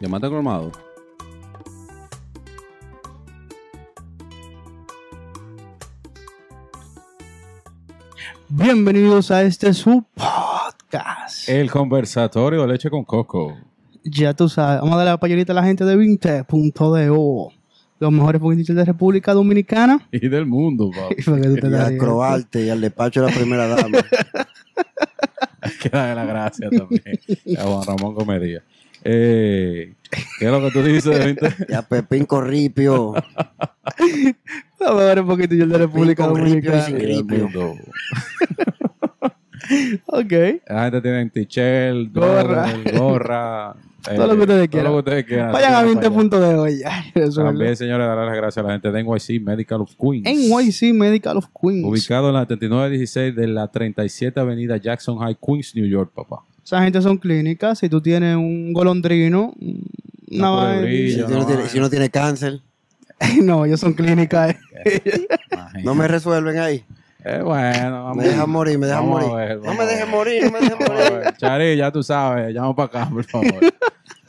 Llamate colmado. Bienvenidos a este su podcast. El conversatorio de leche con coco. Ya tú sabes, vamos a darle la payolita a la gente de Vinte.do. Los mejores poquititos de República Dominicana. Y del mundo, papi. Y la al. Croarte y al despacho de la primera dama. Hay que darle la gracia también a Juan Ramón Comedia. Eh, ¿Qué es lo que tú dices, Vinte? y a Pepín Corripio. Los mejores poquititos de República Con ripio y Dominicana. Ok. La gente tiene tichel, Gorra. gorra, eh, Todo lo que ustedes todo quieran. lo que ustedes quieran. Vayan a Así que vayan. 20.do ya. Eso es También, señores, darle las gracias a la gente de NYC Medical of Queens. NYC Medical of Queens. Ubicado en la 3916 de la 37 Avenida Jackson High, Queens, New York, papá. Esa gente son clínicas. Si tú tienes un golondrino, una vaina-. Si, no, uno tiene, si uno tiene cáncer, No, ellos son clínicas. eh. no me resuelven ahí. Eh, bueno, vamos. Me dejan morir, me dejan morir. ver, no me ver. morir, no me a morir. Chari, ya tú sabes, llama para acá, por favor.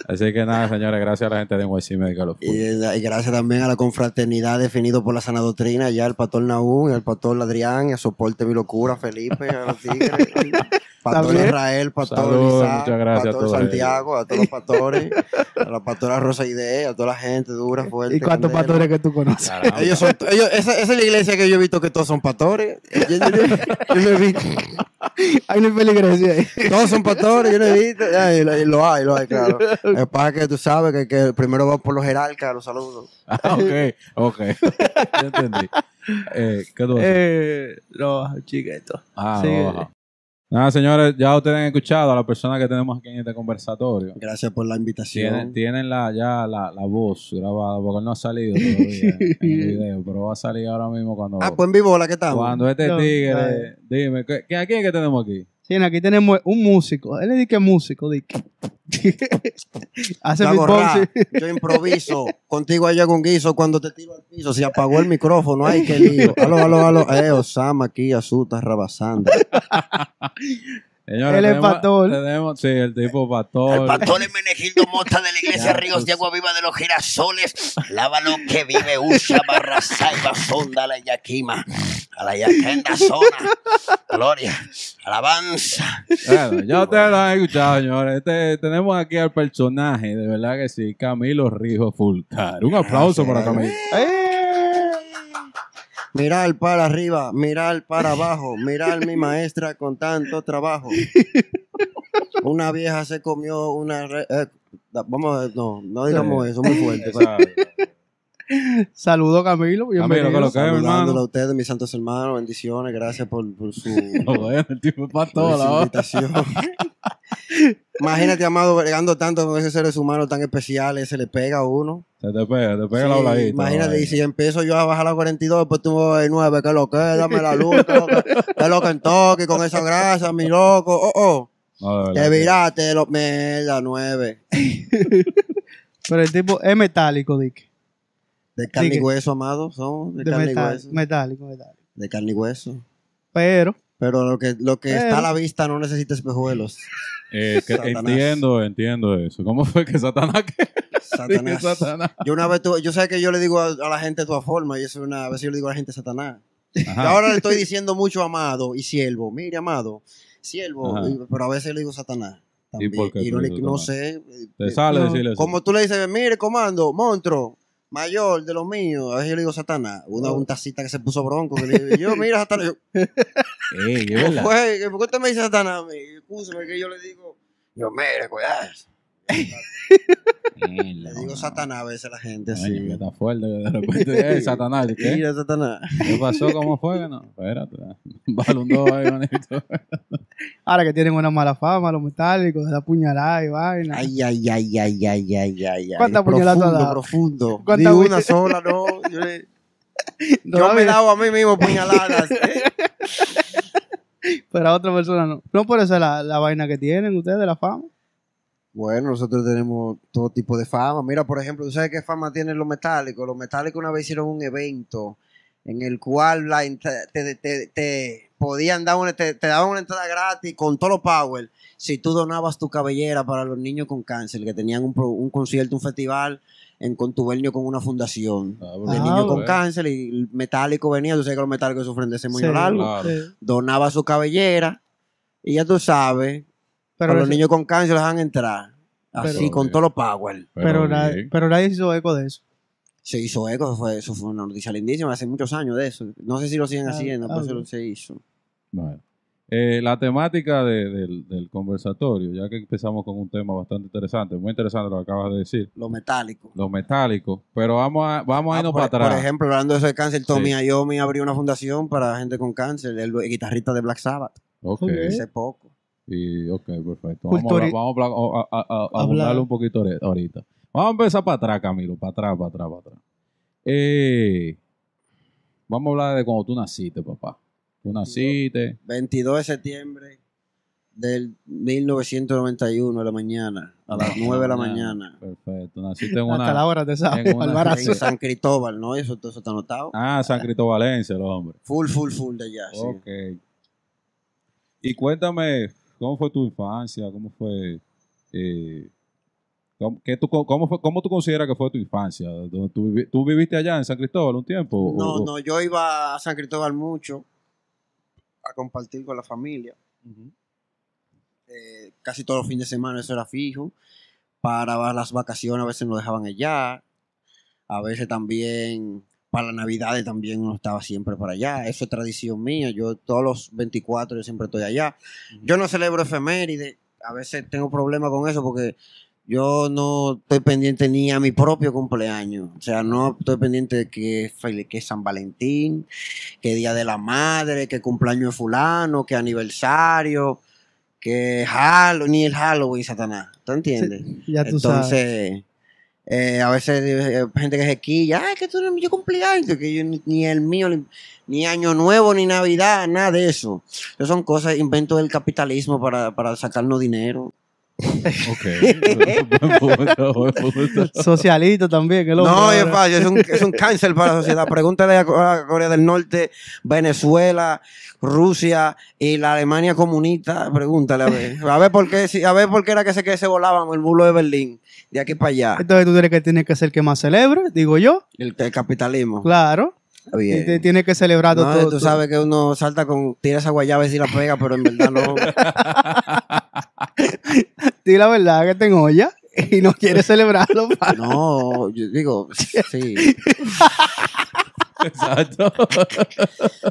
Así que nada, señores, gracias a la gente de NYC Medical of Y, gracias también a la confraternidad definido por la sana doctrina, ya al pastor Naúm, al pastor Adrián, a soporte mi locura, Felipe, a los tigres, pastor También. Israel, pastor Saludos, Isaac, a pastor todos Santiago, a todos los pastores, a la pastora Rosa Ide, a toda la gente dura, fuerte. ¿Y cuántos candela. pastores que tú conoces? Caramba. Ellos son, ellos, esa, esa es la iglesia que yo he visto que todos son pastores. Yo, yo- yo- yo no he visto. Hay una feligresía ahí. Todos son pastores, yo no he visto. Ay, lo, lo hay, lo hay, claro. Es que tú sabes que, que primero va por los jerarcas, los saludos. Ah, ok, ok. ya entendí. Eh, ¿Qué tú vas a hacer? Eh, los chiquitos. Ah, sí. oja. Nada, señores, ya ustedes han escuchado a la persona que tenemos aquí en este conversatorio. Gracias por la invitación. tienen la, ya la, la voz grabada, porque él no ha salido todavía en el video, pero va a salir ahora mismo cuando, Ah, pues en vivo, la que estamos. cuando este No, tigre, dime, ¿qué, ¿a quién es que tenemos aquí? Aquí tenemos un músico. Él le dice que es músico, di que. Hace Yo beatbox. improviso. Contigo allá con guiso cuando te tiro al piso. Se apagó el micrófono. Ay, qué lío. Aló, aló, aló. Eh, Osama aquí, Azuta, rabasando. Señores, Él es tenemos- pastor. Tenemos, sí, el tipo pastor. El pastor Hermenegildo Mota de la iglesia Ríos pues. de Agua Viva de los Girasoles. Lávalo que vive Usha, Barrasaiba, Sonda, la Yaquima. A la Yaquenda Zona. Gloria. Alabanza. Bueno, ya ustedes lo han escuchado, señores. Este, tenemos aquí al personaje, de verdad que sí, Camilo Rijo Fulcar. Un aplauso para Camilo. ¡Eh! Mirar para arriba, mirar para abajo, mirar mi maestra con tanto trabajo. Una vieja se comió una... re- eh, vamos a ver, no, no digamos eso, muy fuerte. pues. Saludo Camilo. Camilo, Bienvenido. ¿qué lo que es, hermano? a ustedes, mis santos hermanos, bendiciones, gracias por, por su, el tipo es invitación. Imagínate, amado, bregando tanto con esos seres humanos tan especiales, se le pega a uno. Se te pega, te pega la Sí, habladita. imagínate, y si empiezo yo a bajar a 42, después tú me vas a 9, que lo que, dame la luz, que lo que, que lo que en toque con esa grasa, mi loco, oh, oh. No, Te viraste, lo, mierda, 9. Pero el tipo es metálico, Dick. De carne Sí, y hueso, amado, son de, De carne metal- y hueso. metálico, metálico. De carne y hueso. Pero, Pero lo que, lo que Pero- está a la vista no necesita espejuelos. Eh, que entiendo, entiendo eso. ¿Cómo fue que Satanás que Satanás. Satanás? Yo una vez, tuve- yo sé que yo le digo a, a la gente de todas formas, y eso es una a veces yo le digo a la gente Satanás. Ajá. Y ahora le estoy diciendo mucho amado y siervo. Mire, amado, siervo, y- pero a veces le digo Satanás. ¿Y También. por qué tú no, le sé. Te eh, sale no, decirle eso. Como tú le dices, mire, comando, monstruo, mayor de los míos. A veces yo le digo Satanás. Una un tacita que se puso bronco. que le digo, yo, mira, Satanás. Yo. ¿Por qué usted me dice Satanás a mí? Escúcheme que yo le digo. Yo, mire, cuidado. Le digo Satanás a veces a la gente Ay, así. que está fuerte, que de repente, eh, Satanás, ¿y ¿qué? Mira, Satanás. ¿Qué pasó? ¿Cómo fue? No, espérate. Vale un dos ahí, manito. ahora que tienen una mala fama, los metálicos, la puñalada y vaina. Ay, ay, ay, ay, ay, ay, ay, ay. ¿Cuántas puñaladas Profundo, dado? profundo. ¿Cuántas Ni una sola, no. Yo, le- No, yo me he dado a mí mismo puñaladas. Pero a otra persona no. No por eso la, la vaina que tienen ustedes de la fama. Bueno, nosotros tenemos todo tipo de fama. Mira, por ejemplo, ¿tú sabes qué fama tienen los metálicos? Los metálicos una vez hicieron un evento en el cual la te, te- te podían dar una, te, te daban una entrada gratis con todo los power si tú donabas tu cabellera para los niños con cáncer que tenían un, pro- un concierto, un festival en contubernio con una fundación Ah, de Ah, niños con bueno. cáncer y el metálico venía, tú sabes que los metálicos sufren de ese moño Sí, largo, Claro. donaba su cabellera y ya tú sabes, Pero, a los niños con cáncer los dejan entrar. Así, Pero- con todos los power. pero, nadie, pero nadie se hizo eco de eso. Se hizo eco, eso fue, eso fue una noticia lindísima hace muchos años de eso. No sé si lo siguen Ah, haciendo, ah, pero eso ok. se hizo. Bueno. Eh, la temática de- del, del conversatorio, ya que empezamos con un tema bastante interesante, muy interesante lo que acabas de decir, Lo metálico. los metálicos, pero vamos a, vamos a Ah, irnos por, para atrás. por ejemplo, hablando de eso de cáncer, Tommy Sí. Iommi abrió una fundación para gente con cáncer, el guitarrista de Black Sabbath, ok, Ok. hace poco. Y, ok, perfecto. Vamos, a, Culturi- vamos a, hablar- a, a- a- a Hablar. abundarle un poquito ahori- ahorita. Vamos a empezar para atrás, Camilo, para atrás, para atrás, para atrás. Eh, vamos a hablar de cuando tú naciste, papá. Tú naciste, 22 de septiembre del 1991 de la mañana, a las 9 de la mañana, Perfecto, naciste en Hasta la una... hora te sabe, en una- en San Cristóbal, ¿no? Eso, todo eso está anotado. Ah, San Cristóbalense, el hombre. Full, full, full de allá. sí. Ok. Y cuéntame, ¿cómo fue tu infancia? ¿Cómo fue? eh, ¿cómo, qué tú, cómo, fue, ¿Cómo tú consideras que fue tu infancia? ¿Tú, tú vivi- tú viviste allá en San Cristóbal un tiempo? No, o- no, yo iba a San Cristóbal mucho a compartir con la familia. Eh, casi todos los fines de semana eso era fijo. Para las vacaciones a veces nos dejaban allá. A veces también para las navidades también uno estaba siempre para allá. Eso es tradición mía. Yo todos los 24 yo siempre estoy allá. Yo no celebro efeméride. A veces tengo problemas con eso porque yo no estoy pendiente ni a mi propio cumpleaños. O sea, no estoy pendiente de que, es fel- que es San Valentín, que Día de la Madre, que cumpleaños de fulano, que aniversario, que Halloween, ni el Halloween, Satanás. ¿Tú entiendes? Ya tú sabes. Eh, a veces eh, gente que se quilla, ay, que tú yo cumpleaños, que yo ni, el mío, ni, Año Nuevo, ni Navidad, nada de eso. Esas son cosas, inventos del capitalismo para, para sacarnos dinero. Ok. Socialista también, que lo No, es fácil, es un, es un cáncer para la sociedad. Pregúntale a, Co- a Corea del Norte, Venezuela, Rusia y la Alemania comunista. Pregúntale a ver. A ver por qué, a ver por qué era que se, que se volaban el bulo de Berlín, de aquí para allá. Entonces tú tienes que tienes que ser el que más celebre, digo yo. El, el capitalismo. Claro. Bien. Y te tienes que celebrar No, todo. tú sabes que uno salta con, tira esa guayaba y si la pega, pero en verdad no. Di la verdad que tengo ya y no quieres celebrarlo. No, yo digo, sí. Exacto.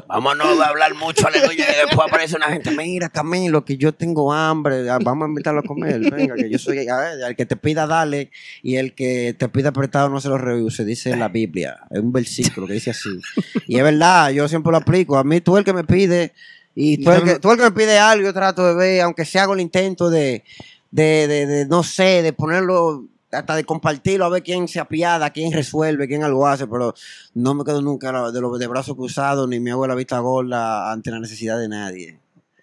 Vámonos a hablar mucho, aleluya. Y después aparece una gente. Mira, Camilo, que yo tengo hambre, ah, vamos a invitarlo a comer. Venga, que yo soy, a ver, el que te pida, dale, y el que te pida prestado no se lo rehúse, dice en la Biblia. Es un versículo que dice así. Y es verdad, yo siempre lo aplico. A mí, tú el que me pide, y tú el que, tú el que me pide algo, yo trato de ver, aunque sea hago el intento de, de, de, de, no sé, de ponerlo, hasta de compartirlo, a ver quién se apiada, quién resuelve, quién algo hace, pero no me quedo nunca de los de brazos cruzados, ni me hago la vista gorda ante la necesidad de nadie.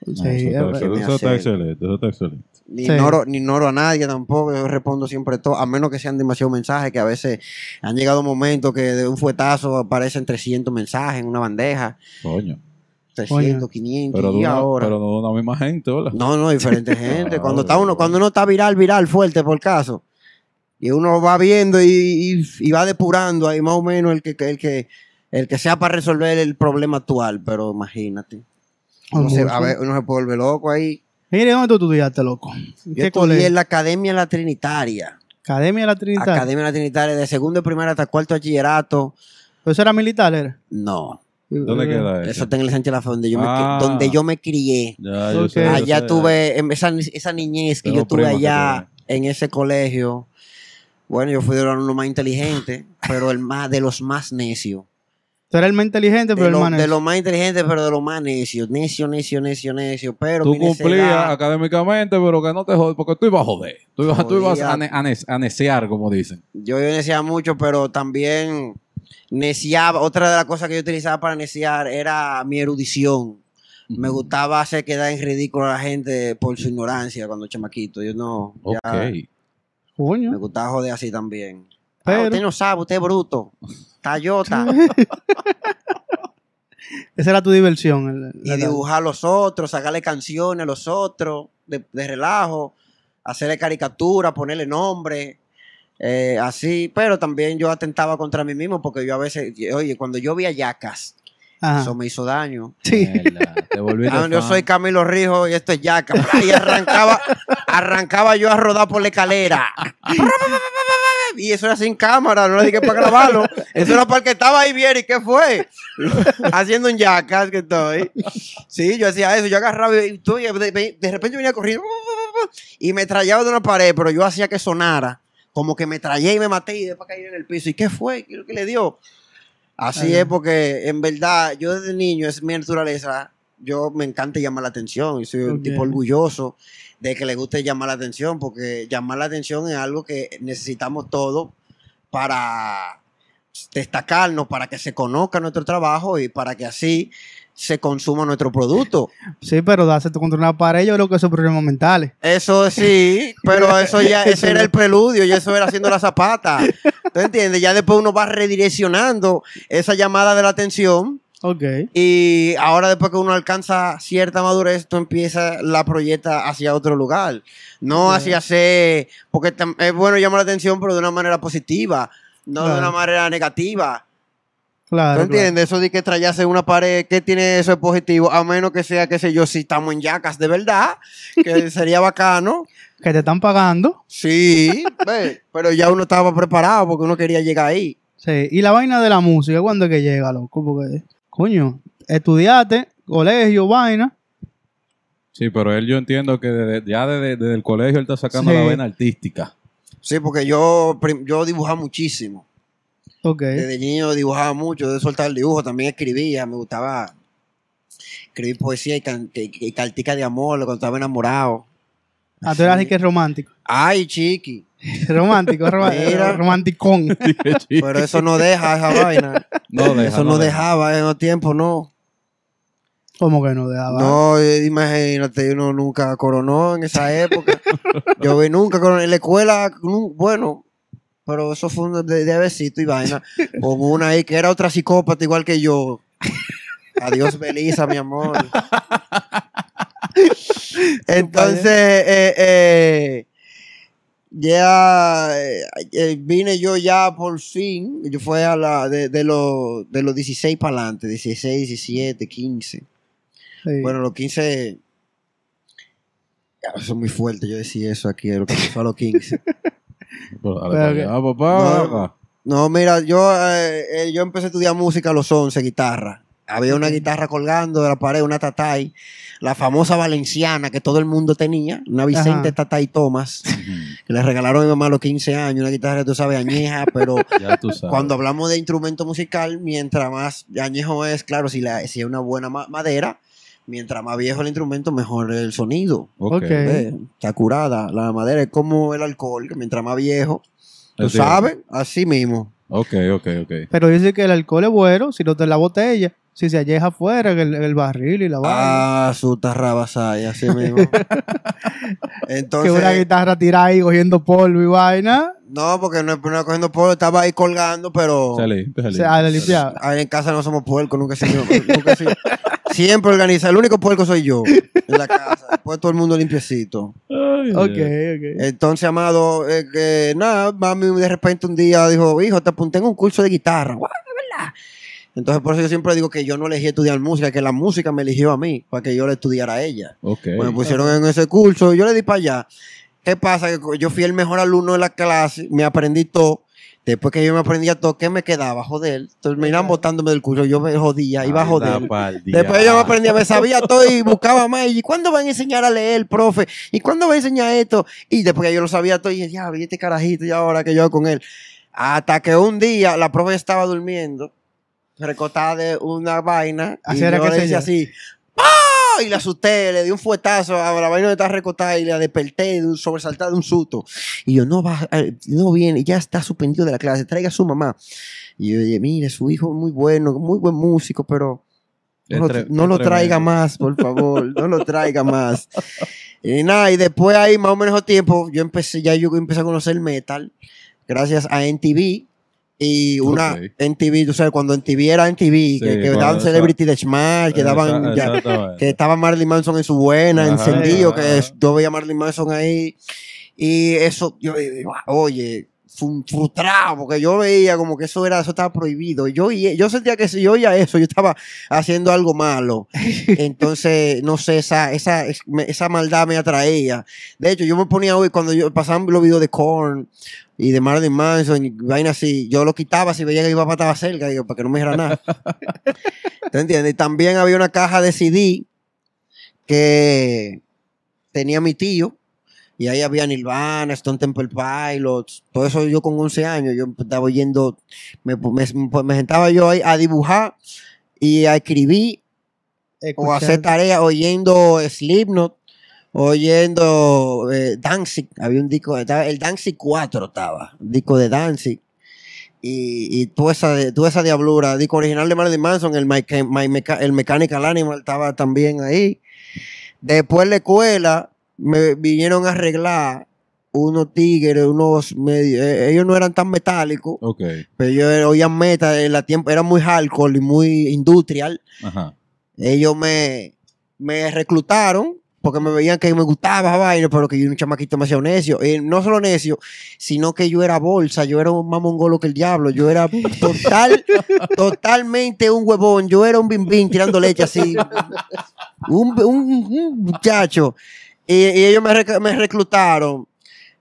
Sí, No, eso, es está, eso excelente, eso está excelente. Ni, Sí. ignoro, ni ignoro a nadie tampoco, yo respondo siempre todo, a menos que sean demasiados mensajes, que a veces han llegado momentos que de un fuetazo aparecen 300 mensajes en una bandeja, Coño. 300, 500, Pero de y una, ahora. pero de una misma gente, ¿verdad? No, no, diferente gente. Ah, cuando está uno, cuando uno está viral, viral, fuerte por caso, y uno va viendo y, y- y va depurando ahí más o menos el que, el que, el que sea para resolver el problema actual, pero imagínate. Uno se, a ver, uno se puede volver loco ahí. Mire, ¿dónde tú estudiaste, loco? ¿En Yo ¿Qué estudié en la Academia La Trinitaria. Academia de la Trinidad. Academia La Trinitaria, de segundo y primero hasta cuarto bachillerato. ¿Eso era militar, era? No, ¿Dónde Eh, queda eso? eso está en el Sánchez de la Fe, donde yo, Ah. me, donde yo me crié. Ya, yo Ok. sé, yo Allá tuve em, esa, esa niñez que Tengo yo tuve allá en ese colegio. Bueno, yo fui de los alumnos más inteligentes, pero el más de los más necios. Tú eres el más inteligente, pero De, el lo- man de los más inteligentes, pero de los más necios. Necio, necio, necio, necio. Pero Tú cumplías académicamente, pero que no te jodas, porque tú ibas a joder. Tú ibas, tú ibas a, ne- a ne- a necear, como dicen. yo, yo neciaba mucho, pero también neciaba. Otra de las cosas que yo utilizaba para neciar era mi erudición. Me gustaba hacer quedar en ridículo a la gente por su ignorancia cuando chamaquito. Yo no. Ok. Coño. Me gustaba joder así también. Pero- Ah, usted no sabe, usted es bruto. Tayota. Esa era tu diversión. el- y dibujar a los otros, sacarle canciones a los otros de, de relajo, hacerle caricatura, ponerle nombre, eh, así. Pero también yo atentaba contra mí mismo porque yo a veces, oye, cuando yo vi a Yacas, Ajá. eso me hizo daño. Sí. Ah, yo soy Camilo Rijo y esto es Yacas. Y arrancaba, arrancaba yo a rodar por la escalera. Y eso era sin cámara, no le dije para grabarlo. Eso era para el que estaba ahí bien. ¿Y qué fue? Haciendo un Yacas que estoy. Sí, yo hacía eso. Yo agarraba y tú, de, repente venía corriendo y me traía de una pared, pero yo hacía que sonara. Como que me traía y me maté y después caí en el piso. ¿Y qué fue? ¿Qué es lo que le dio? Así Ay. es, porque en verdad, yo desde niño es mi naturaleza. Yo me encanta llamar la atención y soy un tipo orgulloso de que le guste llamar la atención, porque llamar la atención es algo que necesitamos todos para destacarnos, para que se conozca nuestro trabajo y para que así se consuma nuestro producto. Sí, pero darse contra una pared, yo creo que esos problemas mentales. Eso sí, pero eso ya, ese era el preludio y eso era haciendo la zapata. ¿Tú entiendes? Ya después uno va redireccionando esa llamada de la atención Ok. y ahora después que uno alcanza cierta madurez, tú empiezas la proyecta hacia otro lugar. No hacia ser, porque es bueno llamar la atención, pero de una manera positiva, no de una manera negativa. Claro. ¿Tú entiendes? Eso de que trayase una pared, ¿qué tiene eso de positivo? A menos que sea, qué sé yo, si estamos en yacas de verdad, que sería bacano. Que te están pagando. Sí, ve, pero ya uno estaba preparado porque uno quería llegar ahí. Sí. Y la vaina de la música, ¿cuándo es que llega, loco? Porque, coño, estudiaste, colegio, vaina. Sí, pero él yo entiendo que desde- ya desde, desde el colegio él está sacando Sí. la vena artística. Sí, porque yo, yo dibujaba muchísimo. Desde niño dibujaba mucho, de soltar el dibujo, también escribía, me gustaba escribir poesía y, can- y- y cartica de amor cuando estaba enamorado. Ah, tú eras así que romántico. Ay, chiqui, Romántico, rom- Mira. romanticón. pero eso no deja esa vaina. no deja, eso no, deja. dejaba en los tiempos, no. ¿Cómo que no dejaba? No, eh, imagínate, uno nunca coronó en esa época. Yo vi nunca coroné en la escuela, bueno, pero eso fue un de, de besito y vaina. Con una ahí que era otra psicópata igual que yo. Adiós, Belisa, mi amor. Entonces, eh, eh, ya eh, eh, vine yo ya por fin. Yo fue a la de, de los de los 16 para adelante, 16, 17, 15. Sí. Bueno, los 15. Ya, Eso es muy fuerte, yo decía eso aquí, lo que pasó a los 15. Que- allá, papá. No. No, mira, yo, eh, eh, yo empecé a estudiar música a los 11, guitarra. Había una guitarra colgando de la pared, una Tatay, la famosa valenciana que todo el mundo tenía, una Vicente Ajá. Tatay Thomas, que le regalaron a mi mamá a los 15 años, una guitarra, tú sabes, añeja, pero Ya tú sabes. cuando hablamos de instrumento musical, mientras más añejo es, claro, si, la, si es una buena ma- madera, mientras más viejo el instrumento, mejor el sonido. Ok. Ok. Ve, Está curada. La madera es como el alcohol, que mientras más viejo, tú sabes, así mismo. Ok, ok, ok. Pero dice que el alcohol es bueno si no te la botella. Si se alleja afuera, que el, el barril y la vaina. Ah, su tarrabasaya, así mismo. que Entonces, una guitarra tirada ahí cogiendo polvo y vaina. no, porque no es no cogiendo polvo, estaba ahí colgando, pero Se limpia, se Se limpiar. ahí en casa no somos puercos, nunca se nunca se- Siempre organiza, el único puerco soy yo en la casa. Después todo el mundo limpiecito. Ay, Ok, ok. Entonces, amado, eh, que nada, mami de repente un día dijo, hijo, te apunté en un curso de guitarra. Guau, ¿verdad? Entonces, por eso yo siempre digo que yo no elegí estudiar música, que la música me eligió a mí, para que yo le estudiara a ella. Ok. Me pusieron en ese curso, yo le di para allá. ¿Qué pasa? Que yo fui el mejor alumno de la clase, me aprendí todo. Después que yo me aprendía todo, ¿qué me quedaba? Joder. Entonces me iban botándome del curso, yo me jodía, iba a joder. Después yo me aprendía, me sabía todo y buscaba más. ¿Y cuándo van a enseñar a leer, profe? ¿Y cuándo va a enseñar esto? Y después que yo lo sabía todo, y dije, diablo, y este carajito, y ahora que yo hago con él. Hasta que un día la profe estaba durmiendo, recostada de una vaina, Así y era yo que le decía así. Y la asusté, le di un fuetazo a la vaina de estar recostada y la desperté de un sobresaltada de un susto. Y yo, no va, eh, no viene, ya está suspendido de la clase, traiga a su mamá. Y yo dije, mire, su hijo muy bueno, muy buen músico, pero no, lo, no lo traiga más, por favor, no lo traiga más. Y nada, y después ahí, más o menos tiempo, yo empecé, ya yo empecé a conocer metal, gracias a NTV, Y una Ok. en TV, tú sabes, cuando en TV era en TV, que, daban esa- Celebrity de Smash, que daban Esa- ya- exactamente. que estaba Marilyn Manson en su buena, Ajá, encendido, ajá. que yo veía a Marilyn Manson ahí. Y eso, yo, digo, oye, frustrado, porque yo veía como que eso era, eso estaba prohibido. Y Yo, yo sentía que si yo oía eso, yo estaba haciendo algo malo. Entonces, no sé, esa, esa, esa maldad me atraía. De hecho, yo me ponía hoy, cuando yo pasaban los videos de Korn y de Marilyn Manson y vainas así, yo lo quitaba si veía que mi papá estaba cerca, digo, para que no me dijera nada. ¿Te entiendes? Y también había una caja de CD que tenía mi tío. Y ahí había Nirvana, Stone Temple Pilots, todo eso yo con 11 años, yo estaba oyendo, me, me, me sentaba yo ahí a dibujar y a escribir o hacer Escuchar. tarea oyendo Slipknot, oyendo eh, Danzig, había un disco, estaba- el Danzig 4 estaba, un disco de Danzig. Y, y toda, esa, toda esa diablura, disco original de Marilyn Manson, el, My My el Mechanical Animal estaba también ahí. Después de la escuela me vinieron a arreglar unos tigres, unos eh, ellos no eran tan metálicos, Ok, pero ellos oían metal, en la tiempo, era muy hardcore y muy industrial ajá. ellos me, me reclutaron porque me veían que me gustaba vaina, pero que yo era un chamaquito demasiado necio. No solo necio, sino que yo era bolsa, yo era un más mongolo que el diablo, yo era total, totalmente un huevón, yo era un bimbín tirando leche así, un, un- un muchacho. Y, y ellos me, rec- me reclutaron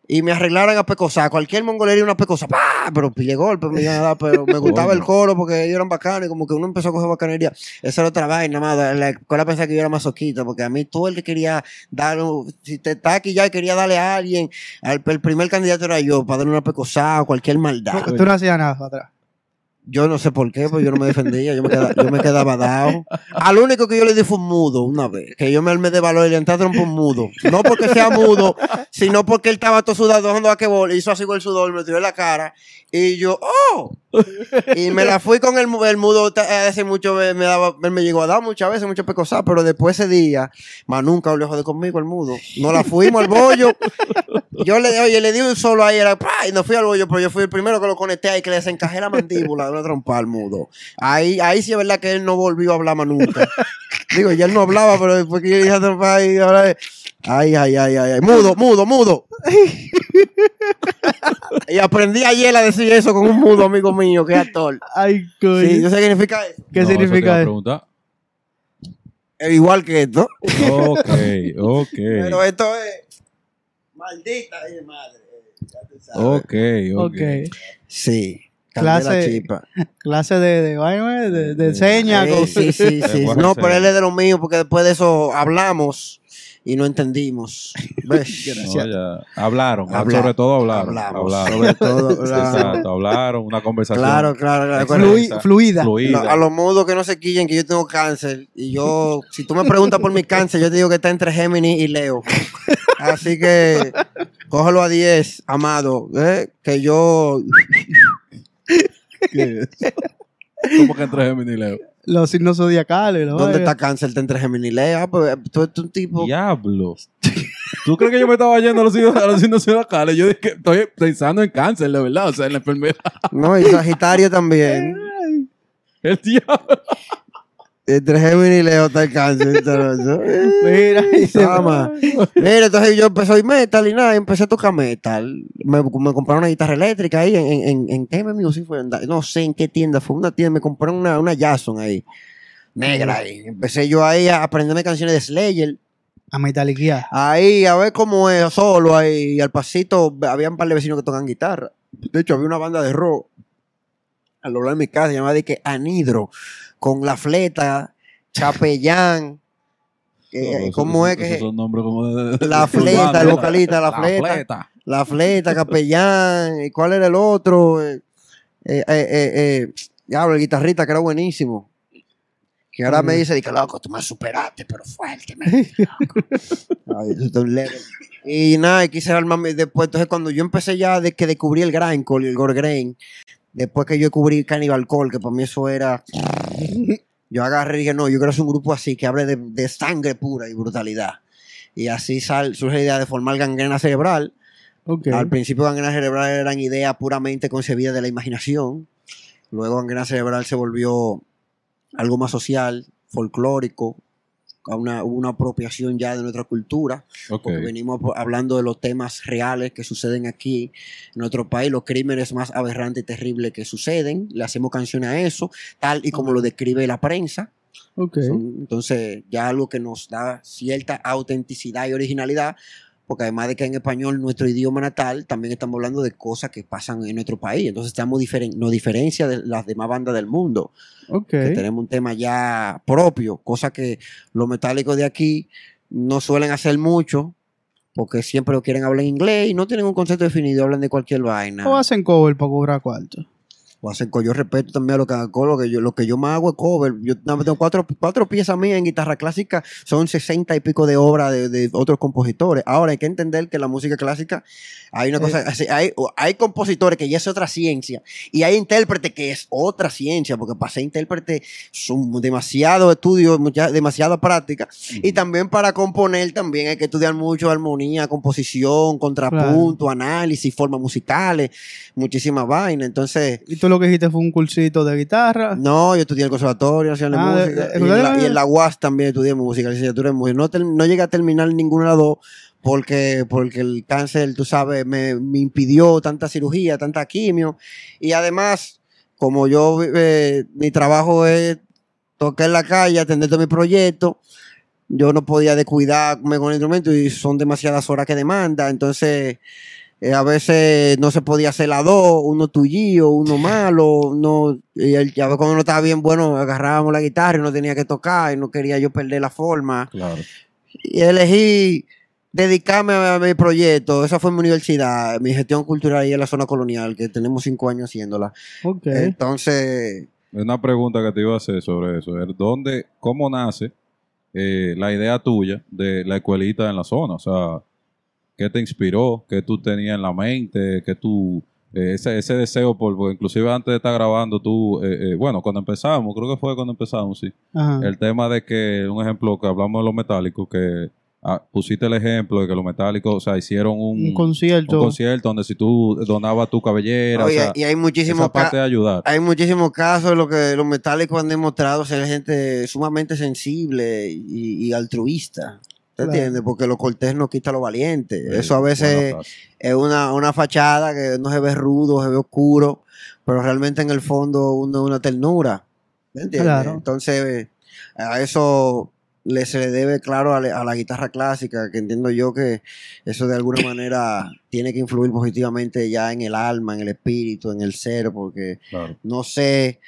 y me arreglaron a pecosa. Cualquier mongolería una pecosa, ¡pah! pero pille golpe, me iban a dar, pero me gustaba el coro porque ellos eran bacanos y como que uno empezó a coger bacanería. Esa era otra vaina, más. La escuela pensaba que yo era masoquista porque a mí todo el que quería dar, si te está aquí ya y quería darle a alguien, al- el primer candidato era yo para darle una pecosa o cualquier maldad. Tú no hacías nada para atrás. Yo no sé por qué, pues yo no me defendía, yo me quedaba, yo me quedaba dado. Al único que yo le di fue un mudo una vez, que yo me armé de valor y le entré trompo un mudo. No porque sea mudo, sino porque él estaba todo sudado jugando a hizo así con el sudor, me tiró en la cara. Y yo, ¡oh! Y me la fui con el, el mudo ta- hace mucho, me, me daba, me llegó a dar muchas veces, muchas pecosas, pero después ese día, más nunca habló de conmigo el mudo. No la fuimos al bollo. Yo le, oye, le di un solo ahí, era, ¡pra! y no fui al bollo, pero yo fui el primero que lo conecté ahí, que le desencajé la mandíbula una trompa al mudo. Ahí, ahí sí es verdad que él no volvió a hablar más nunca. Digo, ya él no hablaba, pero después que yo le dije a trompa ahí, ahora es- Ay, ay, ay, ay, ay. Mudo, mudo, mudo. y aprendí ayer a decir eso con un mudo amigo mío, que es actor. Ay, coño. Sí, yo sé qué significa eso. ¿Qué No, te significa eso? Es igual que esto. Ok, ok. Pero esto es. Maldita ay, madre. Ya tú sabes. Ok, ok. Ok. Sí. Clase-. Clase de, de, de, de con- sí, sí, sí. No, pero él es de lo mío, porque después de eso hablamos y no entendimos. ¿Ves? No, ya. Hablaron, Habla- sobre todo hablaron. Hablamos. hablaron. Sobre todo. hablamos. Exacto, hablaron, una conversación. Claro, claro, claro. Flui- fluida. fluida. No, a los mudos que no se quillen que yo tengo cáncer. Y yo, si tú me preguntas por mi cáncer, yo te digo que está entre Géminis y Leo. Así que cógelo a 10, amado. ¿eh? Que yo. ¿Qué es? ¿Cómo que entre Gemini y Leo? Los signos zodiacales. la ¿Dónde está cáncer? Entre Géminis y Leo. Ah, pues tú eres un tipo. Diablo. ¿Tú crees que yo me estaba yendo a los signos, a los signos zodiacales? Yo dije que estoy pensando en cáncer, de verdad, o sea, en la enfermedad. No, y Sagitario también. El diablo. Entre Géminis y Leo está el cáncer. Entonces, Mira, y se-. Mira, entonces yo empecé a oír metal y nada, y empecé a tocar metal. Me, me compraron una guitarra eléctrica ahí en, en, en, en Music, fue, en- no sé en qué tienda, fue una tienda, me compraron una, una Jason ahí, negra ahí. Empecé yo ahí a aprenderme canciones de Slayer, a metaliquear. ahí a ver cómo es, solo ahí, y al pasito había un par de vecinos que tocan guitarra. De hecho, había una banda de rock al doblar mi casa, llamada de que Anidro, con la fleta, Chapellán. eh, ¿Cómo es que esos son nombres como de, de- La fleta, urbano, el vocalista, la fleta. fleta. La fleta, capellán, ¿y cuál era el otro? Eh, eh, eh, diablo, el guitarrista que era buenísimo. Que ahora me dice, que loco, tú me superaste, pero fuerte, man". Ay. Y nada, quise armarme después. Entonces, cuando yo empecé ya de que descubrí el grindcore y el gore grain, después que yo descubrí Cannibal Call, que para mí eso era. Yo agarré y dije, no, yo quiero hacer un grupo así, que hable de, de sangre pura y brutalidad. Y así sal, surge la idea de formar gangrena cerebral. Al principio gangrena cerebral eran ideas puramente concebidas de la imaginación. Luego gangrena cerebral se volvió algo más social, folclórico, a una, una apropiación ya de nuestra cultura, porque venimos hablando de los temas reales que suceden aquí en nuestro país, los crímenes más aberrantes y terribles que suceden, le hacemos canción a eso, tal y como lo describe la prensa. Son- entonces, ya algo que nos da cierta autenticidad y originalidad, porque además de que en español, nuestro idioma natal, también estamos hablando de cosas que pasan en nuestro país. Entonces, estamos diferen nos diferencia de las demás bandas del mundo, que tenemos un tema ya propio, cosa que los metálicos de aquí no suelen hacer mucho, porque siempre lo quieren hablar en inglés y no tienen un concepto definido, hablan de cualquier vaina. O hacen cover para cobrar cuarto. O hacen yo respeto también a lo que hago, lo que yo, lo que yo más hago es cover. Yo tengo cuatro, cuatro piezas mías en guitarra clásica, son sesenta y pico de obras de, de otros compositores. Ahora hay que entender que la música clásica hay una cosa, así, hay, hay compositores que ya es otra ciencia y hay intérpretes que es otra ciencia, porque para ser intérprete son demasiado estudios, mucha, demasiada práctica. Y también para componer también hay que estudiar mucho armonía, composición, contrapunto, análisis, formas musicales, muchísimas vainas. Entonces, Y tú lo que hiciste fue un cursito de guitarra. no, yo estudié el Conservatorio Nacional de Ah, Música. de- y, en la, y en la UAS también estudié música, licenciatura en música. No, tel- no llegué a terminar ninguna de las dos porque, porque el cáncer, tú sabes, me, me impidió tanta cirugía, tanta quimio. Y además, como yo, eh, mi trabajo es tocar en la calle, atender todo mi proyecto, yo no podía descuidarme con el instrumento y son demasiadas horas que demanda. Entonces, eh, a veces no se podía hacer las dos, uno tuyo, uno malo, no, y el, ya ves cuando uno estaba bien bueno, agarrábamos la guitarra y no tenía que tocar y no quería yo perder la forma. Claro. Y elegí dedicarme a, a mi proyecto, esa fue mi universidad, mi gestión cultural ahí en la zona colonial, que tenemos cinco años haciéndola. Ok. Entonces, Una pregunta que te iba a hacer sobre eso. es ¿Dónde, cómo nace eh, la idea tuya de la escuelita en la zona? O sea, ¿qué te inspiró? ¿Qué tú tenías en la mente? ¿Qué tú, eh, ese, ese deseo por, porque inclusive antes de estar grabando tú, eh, eh, bueno, cuando empezamos, creo que fue cuando empezamos, sí. Ajá. El tema de que, un ejemplo que hablamos de los metálicos, que ah, pusiste el ejemplo de que los metálicos, o sea, hicieron un, un concierto. un concierto donde si tú donabas tu cabellera, oye, o sea, y hay muchísimos esa parte de ayudar. Hay muchísimos casos en los que los metálicos han demostrado ser gente sumamente sensible y, y altruista. ¿Te Claro. entiendes? Porque lo cortés no quita lo valiente. Sí, Eso a veces es una, una fachada que no se ve rudo, se ve oscuro, pero realmente en el fondo uno es una ternura. ¿Me entiendes? Claro. Entonces, a eso le, se le debe, claro, a, la- a la guitarra clásica, que entiendo yo que eso de alguna manera tiene que influir positivamente ya en el alma, en el espíritu, en el ser, porque Claro. no sé,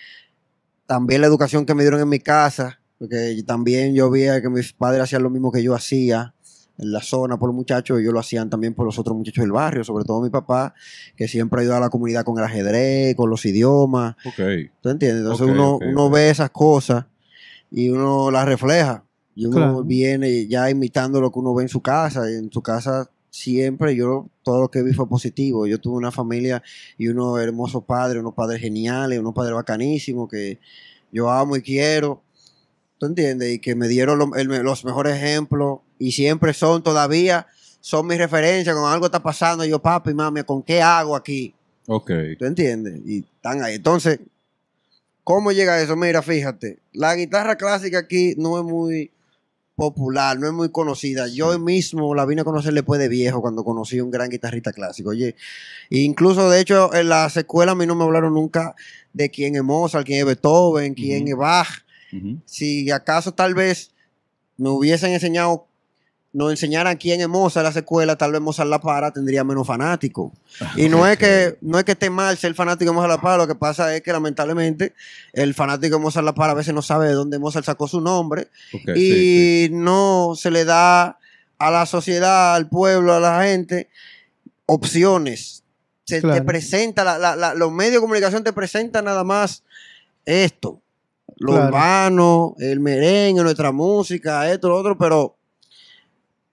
también la educación que me dieron en mi casa, porque también yo veía que mis padres hacían lo mismo que yo hacía en la zona por los muchachos, y ellos lo hacían también por los otros muchachos del barrio, sobre todo mi papá, que siempre ayudaba a la comunidad con el ajedrez, con los idiomas, Ok. ¿tú entiendes? Entonces uno, uno ve esas cosas y uno las refleja, y uno Claro. viene ya imitando lo que uno ve en su casa, y en su casa siempre yo todo lo que vi fue positivo. Yo tuve una familia y unos hermosos padres, unos padres geniales, unos padres bacanísimos que yo amo y quiero. ¿Tú entiendes? Y que me dieron lo- el- los mejores ejemplos y siempre son todavía, son mis referencias. Cuando algo está pasando, yo, papi, mami, ¿con qué hago aquí? Ok. ¿Tú entiendes? Y están ahí. Entonces, ¿cómo llega eso? Mira, fíjate, la guitarra clásica aquí no es muy popular, no es muy conocida. Yo mismo la vine a conocer después de viejo, cuando conocí a un gran guitarrista clásico. Oye, incluso de hecho en las escuelas a mí no me hablaron nunca de quién es Mozart, quién es Beethoven, quién es Bach. Si acaso tal vez me hubiesen enseñado, nos enseñaran quién es Mozart en las escuelas, tal vez Mozart La Para tendría menos fanáticos. Y no es que no es que esté mal ser fanático de Mozart La Para, lo que pasa es que lamentablemente el fanático de Mozart La Para a veces no sabe de dónde Mozart sacó su nombre y sí, sí. no se le da a la sociedad, al pueblo, a la gente opciones. Se Claro. te presenta, la- la- la- los medios de comunicación te presentan nada más esto. Lo Claro. urbano, el merengue, nuestra música, esto, lo otro, pero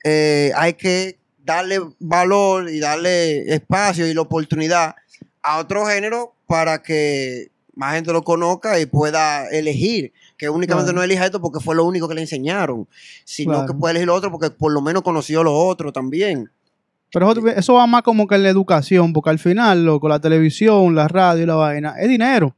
eh, hay que darle valor y darle espacio y la oportunidad a otro género para que más gente lo conozca y pueda elegir. Que únicamente Claro. no elija esto porque fue lo único que le enseñaron, sino Claro. que puede elegir lo otro porque por lo menos conoció lo otro también. Pero eso, eso va más como que en la educación, porque al final, loco, la televisión, la radio y la vaina, es dinero.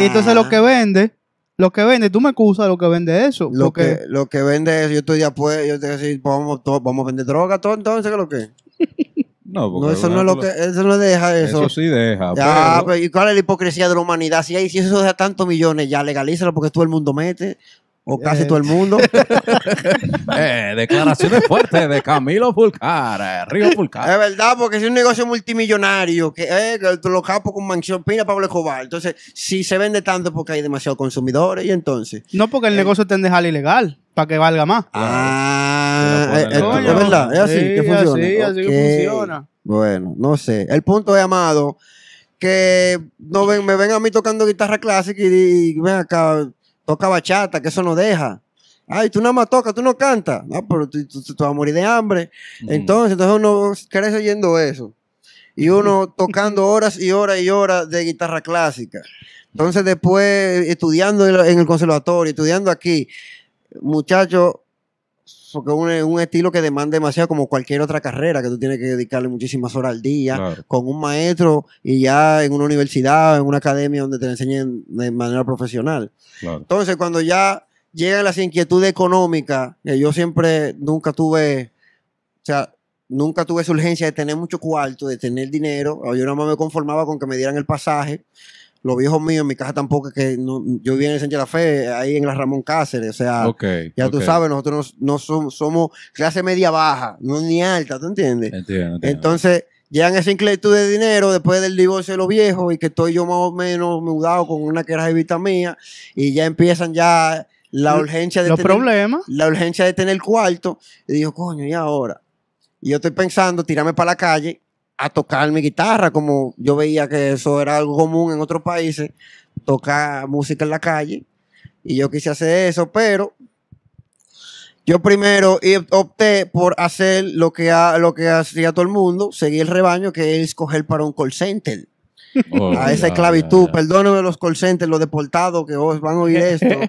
Y entonces lo que vende, lo que vende, tú me excusas lo que vende eso. Lo porque que, lo que vende eso, yo estoy después, yo te voy a decir, vamos, vamos a vender droga, todo, entonces, ¿qué es lo que? No, porque No, eso no es lo que, eso no deja eso. Eso sí deja. Ya, pero- pero ¿y cuál es la hipocresía de la humanidad? Si, hay, si eso deja tantos millones, ya legalízalo porque todo el mundo mete, o casi Eh. todo el mundo. Eh, declaraciones fuertes de Camilo Fulcar, eh, Río es Fulcar. verdad, porque si es un negocio multimillonario, que eh, que los capos con mansión, pina Pablo Escobar. Entonces, si se vende tanto es porque hay demasiados consumidores, y entonces. no porque el negocio está en dejarlo ilegal, para que valga más. Ah, eh, eh, es verdad, es así Sí, que funciona. así, así que funciona. Bueno, no sé. El punto es, amado, que no ven, me ven a mí tocando guitarra clásica y, di- ven acá, toca bachata, que eso no deja. Ay, tú nada más tocas, tú no cantas. No, pero tú, tú- tú vas a morir de hambre. Entonces, entonces uno crece oyendo eso. Y uno tocando horas y horas y horas de guitarra clásica. Entonces, después, estudiando en el conservatorio, estudiando aquí, muchachos, porque es un, es un estilo que demanda demasiado como cualquier otra carrera, que tú tienes que dedicarle muchísimas horas al día, Claro. con un maestro y ya en una universidad, en una academia donde te enseñen de manera profesional. Claro. Entonces, cuando ya llegan las inquietudes económicas, que yo siempre nunca tuve, o sea, nunca tuve esa urgencia de tener mucho cuarto, de tener dinero. Yo nada más me conformaba con que me dieran el pasaje. Los viejos míos, en mi casa tampoco, es que no- yo vivía en el Sánchez de la Fe, ahí en la Ramón Cáceres, o sea, ya tú sabes, nosotros no, no somos, somos clase media baja, no ni alta, ¿tú entiendes? Entiendo, entiendo. Entonces, llegan esa inquietud de dinero después del divorcio de los viejos y que estoy yo más o menos mudado con una que era jevita mía y ya empiezan ya la urgencia de Los tener, problemas. la urgencia de tener cuarto y digo, coño, ¿y ahora? Y yo estoy pensando tirarme para la calle a tocar mi guitarra, como yo veía que eso era algo común en otros países, tocar música en la calle. Y yo quise hacer eso, pero yo primero opté por hacer lo que, ha- lo que hacía todo el mundo, seguir el rebaño, que es escoger para un call center. Oh, a esa esclavitud. ya, ya. Perdónenme los call centers, los deportados que os van a oír esto.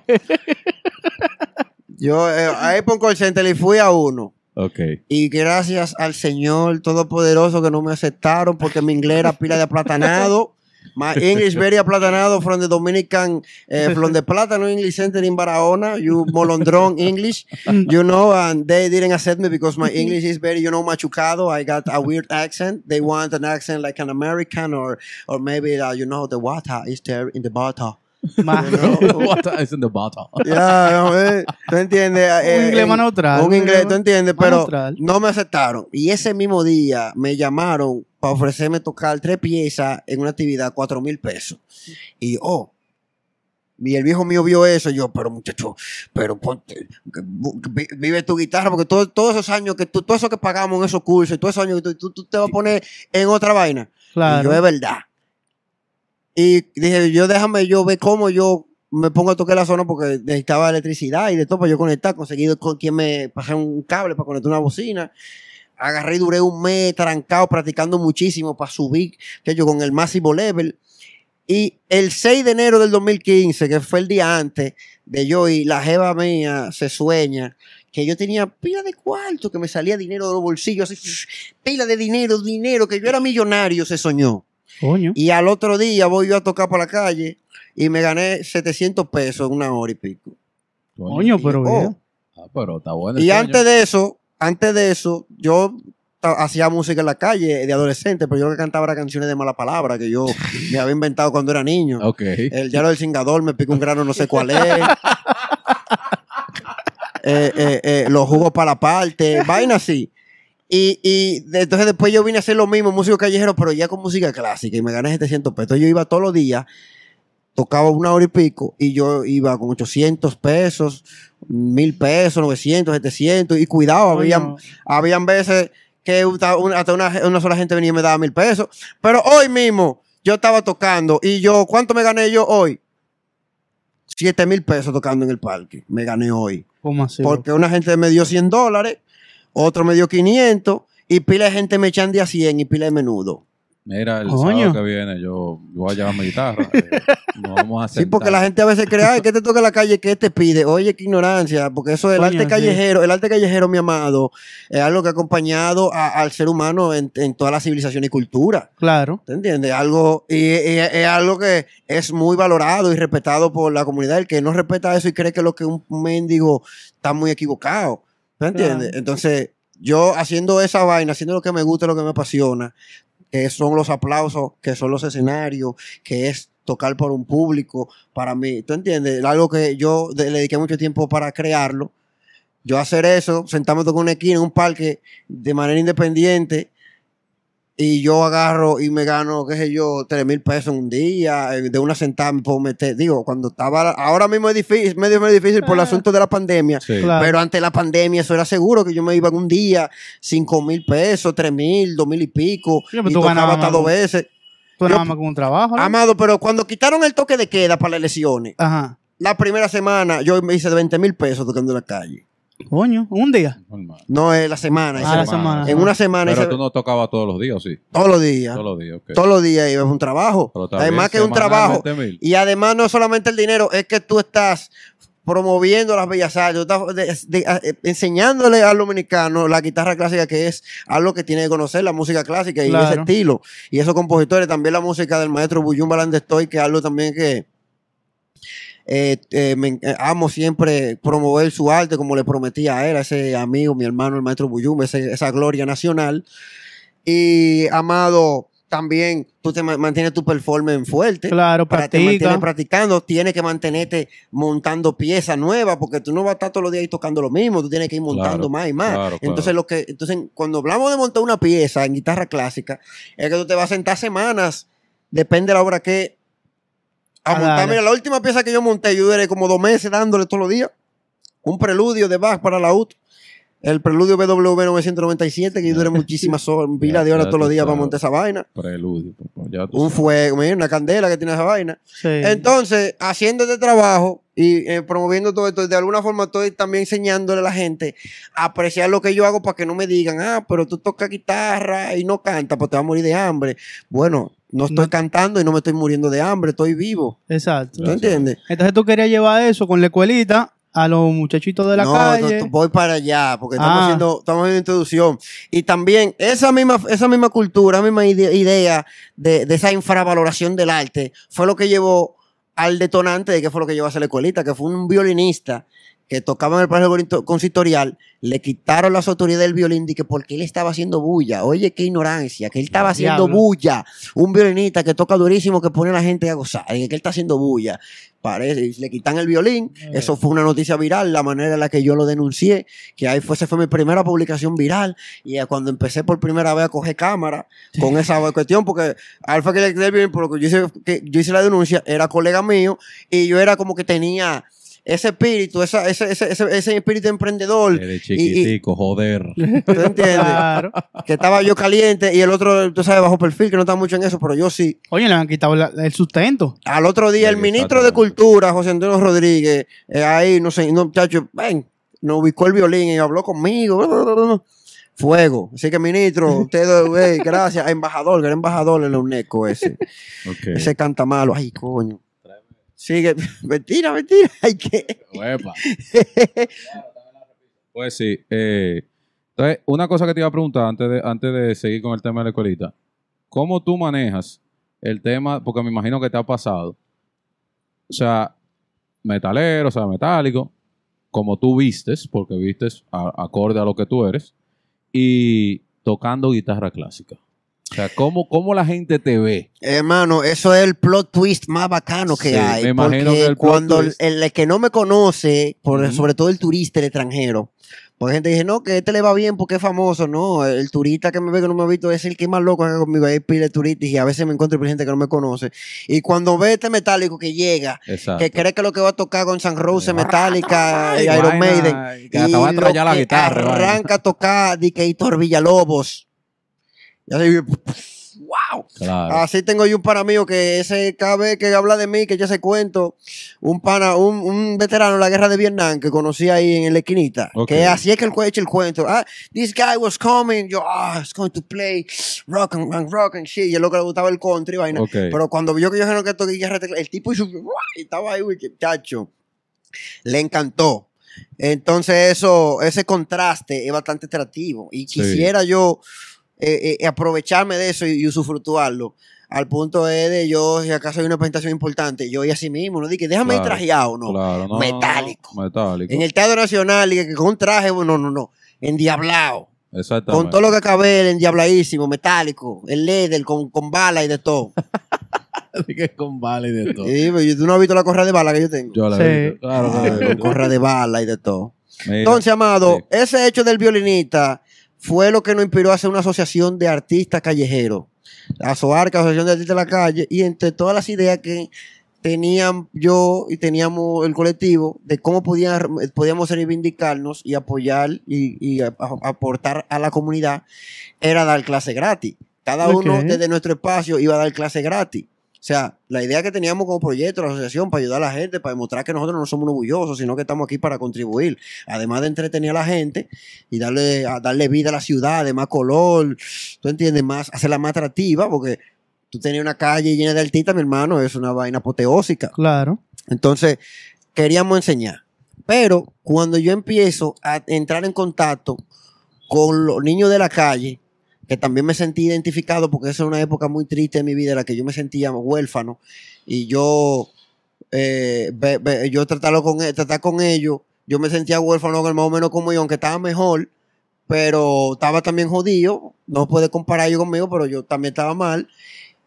Yo eh, ahí por un call center y fui a uno. Ok. Y gracias al Señor Todopoderoso que no me aceptaron porque mi inglés era pila de aplatanado. My English very aplatanado from the Dominican, eh, from the Plátano English Center in Barahona. You molondrón English, you know, and they didn't accept me because my English is very, you know, machucado. I got a weird accent. They want an accent like an American or, or maybe, uh, you know, the water is there in the bottle. Más- is in the bottle? Ya, no, eh, tú entiendes. eh, Un inglés eh, neutral, Un inglés, tú entiendes, pero neutral. no me aceptaron. Y ese mismo día me llamaron para ofrecerme tocar tres piezas en una actividad, cuatro mil pesos. Y oh, y el viejo mío vio eso, y yo, pero muchacho, pero ponte, vive tu guitarra, porque todo- todos esos años que tú, todo eso que pagamos en esos cursos, y todos esos años que tú, tú- tú te vas a poner en otra vaina. Y Claro. yo, es verdad. Y dije, yo déjame yo ver cómo yo me pongo a tocar la zona porque necesitaba electricidad y de todo para yo conectar. Conseguí con quien me pasé un cable para conectar una bocina. Agarré y duré un mes trancado practicando muchísimo para subir, que yo con el máximo level. Y el 6 de enero del 2015, que fue el día antes de yo y la jeva mía se sueña, que yo tenía pila de cuarto, que me salía dinero de los bolsillos, así, pila de dinero, dinero, que yo era millonario, se soñó. Coño. Y al otro día voy yo a tocar por la calle y me gané 700 pesos en una hora y pico. Coño, pero Oh. Ah, pero está bueno. Y antes de eso, antes de eso, yo hacía música en la calle de adolescente, pero yo que cantaba era canciones de mala palabra que yo me había inventado cuando era niño. Ok. El diablo del cingador me pica un grano, no sé cuál es. Eh, eh, eh, los jugos para la parte, vaina así. Y, y entonces después yo vine a hacer lo mismo, músico callejero, pero ya con música clásica y me gané 700 pesos. Yo iba todos los días, tocaba una hora y pico y yo iba con 800 pesos, 1000 pesos, 900, 700 y cuidado, habían, Coño. habían veces que hasta una, sola gente venía y me daba mil pesos. Pero hoy mismo yo estaba tocando y yo, ¿cuánto me gané yo hoy? 7 mil pesos tocando en el parque. Me gané hoy. ¿Cómo así? Porque una gente me dio 100 dólares, otro me dio 500 y pila de gente me echan de a 100 y pila de menudo. Mira, el Coño. sábado que viene yo, yo voy a llevar mi guitarra. eh, nos vamos a Sí, porque sentar. la gente a veces cree, ay, ¿qué te toca en la calle? ¿Qué te pide? Oye, qué ignorancia, porque eso del Coño, arte sí. callejero, el arte callejero, mi amado, es algo que ha acompañado a- al ser humano en, en toda la civilización y cultura. Claro. ¿Te entiendes? Algo, y, y- es algo que es muy valorado y respetado por la comunidad. El que no respeta eso y cree que lo que un mendigo está muy equivocado. ¿Me entiendes? Claro. Entonces, yo haciendo esa vaina, haciendo lo que me gusta, lo que me apasiona, que son los aplausos, que son los escenarios, que es tocar por un público, para mí, ¿tú entiendes? Algo que yo le dediqué mucho tiempo para crearlo. Yo hacer eso, sentarme tocar una esquina en un parque de manera independiente y yo agarro y me gano, qué sé yo, tres mil pesos en un día, de una sentada me puedo meter, digo, cuando estaba, ahora mismo es difícil, medio, medio difícil por el Ah. asunto de la pandemia, Sí. Claro. pero antes de la pandemia eso era seguro que yo me iba en un día, cinco mil pesos, tres mil, dos mil y pico, Sí, y tú tocaba ganabas hasta dos veces. Tú Yo- con un trabajo. ¿no? Amado, pero cuando quitaron el toque de queda para las elecciones, Ajá. la primera semana yo me hice de 20 mil pesos tocando en la calle. Coño, un día. Normal. No es la semana, Ah, la hice- semana. en una semana Pero hice tú no tocabas todos los días, ¿o sí? todos los días. Todos los días, ok. Todos los días iba es un trabajo. Además que es un trabajo. mil. Y además no solamente el dinero, es que tú estás promoviendo las bellas artes, tú estás de- de- eh, enseñándole al dominicano la guitarra clásica, que es algo que tiene que conocer, la música clásica y Claro. ese estilo. Y esos compositores, también la música del maestro Buyum Balandestoy, que es algo también que eh, eh, me- eh, amo siempre promover su arte, como le prometí a él, a ese amigo, mi hermano, el maestro Buyum, ese- esa gloria nacional. Y amado, también tú te ma- mantienes tu performance fuerte Claro, para te mantienes practica. practicando, tienes que mantenerte montando piezas nuevas, porque tú no vas a estar todos los días ahí tocando lo mismo, tú tienes que ir montando Claro, más y más. claro, entonces, claro. lo que, entonces, cuando hablamos de montar una pieza en guitarra clásica, es que tú te vas a sentar semanas, depende de la obra que. A Ah, montar, mira, la última pieza que yo monté, yo duré como dos meses dándole todos los días. Un preludio de Bach para la UT. El preludio BWV 997, que yo duré muchísimas horas, pila de horas todos los días para montar esa vaina. Preludio, papá, ya tú Un sabes. fuego, mira, una candela que tiene esa vaina. Sí. Entonces, haciendo este trabajo y eh, promoviendo todo esto, de alguna forma estoy también enseñándole a la gente a apreciar lo que yo hago para que no me digan, ah, pero tú tocas guitarra y no cantas, pues te vas a morir de hambre. Bueno, no estoy No. cantando y no me estoy muriendo de hambre, estoy vivo. Exacto. ¿Tú Gracias. entiendes? Entonces tú querías llevar eso con la escuelita a los muchachitos de la no, calle. no, voy para allá, porque estamos Ah. haciendo, estamos haciendo introducción. Y también esa misma, esa misma cultura, esa misma ide- idea de, de esa infravaloración del arte, fue lo que llevó al detonante de que fue lo que llevó a hacer la escuelita, que fue un violinista que tocaba en el Palacio Consistorial, le quitaron las autoridades del violín de que porque él estaba haciendo bulla. Oye, qué ignorancia, que él estaba haciendo Diablo. bulla. Un violinista que toca durísimo, que pone a la gente a gozar, y que él está haciendo bulla. Parece, y le quitan el violín. Eh. Eso fue una noticia viral, la manera en la que yo lo denuncié, que ahí fue, esa fue mi primera publicación viral. Y cuando empecé por primera vez a coger cámara con esa cuestión, porque Alfa que le quité el violín, por lo que yo hice, que yo hice la denuncia, era colega mío, y yo era como que tenía ese espíritu, esa, ese, ese, ese, ese espíritu emprendedor. Eres y- chiquitico, joder. ¿Tú entiendes? Claro. que estaba yo caliente y el otro, tú sabes, bajo perfil, que no está mucho en eso, pero yo sí. Oye, le han quitado la- el sustento. Al otro día, Sí, el ministro de. Cultura, José Antonio Rodríguez, eh, ahí, no sé, no, muchacho, ven, nos ubicó el violín y habló conmigo. Fuego. Así que, ministro, usted, eh, gracias. Embajador, que era embajador en la UNESCO ese. Ese canta malo. Ay, coño. Sigue. Mentira, mentira. Ay, que. Pues sí. eh, entonces, una cosa que te iba a preguntar antes de, antes de seguir con el tema de la escuelita. ¿Cómo tú manejas el tema? Porque me imagino que te ha pasado. O sea, metalero, o sea, metálico, como tú vistes, porque vistes a- acorde a lo que tú eres, y tocando guitarra clásica. O sea, ¿cómo, cómo la gente te ve? Hermano, eso es el plot twist más bacano que Sí, hay. me imagino porque que el plot cuando el, twist- el que no me conoce, por, sobre todo el turista, el extranjero, porque gente dice, no, que este le va bien porque es famoso. No, el turista que me ve que no me ha visto es el que más loco que conmigo. Hay pile turistas y a veces me encuentro con gente que no me conoce. Y cuando ve este metálico que llega, Exacto. que cree que lo que va a tocar con San Rose, Metallica y Iron Maiden, que hasta va a y lo ya la que guitarra, arranca a tocar que Héctor Villalobos. Y así, wow. Claro. Así tengo yo un pana mío que ese cada vez que habla de mí, que yo se cuento, un pana, un, un veterano de la guerra de Vietnam que conocí ahí en la esquinita, que así es que el echa el cuento. Ah, this guy was coming, yo, ah, it's going to play rock and, and rock and shit. Y es lo que le gustaba el country, vaina. Pero cuando vio que yo no que toqué tecla- el tipo hizo, y estaba ahí, chacho. Le encantó. Entonces eso, ese contraste es bastante atractivo. Y Sí. quisiera yo eh, eh, aprovecharme de eso y, y usufructuarlo. Al punto es de yo, si acaso hay una presentación importante, yo y así mismo, no dije, déjame ir trajeado, no. Claro, no, metálico. En el Teatro Nacional, y que con un traje, no, no, no. Endiablado. Exactamente. Con todo lo que acabé, endiabladísimo, metálico, el leather, con, con bala y de todo. que con vale y de todo. Sí, pero tú no has visto la correa de bala que yo tengo. Yo la Sí. he visto. Claro la correa de bala y de todo. Mira, Entonces, amado, Sí. ese hecho del violinista fue lo que nos inspiró a hacer una asociación de artistas callejeros. La SOARCA, Asociación de Artistas de la Calle, y entre todas las ideas que tenían yo y teníamos el colectivo de cómo podían, podíamos reivindicarnos y apoyar y, y a- a- aportar a la comunidad, era dar clase gratis. Cada uno desde nuestro espacio iba a dar clase gratis. O sea, la idea que teníamos como proyecto, la asociación, para ayudar a la gente, para demostrar que nosotros no somos unos bullosos, sino que estamos aquí para contribuir. Además de entretener a la gente y darle, a darle vida a la ciudad, de más color, tú entiendes, más, hacerla más atractiva, porque tú tenías una calle llena de artistas, mi hermano, es una vaina apoteósica. Claro. Entonces, queríamos enseñar. Pero cuando yo empiezo a entrar en contacto con los niños de la calle, que también me sentí identificado porque esa es una época muy triste de mi vida en la que yo me sentía huérfano y yo, eh, yo tratarlo con, e- tratar con ellos, yo me sentía huérfano más o menos como yo, aunque estaba mejor, pero estaba también jodido, no puede comparar yo conmigo, pero yo también estaba mal.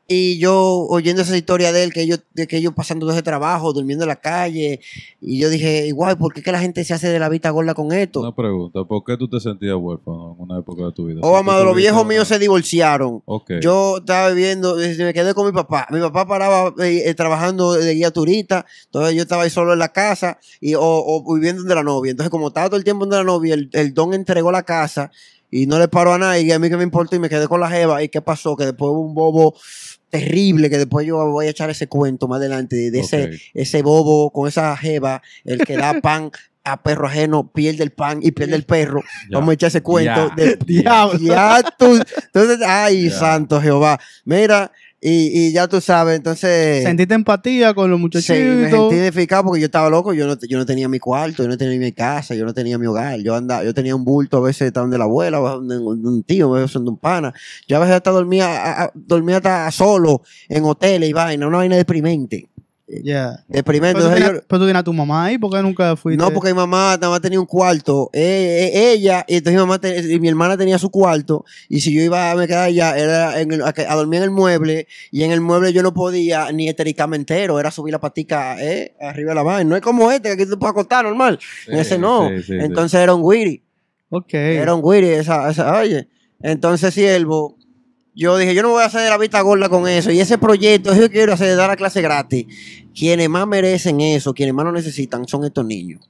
Y yo oyendo esa historia de él, que ellos, de que ellos pasando de ese trabajo, durmiendo en la calle, y yo dije, igual, ¿por qué que la gente se hace de la vista gorda con esto? Una pregunta. ¿Por qué tú te sentías huérfano en una época de tu vida? oh, amado, los viejos míos se divorciaron. Ok. Yo estaba viviendo, eh, me quedé con mi papá. Mi papá paraba eh, eh, trabajando de guía turista, entonces yo estaba ahí solo en la casa y, o, o viviendo de la novia. Entonces, como estaba todo el tiempo de la novia, el, el don entregó la casa y no le paró a nadie. Y a mí que me importó y me quedé con la jeva. ¿Y qué pasó? Que después hubo un bobo terrible, que después yo voy a echar ese cuento más adelante de, de ese, ese bobo con esa jeva, el que da pan a perro ajeno, pierde el pan y pierde el perro. Vamos a echar ese cuento. Ya. de- Diablo. entonces, ay, santo Jehová. Mira, y, y ya tú sabes, entonces. Sentiste empatía con los sí, me muchachitos. sentí identificado porque yo estaba loco, yo no, yo no tenía mi cuarto, yo no tenía mi casa, yo no tenía mi hogar, yo andaba, yo tenía un bulto, a veces estaba donde la abuela, a veces donde donde un tío, a veces donde un pana, yo a veces hasta dormía, a- a- dormía hasta solo en hoteles y vaina, una vaina deprimente, Ya. deprimente, Pero, tú Entonces, tenías, yo- pero tú tienes a tu mamá ahí, ¿por qué nunca fuiste? no, porque mi mamá nada más tenía un cuarto. eh, eh, ella, y entonces mi mamá te- y mi hermana tenía su cuarto. Y si yo iba a me quedar allá, era en el- a, dormir en el mueble. Y en el mueble yo no podía ni estericarme entero. Era subir la patica eh, arriba de la vaina. No es como este, que aquí tú puedes acostar normal. en ese no. sí, sí, sí. entonces era un Wiri. Ok. Era un Wiri. Esa, esa, oye. Entonces, siervo. Yo dije, yo no voy a hacer de la vista gorda con eso. Y ese proyecto, yo quiero hacer, dar la clase gratis. Quienes más merecen eso, quienes más lo necesitan, son estos niños.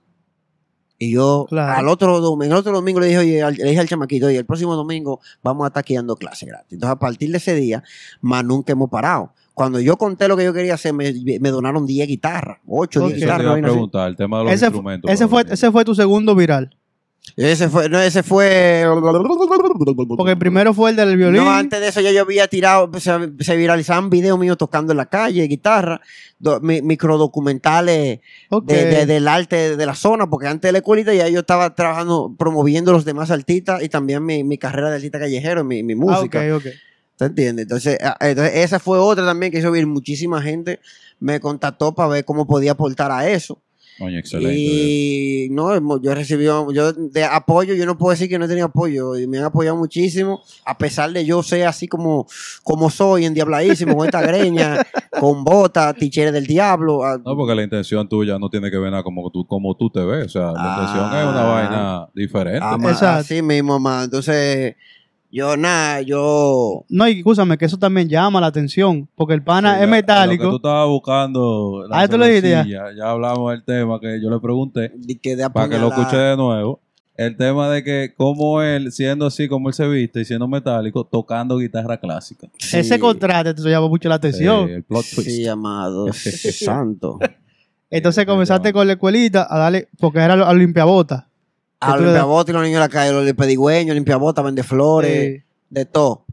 Y yo, Claro. al otro domingo, el otro domingo le dije, oye, al- le dije al chamaquito, oye, el próximo domingo vamos a estar aquí dando clase gratis. Entonces, a partir de ese día, más nunca hemos parado. Cuando yo conté lo que yo quería hacer, me, me donaron 10 guitarras, 8, Ok. 10 Eso te guitarras. iba a preguntar, el tema de los ese, instrumentos. fue, ese fue tu segundo viral. Ese fue, no, ese fue. Porque el primero fue el del violín. No, antes de eso ya yo había tirado, se, se viralizaban videos míos tocando en la calle, guitarra, do- mi- microdocumentales Ok. de, de- del arte de la zona, porque antes de la escuelita ya yo estaba trabajando, promoviendo los demás artistas y también mi, mi carrera de artista callejero, mi, mi Ah, música. ok, ok. ¿Te entiendes? Entonces, ah, entonces, esa fue otra también que hizo vir muchísima gente, me contactó para ver cómo podía aportar a eso. Excelente. Y no, yo recibí, yo de apoyo, yo no puedo decir que no he tenido apoyo, y me han apoyado muchísimo, a pesar de yo ser así como, como soy, endiabladísimo, con esta greña, con botas, ticheres del diablo. ah, No, porque la intención tuya no tiene que ver nada como tú, como tú te ves. O sea, la Ah. intención es una vaina diferente. ah, Exacto. así mismo, mamá. Entonces, yo nada, yo... No, y escúchame, que eso también llama la atención. Porque el pana Sí, es ya- Lo que tú metálico. estabas buscando. la Ah, ¿tú lo dijiste ya? Ya hablamos del tema que yo le pregunté que de para que lo escuche de nuevo. El tema de que como él, siendo así como él se viste y siendo metálico, tocando guitarra clásica. Sí. Ese contraste te llama mucho la atención. Sí, el plot twist. Sí, amado. Santo. Entonces comenzaste con la escuelita a darle, porque era a limpiabota. A das- limpiabotas y los niños de la calle, los pedigüeños, limpiabotas, vende flores, Eh, de todo.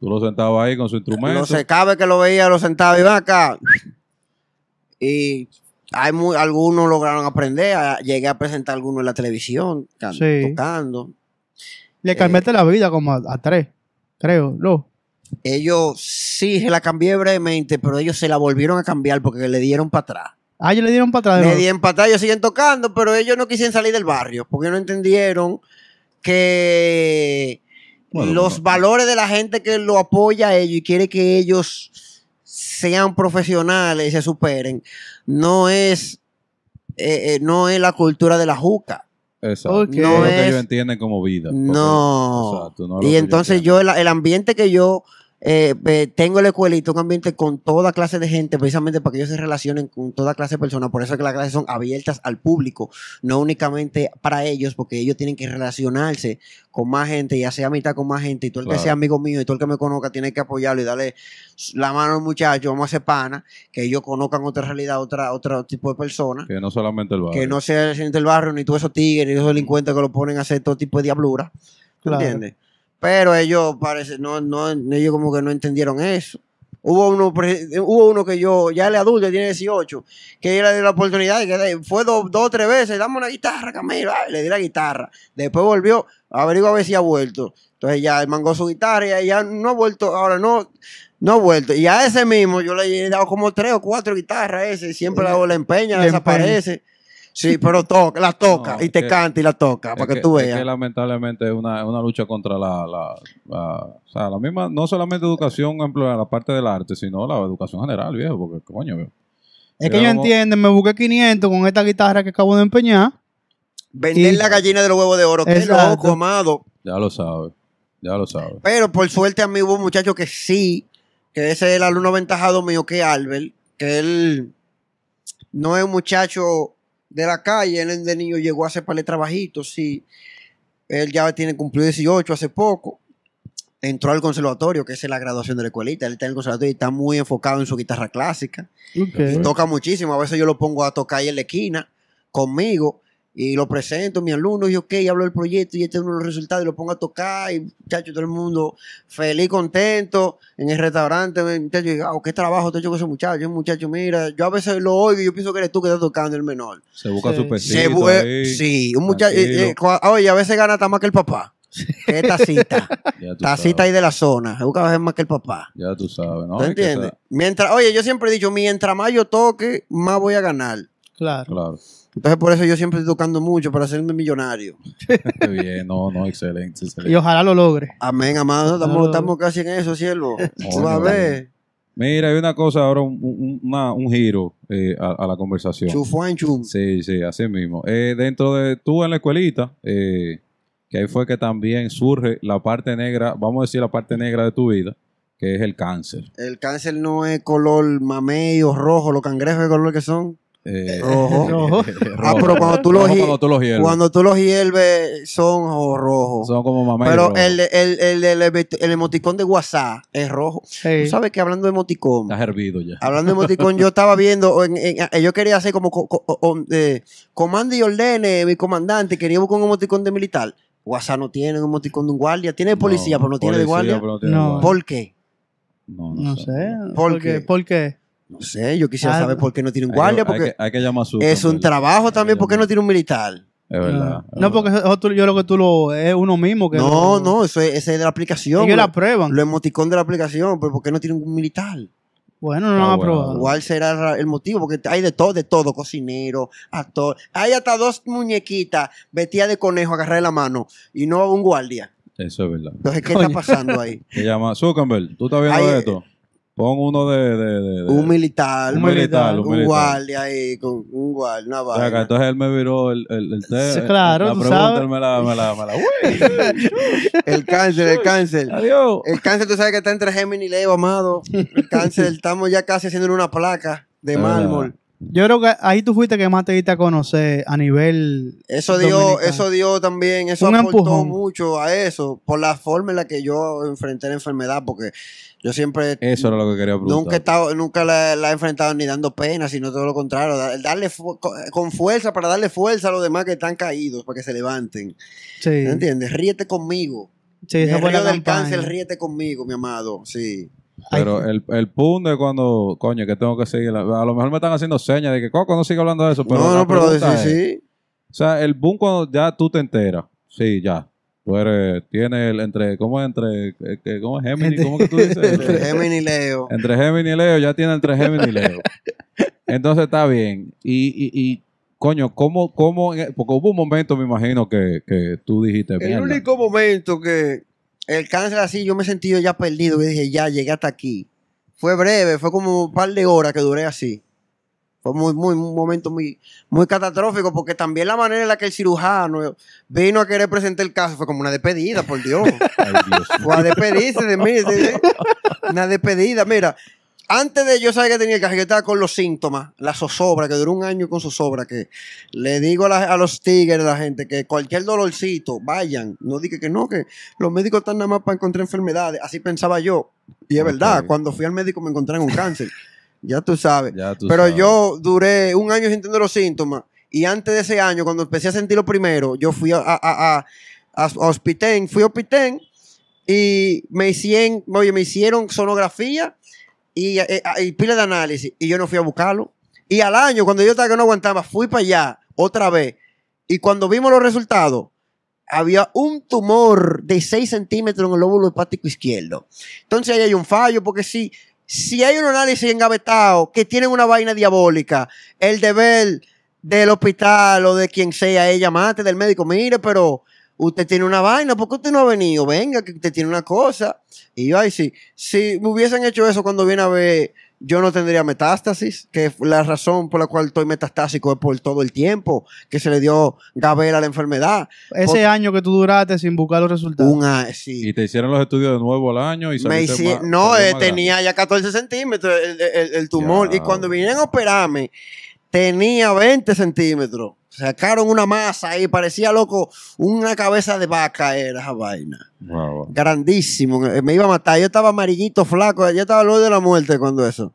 Tú lo sentabas ahí con su instrumento. sé, cada vez que lo veía, lo sentaba y va acá. Y hay muy, algunos lograron aprender. Llegué a presentar algunos en la televisión, can- Sí. tocando. le cambiaste la vida como a, a tres, creo, ¿no? Ellos sí se la cambié brevemente, pero ellos se la volvieron a cambiar porque le dieron para atrás. Ah, ellos le dieron para atrás. Le dieron para atrás, ellos siguen tocando, pero ellos no quisieron salir del barrio porque no entendieron que Bueno, los no. valores de la gente que lo apoya a ellos y quiere que ellos sean profesionales y se superen, no es, eh, eh, no es la cultura de la juca. Exacto. No es lo No que ellos entienden como vida. No. Exacto, no es lo y entonces yo, el, el ambiente que yo eh, eh, tengo en la escuelita, un ambiente con toda clase de gente, precisamente para que ellos se relacionen con toda clase de personas. Por eso es que las clases son abiertas al público, no únicamente para ellos, porque ellos tienen que relacionarse con más gente y hacer amistad con más gente. Y todo el que sea amigo mío y todo el que me conozca tiene que apoyarlo y darle la mano al muchacho. Vamos a hacer pana, que ellos conozcan otra realidad, otra, otro tipo de personas. Que no solamente el barrio. Que no sea el barrio, ni todos esos tigres, ni esos delincuentes que lo ponen a hacer todo tipo de diablura. ¿Tú Claro. entiendes? Pero ellos parece, no, no, ellos como que no entendieron eso. Hubo uno, hubo uno que yo, ya es adulto, tiene 18, que él le dio la oportunidad, y que fue dos dos o tres veces, dame una guitarra, Camilo, ay, le di la guitarra. Después volvió, averigua a ver si ha vuelto. Entonces ya él mangó su guitarra y ya no ha vuelto, ahora no, no ha vuelto. Y a ese mismo yo le he dado como tres o cuatro guitarras a ese, siempre la, la empeña, Le desaparece. Sí, pero toca, la toca, No, y te es que- canta y la toca, Es para que, tú es veas. que lamentablemente es una, una lucha contra la, la, la- o sea, la misma, no solamente educación en la parte del arte, sino la educación general, viejo, porque coño, viejo. Es que como- entienden, me busqué 500 con esta guitarra que acabo de empeñar. Vender Y- la gallina de los huevos de oro. Qué Exacto. loco, amado. ya lo sabe, ya lo sabe. Pero por suerte a mí hubo un muchacho que sí, que ese es el alumno aventajado mío, que es Albert, que él no es un muchacho de la calle, él de niño llegó a hacer par de trabajitos, sí. Él ya tiene cumplido 18 hace poco. Entró al conservatorio, que es la graduación de la escuelita. Él está en el conservatorio y está muy enfocado en su guitarra clásica. Y toca muchísimo. A veces yo lo pongo a tocar ahí en la esquina conmigo y lo presento a mi alumno y ok, hablo del proyecto y este es uno de los resultados y lo pongo a tocar y muchacho, todo el mundo feliz, contento en el restaurante, muchacho, y, "Wow, qué trabajo te ha hecho con ese muchacho, un muchacho, mira, yo a veces lo oigo y yo pienso que eres tú que estás tocando el menor. Se busca Sí. su Se pesito fue- ahí, sí, un muchacho, eh, eh, cua- oye, a veces gana hasta más que el papá. ¿Qué tacita? tacita ahí de la zona, se busca a veces más que el papá. Ya tú sabes, ¿no? ¿Tú Hay que entiendes? Mientras, oye, yo siempre he dicho, mientras más yo toque, más voy a ganar. Claro. Claro. Entonces por eso yo siempre estoy tocando mucho para hacerme millonario. Qué bien, no, no, excelente, excelente. Y ojalá lo logre. Amén, amado. Estamos, estamos casi en eso, siervo. Tú vas a ver. Mira, hay una cosa ahora, un, un- una- un giro eh, a, a la conversación. Chufuan chum. Sí, sí, así mismo. Eh, dentro de tú en la escuelita, eh, que ahí fue que también surge la parte negra, vamos a decir la parte negra de tu vida, que es el cáncer. El cáncer no es color mamey o rojo, los cangrejos de color que son. Eh, Rojo. Rojo. Ah, pero cuando tú los cuando tú los hierves. Cuando tú los hierves son o rojos. Son como mamá Pero el, el, el, el, el emoticón de WhatsApp es rojo. Sí. Tú sabes que hablando de emoticón, Estás hervido ya. hablando de emoticón, yo estaba viendo, en- en- yo quería hacer como co- co- o- eh, comando y ordene, mi comandante, quería buscar un emoticón de militar. WhatsApp no tiene un emoticón de un guardia, tiene de policía, pero no tiene de guardia. pero no tiene No. de guardia. ¿Por qué? No, No sé. ¿Por qué? ¿Por qué? No sé, yo quisiera Ah, saber por qué no tiene un Hay guardia, hay, porque que, hay que llamar a su es un trabajo también, ¿por qué no tiene un militar? Es verdad. es No, porque verdad. eso tú- yo lo que tú lo es uno mismo que No, lo- no, eso es, ese es de la aplicación. Ellos la lo, prueban. lo emoticón de la aplicación, pero ¿por qué no tiene un militar? Bueno, no lo Ah, han bueno. aprobado. ¿Cuál será el motivo? Porque hay de todo, de todo, cocinero, actor. Hay hasta dos muñequitas vestidas de conejo agarradas de la mano y no un guardia. Eso es verdad. Entonces, ¿qué Coño. está pasando ahí? Se llama Zuckerberg. ¿Tú estás viendo Ay, esto? Pon uno de... de, de- de- Un militar, un un, militar, un militar. guardia ahí, con un guardia, una vaina. entonces él me viró el, el, el té- Sí, claro, la tú pregunta, sabes. él me la... Me la, me la uy, El cáncer, el cáncer. adiós. El cáncer, tú sabes que está entre Géminis y Leo, amado. El cáncer, estamos ya casi haciendo una placa de mármol. Yo creo que ahí tú fuiste que más te diste a conocer a nivel. Eso dio, dominicano. eso dio también, eso Un aportó empujón. mucho a eso, por la forma en la que yo enfrenté la enfermedad, porque yo siempre Eso era lo que quería preguntar. nunca he estado, nunca la, la he enfrentado ni dando pena, sino todo lo contrario, da- darle fu- con fuerza para darle fuerza a los demás que están caídos, para que se levanten. Sí. ¿Me entiendes? Ríete conmigo. Sí, esa la río del cáncer, ríete conmigo, mi amado. Sí. Pero el, el punto de cuando, coño, que tengo que seguir. A lo mejor me están haciendo señas de que, Coco, no sigue hablando de eso. Pero no, no, pero sí, es, sí. O sea, el boom cuando ya tú te enteras. Sí, ya. Tú eres, tienes el entre, ¿cómo es entre, eh, cómo es Gemini? ¿Cómo que tú dices? Entre Gemini y Leo. entre Gemini y Leo, ya tiene entre Gemini y Leo. Entonces está bien. Y, y, y coño, ¿cómo, cómo? Porque hubo un momento, me imagino, que, que tú dijiste, El único momento que el cáncer así, yo me sentí ya perdido, que dije, ya llegué hasta aquí. Fue breve, fue como un par de horas que duré así. Fue muy, muy, un momento muy, muy catastrófico, porque también la manera en la que el cirujano vino a querer presentar el caso fue como una despedida, por Dios. Ay, Dios. Fue a despedirse de mí. de- una despedida. Mira, antes de yo saber que tenía el cáncer, yo estaba con los síntomas, la zozobra, que duró un año con zozobra, que le digo a, la- a los tigres, a la gente, que cualquier dolorcito, vayan. No dije que no, que los médicos están nada más para encontrar enfermedades. Así pensaba yo. Y es verdad, cuando fui al médico me encontré un cáncer. Ya tú sabes. Ya tú Pero sabes. yo duré un año sintiendo los síntomas. Y antes de ese año, cuando empecé a sentir lo primero, yo fui a, a, a, a, Hospitén, fui a Hospitén y me hicieron, oye, me hicieron sonografía y, eh, y pila de análisis. Y yo no fui a buscarlo. Y al año, cuando yo estaba que no aguantaba, fui para allá otra vez. Y cuando vimos los resultados, había un tumor de 6 centímetros en el lóbulo hepático izquierdo. Entonces ahí hay un fallo, porque si, si hay un análisis engavetado que tienen una vaina diabólica, el deber del hospital o de quien sea es llamarte del médico, mire, pero usted tiene una vaina, ¿por qué usted no ha venido? Venga, que usted tiene una cosa. Y yo, ay, sí, si me hubiesen hecho eso cuando viene a ver, yo no tendría metástasis, que la razón por la cual estoy metastásico es por todo el tiempo que se le dio Gabel a la enfermedad. Ese Por- año que tú duraste sin buscar los resultados. Un, sí. Y te hicieron los estudios de nuevo al año y Me más- no, eh, tenía ya 14 centímetros el, el- el tumor. Y cuando vinieron a operarme, tenía 20 centímetros. Sacaron una masa ahí, parecía loco, una cabeza de vaca era esa vaina. Wow. Grandísimo, eh, me iba a matar. Yo estaba amarillito, flaco, yo estaba al de la muerte cuando eso.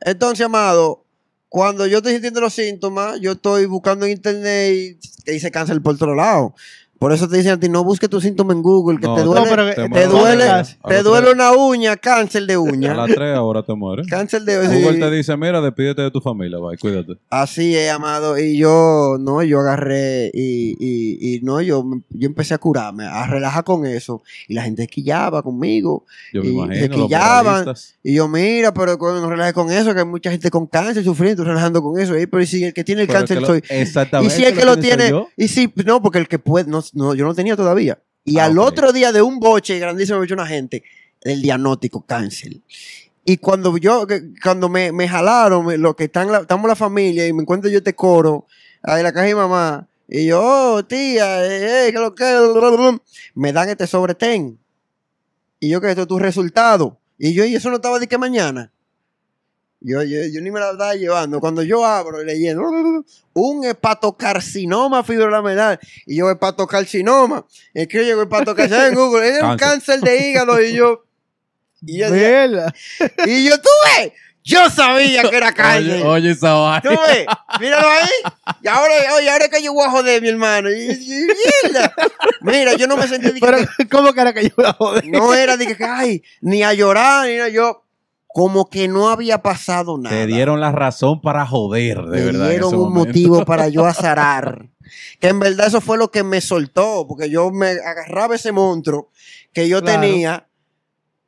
Entonces, amado, cuando yo estoy sintiendo los síntomas, yo estoy buscando en internet y te dice cáncer por otro lado. Por eso te dicen a ti, no busques tus síntomas en Google, que No, te duele, No, pero te te, duele, A te duele una uña, cáncer de A uña. las 3 ahora te mueres. Cáncer de Google sí. te dice, mira, despídete de tu familia, bye, cuídate. Así es, amado. Y yo, no, yo agarré y, y, y no, yo, yo empecé a curarme, a relajar con eso. Y la gente quillaba conmigo. Yo me Y imagino. se quillaban. Y yo, mira, pero cuando no relajes con eso, que hay mucha gente con cáncer sufriendo, relajando con eso. Y, pero ¿y si el que tiene el Pero cáncer lo- soy. Y Exactamente. si el que lo tiene. yo. Y si, no, porque el que puede, no, no, yo no tenía todavía. Y Ah, al otro día de un boche grandísimo me echó una gente el diagnóstico cáncer. Y cuando yo, cuando me, me jalaron, me- lo que están, la- estamos la familia y me encuentro yo este coro, ahí la caja de mi mamá, y yo, oh, tía, eh, eh, ¿qué lo que? Me dan este sobre ten. Y yo, que esto es tu resultado. Y yo, y eso no estaba de que mañana. Yo, yo, yo ni me la estaba llevando. Cuando yo abro y leyendo, un hepatocarcinoma fibrolaminal. Y yo, hepatocarcinoma. Escribo yo, hepatocarcinoma en Google. Es un Cáncer. de hígado. Y yo, y yo, y yo, tú ves, yo sabía que era cáncer. Oye, oye, esa vaina. ¿Tú ves? Míralo ahí. Y ahora, oye, ahora es que yo voy a joder, mi hermano. Y, y- mierda. Mira, yo no me sentí de que- Pero, ¿cómo que era que yo iba a joder? no era de que, ay, ni a llorar, ni a yo. Como que no había pasado nada. Te dieron la razón para joder, de Me verdad. en dieron ese un momento. motivo para yo azarar. que en verdad eso fue lo que me soltó, porque yo me agarraba ese monstruo que yo Claro. tenía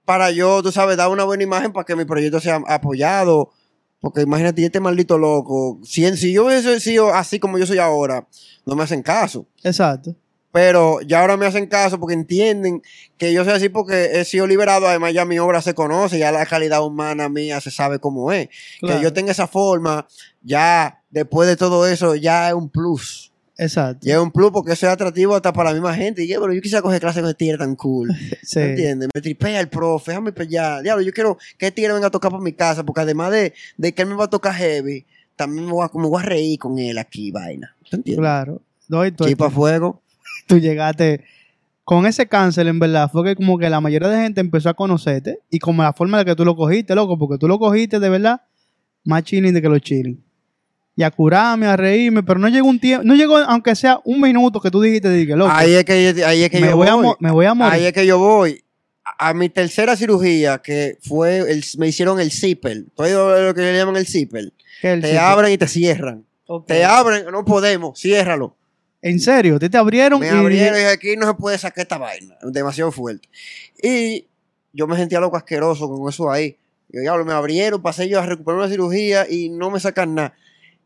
para yo, tú sabes, dar una buena imagen para que mi proyecto sea apoyado. Porque imagínate, este maldito loco, si, si yo hubiese sido así como yo soy ahora, no me hacen caso. Exacto. Pero ya ahora me hacen caso porque entienden que yo soy así porque he sido liberado. Además, ya mi obra se conoce, ya la calidad humana mía se sabe cómo es. Claro. Que yo tenga esa forma, ya después de todo eso, ya es un plus. Exacto. Ya es un plus porque eso es atractivo hasta para la misma gente. Y yo, pero yo quisiera coger clase con este tigre tan cool. Sí. ¿Me entiendes? Me tripea el profe, déjame allá. Diablo, yo quiero que este tigre venga a tocar para mi casa porque además de, de que él me va a tocar heavy, también me voy, a, me voy a reír con él aquí, vaina. ¿Tú entiendes? Claro. No, y tú, Chipa fuego. Tú llegaste con ese cáncer, en verdad, fue que como que la mayoría de gente empezó a conocerte y como la forma de que tú lo cogiste, loco, porque tú lo cogiste de verdad más chilling de que los chilling. Y a curarme, a reírme, pero no llegó un tiempo, no llegó aunque sea un minuto que tú dijiste, dije, loco, Ahí es que, yo- ahí es que me, yo voy voy. a me voy a morir. Ahí es que yo voy. A, a mi tercera cirugía, que fue, el, me hicieron el zipper. ¿Tú has oído lo que le llaman el zipper? ¿Qué el Te abren y te cierran. Te abren, no podemos, ciérralo. En serio, te, te abrieron Me y abrieron y dije, aquí no se puede sacar esta vaina. Demasiado fuerte. Y yo me sentía loco asqueroso con eso ahí. Yo, diablo, me abrieron, pasé yo a recuperar una cirugía y no me sacan nada.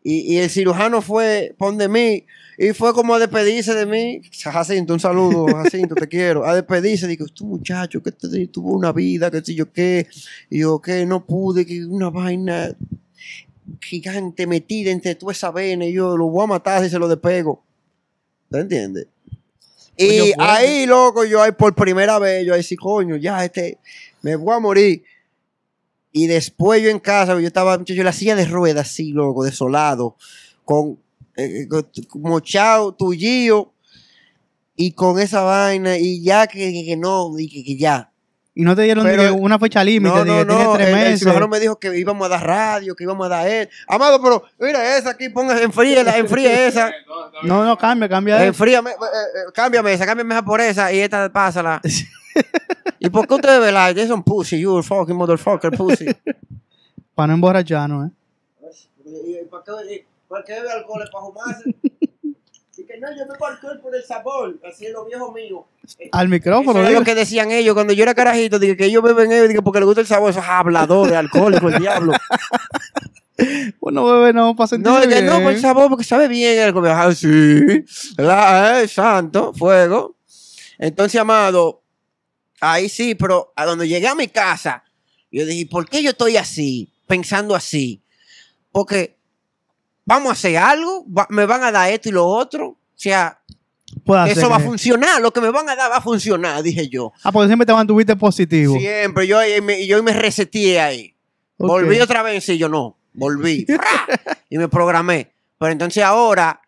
Y, y el cirujano fue, pon de mí, y fue como a despedirse de mí. Jacinto, un saludo, Jacinto, te quiero. A despedirse, digo, tú muchacho, que te, tuvo una vida, que sé yo qué. Y yo, que no pude, que una vaina gigante metida entre toda esa vena y yo lo voy a matar si se lo despego. ¿Te entiendes? Y ahí, loco, yo ahí por primera vez, yo ahí sí, coño, ya este, me voy a morir. Y después yo en casa, yo estaba, muchacho, en la silla de ruedas, así, loco, desolado, con, eh, con- mochado, tullío, y con esa vaina, y ya que, que- que no, y que, que ya. Y no te dieron Pero- una fecha límite, No, no, no, tres el, el meses. cirujano me dijo que íbamos a dar radio, que íbamos a dar él. Amado, pero mira esa aquí, ponga, enfríela, enfríe esa. No, no, cambia, cambia. Enfríame, eh, eh, cámbiame esa, cámbiame esa por esa y esta pásala. ¿Y por qué ustedes ven like? Jason pussy, you fucking motherfucker pussy. Para no emborracharnos, ¿eh? ¿Y para qué, para qué bebe alcohol? ¿Para fumarse? Que no, yo bebo alcohol por el sabor, así es lo viejo mío. Al micrófono, Eso es lo que decían ellos cuando yo era carajito, dije que ellos beben ellos, dije, porque les gusta el sabor, esos habladores, alcohólicos, el diablo. Bueno, bebé, no, para sentirse No, dije, bien. no, por el sabor, porque sabe bien el comer. Ah, sí, la, eh, santo, fuego. Entonces, amado, ahí sí, pero a donde llegué a mi casa, yo dije, ¿por qué yo estoy así, pensando así? Porque vamos a hacer algo, me van a dar esto y lo otro. O sea, Puede eso va a funcionar, lo que me van a dar va a funcionar, dije yo. Ah, porque siempre te mantuviste positivo. Siempre, yo, ahí me- yo me reseteé ahí. Volví otra vez, sí, yo no. Volví. y me programé. Pero entonces ahora,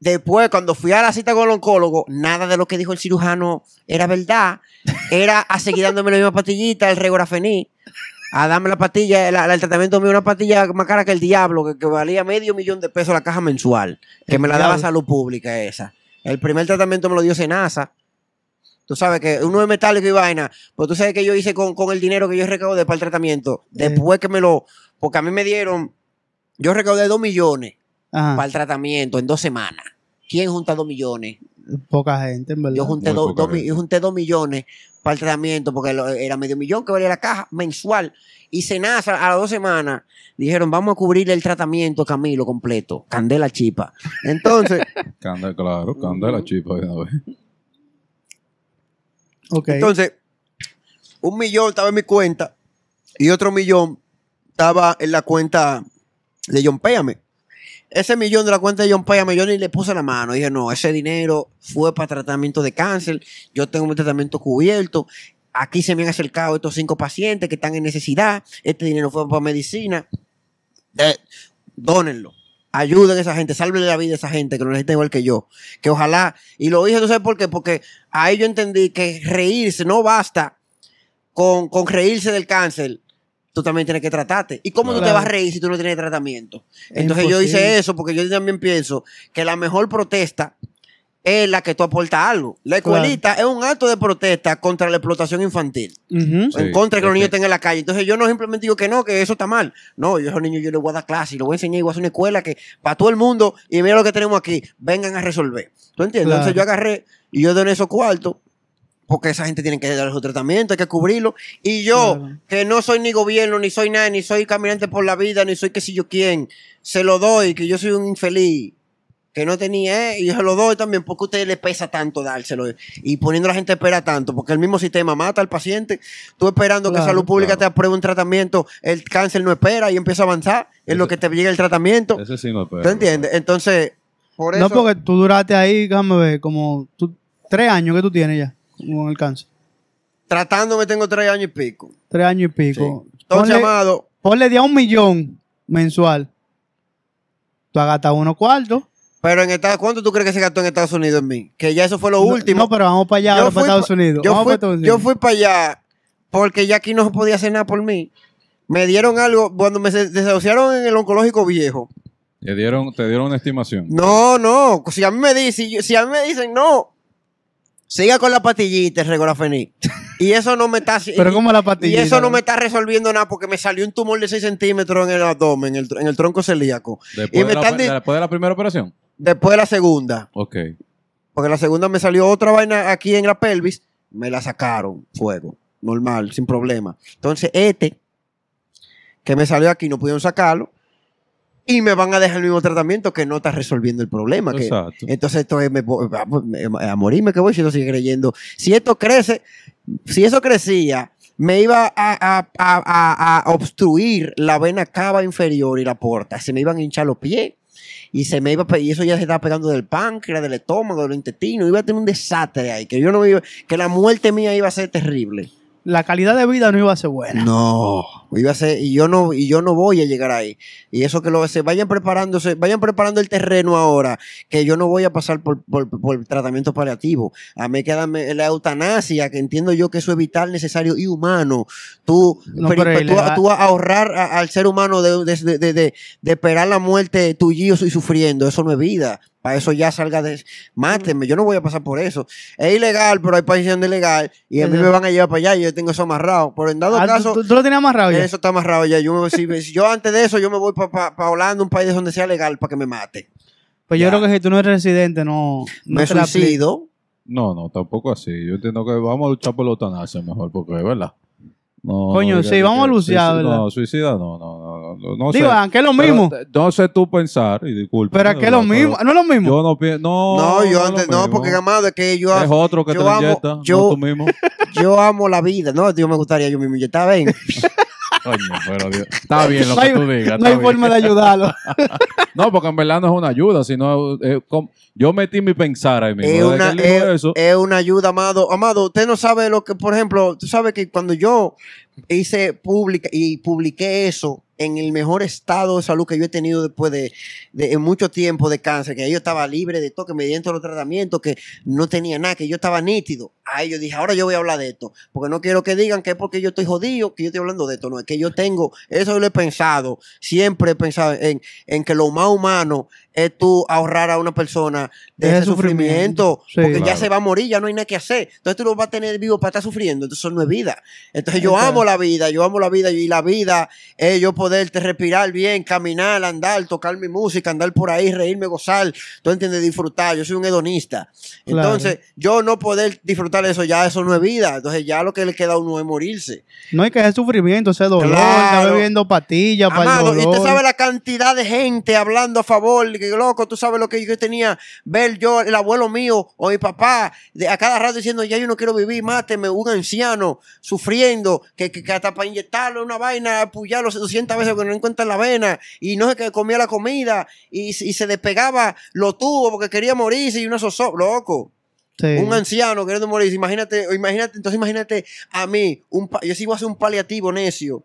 después, cuando fui a la cita con el oncólogo, nada de lo que dijo el cirujano era verdad. Era a seguir dándome la misma pastillita, el regorafení. A darme la pastilla, la- la- el tratamiento mío, una pastilla más cara que el diablo, que, que valía medio millón de pesos la caja mensual. Que El me la daba salud pública esa. El primer tratamiento me lo dio Senasa. Tú sabes que uno es metálico y vaina. Pues tú sabes que yo hice con, con el dinero que yo recaudé para el tratamiento. Eh. Después que me lo. Porque a mí me dieron. Yo recaudé dos millones Ajá. para el tratamiento en dos semanas. ¿Quién junta dos millones? Poca gente, en verdad. Yo junté, Muy dos- yo junté millones para el tratamiento porque lo- era medio millón que valía la caja mensual. Y Senasa a las dos semanas dijeron, vamos a cubrir el tratamiento Camilo completo. Candela chipa. Entonces, Candela, claro, candela chipa de una vez. Ok. entonces, un millón estaba en mi cuenta y otro millón estaba en la cuenta de John Péame. Ese millón de la cuenta de John Péame, yo ni le puse la mano. Dije, no, ese dinero fue para tratamiento de cáncer. Yo tengo mi tratamiento cubierto. Aquí se me han acercado estos cinco pacientes que están en necesidad. Este dinero fue para medicina. Eh, dónenlo. Ayuden a esa gente, sálvenle la vida a esa gente que lo necesita igual que yo. Que ojalá, y lo dije, ¿tú sabes por qué? Porque ahí yo entendí que reírse no basta con, con reírse del cáncer. Tú también tienes que tratarte. ¿Y cómo tú te vas a reír si tú no tienes tratamiento? Es Entonces yo hice eso porque yo también pienso que la mejor protesta es la que tú aportas algo. La Claro. escuelita es un acto de protesta contra la explotación infantil. Sí, en contra de que los niños estén en la calle. Entonces yo no simplemente digo que no, que eso está mal. No, yo a esos niños yo les voy a dar clase y les voy a enseñar y voy a hacer una escuela que para todo el mundo, y mira lo que tenemos aquí, vengan a resolver. ¿Tú entiendes? Claro. Entonces yo agarré y yo doné esos cuartos porque esa gente tiene que dar su tratamiento, hay que cubrirlo. Y yo, Claro. que no soy ni gobierno, ni soy nada, ni soy caminante por la vida, ni soy que si yo quién, se lo doy, que yo soy un infeliz que no tenía, eh, y yo se lo doy también porque a ustedes les pesa tanto dárselo y poniendo a la gente a esperar tanto, porque el mismo sistema mata al paciente. Tú esperando que Claro, salud pública claro. te apruebe un tratamiento, el cáncer no espera y empieza a avanzar en lo que te llega el tratamiento. Ese sí no es perro. ¿Tú entiendes? Entonces, por eso. No, porque tú duraste ahí, déjame ver, como tú- tres años que tú tienes ya con el cáncer. Tratándome tengo tres años y pico. Tres años y Sí. pico. Entonces, Ponle, amado, ponle de a un millón mensual. Tú has gastado unos cuartos. Pero en Estados ¿cuánto tú crees que se gastó en Estados Unidos en mí? Que ya eso fue lo No- último. No, pero vamos para allá, Yo ahora fui para Estados Unidos. Yo vamos fui, para Estados yo fui para allá porque ya aquí no se podía hacer nada por mí. Me dieron algo cuando me desahuciaron en el oncológico viejo. Te dieron, te dieron una estimación. No, no. Si a mí me dicen, si a mí me dicen no, siga con la pastillita, el regorafení. Y eso no me está. Pero y- como la Y pastilla. eso no me está resolviendo nada porque me salió un tumor de 6 centímetros en el abdomen, en el, en el tronco celíaco. Después, y me de la, después de la primera operación. Después de la segunda. Ok. Porque la segunda me salió otra vaina aquí en la pelvis. Me la sacaron. Fuego. Normal, sin problema. Entonces, este, que me salió aquí, no pudieron sacarlo. Y me van a dejar el mismo tratamiento que no está resolviendo el problema. Que, Exacto. entonces, esto es me- ah, pues, a morirme que voy si esto sigue creyendo. Si esto crece, si eso crecía, me iba a, a- a- a- obstruir la vena cava inferior y la porta. Se me iban a hinchar los pies. Y se me iba y eso ya se estaba pegando del páncreas, del estómago, del intestino. Iba a tener un desastre ahí. Que yo no iba, que la muerte mía iba a ser terrible. La calidad de vida no iba a ser buena. No, iba a ser, y yo no, y yo no voy a llegar ahí. Y eso que lo se vayan preparándose, vayan preparando el terreno ahora, que yo no voy a pasar por, por, por tratamiento paliativo. A mí queda la eutanasia, que entiendo yo que eso es vital, necesario y humano. Tú, No, pero- pero pero tú, ilegal. tú ahorrar a- al ser humano de, de- de- de esperar la muerte tuyo y sufriendo, eso no es vida. Para eso ya salga de... Mátenme, yo no voy a pasar por eso. Es ilegal, pero hay países donde es legal y a mí me van a llevar para allá y yo tengo eso amarrado. Pero en dado Ah, ¿tú- caso... ¿tú, tú lo tenías amarrado ya? Eso está amarrado ya. Yo, me- si, si yo antes de eso, yo me voy para Holanda, un país donde sea legal, para que me mate. Pues yo creo que si tú no eres residente, no. no me te la suicido. No, no, tampoco así. Yo entiendo que vamos a luchar por la eutanasia mejor, porque es verdad. No, Coño, no sí, vamos a ¿verdad? No, suicida no, no, no, no, no Digo, sé. aunque es lo mismo. no sé tú pensar, y disculpa. Pero es que es lo mismo. No es lo mismo. Yo no pienso, no. No, yo antes, no, porque amado, es que yo, Es otro que yo te inyecta, yo- no tú mismo. yo amo la vida. No, yo me gustaría yo mismo inyectar, ven. Coño, pero Dios. Está bien lo No que hay- tú digas. no hay bien. forma de ayudarlo. No, porque en verdad no es una ayuda, sino eh, com- yo metí mi pensar ahí mismo. es, una, que él dijo es, eso, es una ayuda, amado. Amado, usted no sabe lo que, por ejemplo, tú sabes que cuando yo hice pública y publiqué eso en el mejor estado de salud que yo he tenido después de, de en mucho tiempo de cáncer, que yo estaba libre de todo, que me dieron todos los tratamientos, que no tenía nada, que yo estaba nítido. Ahí yo dije, ahora yo voy a hablar de esto, porque no quiero que digan que es porque yo estoy jodido, que yo estoy hablando de esto, no, es que yo tengo, eso yo lo he pensado, siempre he pensado en, en que lo más humano es tú ahorrar a una persona de Ese ese sufrimiento, sufrimiento. Sí. porque ya se va a morir, ya no hay nada que hacer. Entonces tú lo vas a tener vivo para estar sufriendo, entonces eso no es vida. Entonces yo amo la vida, yo amo la vida y la vida es yo poderte respirar bien, caminar, andar, tocar mi música, andar por ahí, reírme, gozar, tú entiendes, disfrutar. Yo soy un hedonista. Claro. Entonces yo no poder disfrutar eso, ya eso no es vida. Entonces ya lo que le queda a uno es morirse. No hay que ese sufrimiento, ese dolor, Claro. está bebiendo pastillas para el y usted sabe la cantidad de gente hablando a favor, que loco, tú sabes lo que yo tenía, ver yo, el abuelo mío o mi papá, de, a cada rato diciendo, ya yo no quiero vivir, máteme, un anciano sufriendo, que, que, que hasta para inyectarle una vaina, apoyarlo 200 veces porque no encuentra la vena, y no sé que comía la comida, y, y se despegaba lo tuvo porque quería morirse y una zozobra, loco. Sí. Un anciano queriendo morir. Imagínate, imagínate, entonces imagínate a mí, un, yo a hacer un paliativo necio.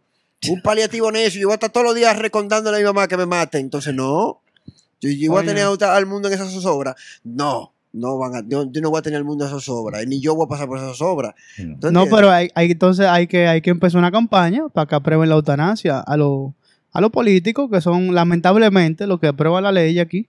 Un paliativo necio. Yo voy a estar todos los días recondándole a mi mamá que me mate. Entonces, no. Yo, yo voy a tener al mundo en esa zozobra. No. No van a, yo, yo no voy a tener al mundo en esa zozobra. Ni yo voy a pasar por esa zozobra. ¿Tú No, pero hay, hay- entonces hay que, hay que empezar una campaña para que aprueben la eutanasia a los a los políticos que son lamentablemente los que aprueban la ley aquí.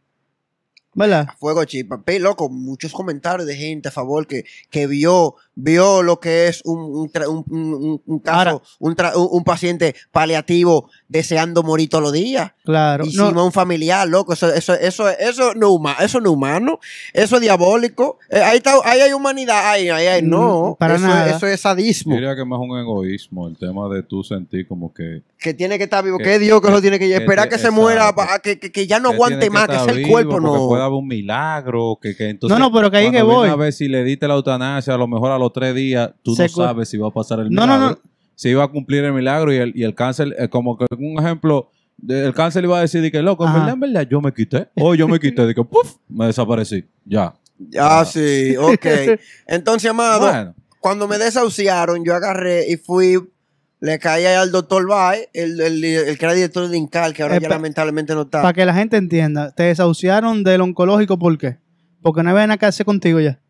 ¿Verdad? Fuego chipa. Pe, loco, muchos comentarios de gente a favor que, que vio, vio lo que es un, un, tra- un- un- un caso, Ahora- un, tra- un- un paciente paliativo deseando morir todos los días. Claro. Y No, encima un familiar, loco, eso, eso, eso, eso, no, eso no humano, eso es diabólico. Eh, ahí, está, ahí hay humanidad, ahí, ahí, ahí, no, Mm, para eso, nada. eso es sadismo, Yo diría que más un egoísmo, el tema de tú sentir como que. que tiene que estar vivo, Que- Dios que, que- lo tiene que que esperar que, se muera, exacto. pa- que, que, que ya no aguante más, que es el cuerpo, no. Un milagro, que, que entonces. No, no, pero que ahí que voy. A ver si le diste la eutanasia, a lo mejor a los tres días, tú Se no sabes si va a pasar el No, no, milagro. no. Si iba a cumplir el milagro y el, y el cáncer, eh, como que un ejemplo, de- el cáncer iba a decir de que loco, en Ajá. verdad, en verdad, yo me quité. O yo me quité, de que puf, me desaparecí. Ya. Ah, sí, ok. Entonces, amado, Bueno, cuando me desahuciaron, yo agarré y fui, le caía al doctor Baez, el, el, el que era director de INCAL, que ahora Eh, ya pa- lamentablemente no está. Para que la gente entienda, te desahuciaron del oncológico, ¿por qué? Porque no había nada que hacer contigo ya.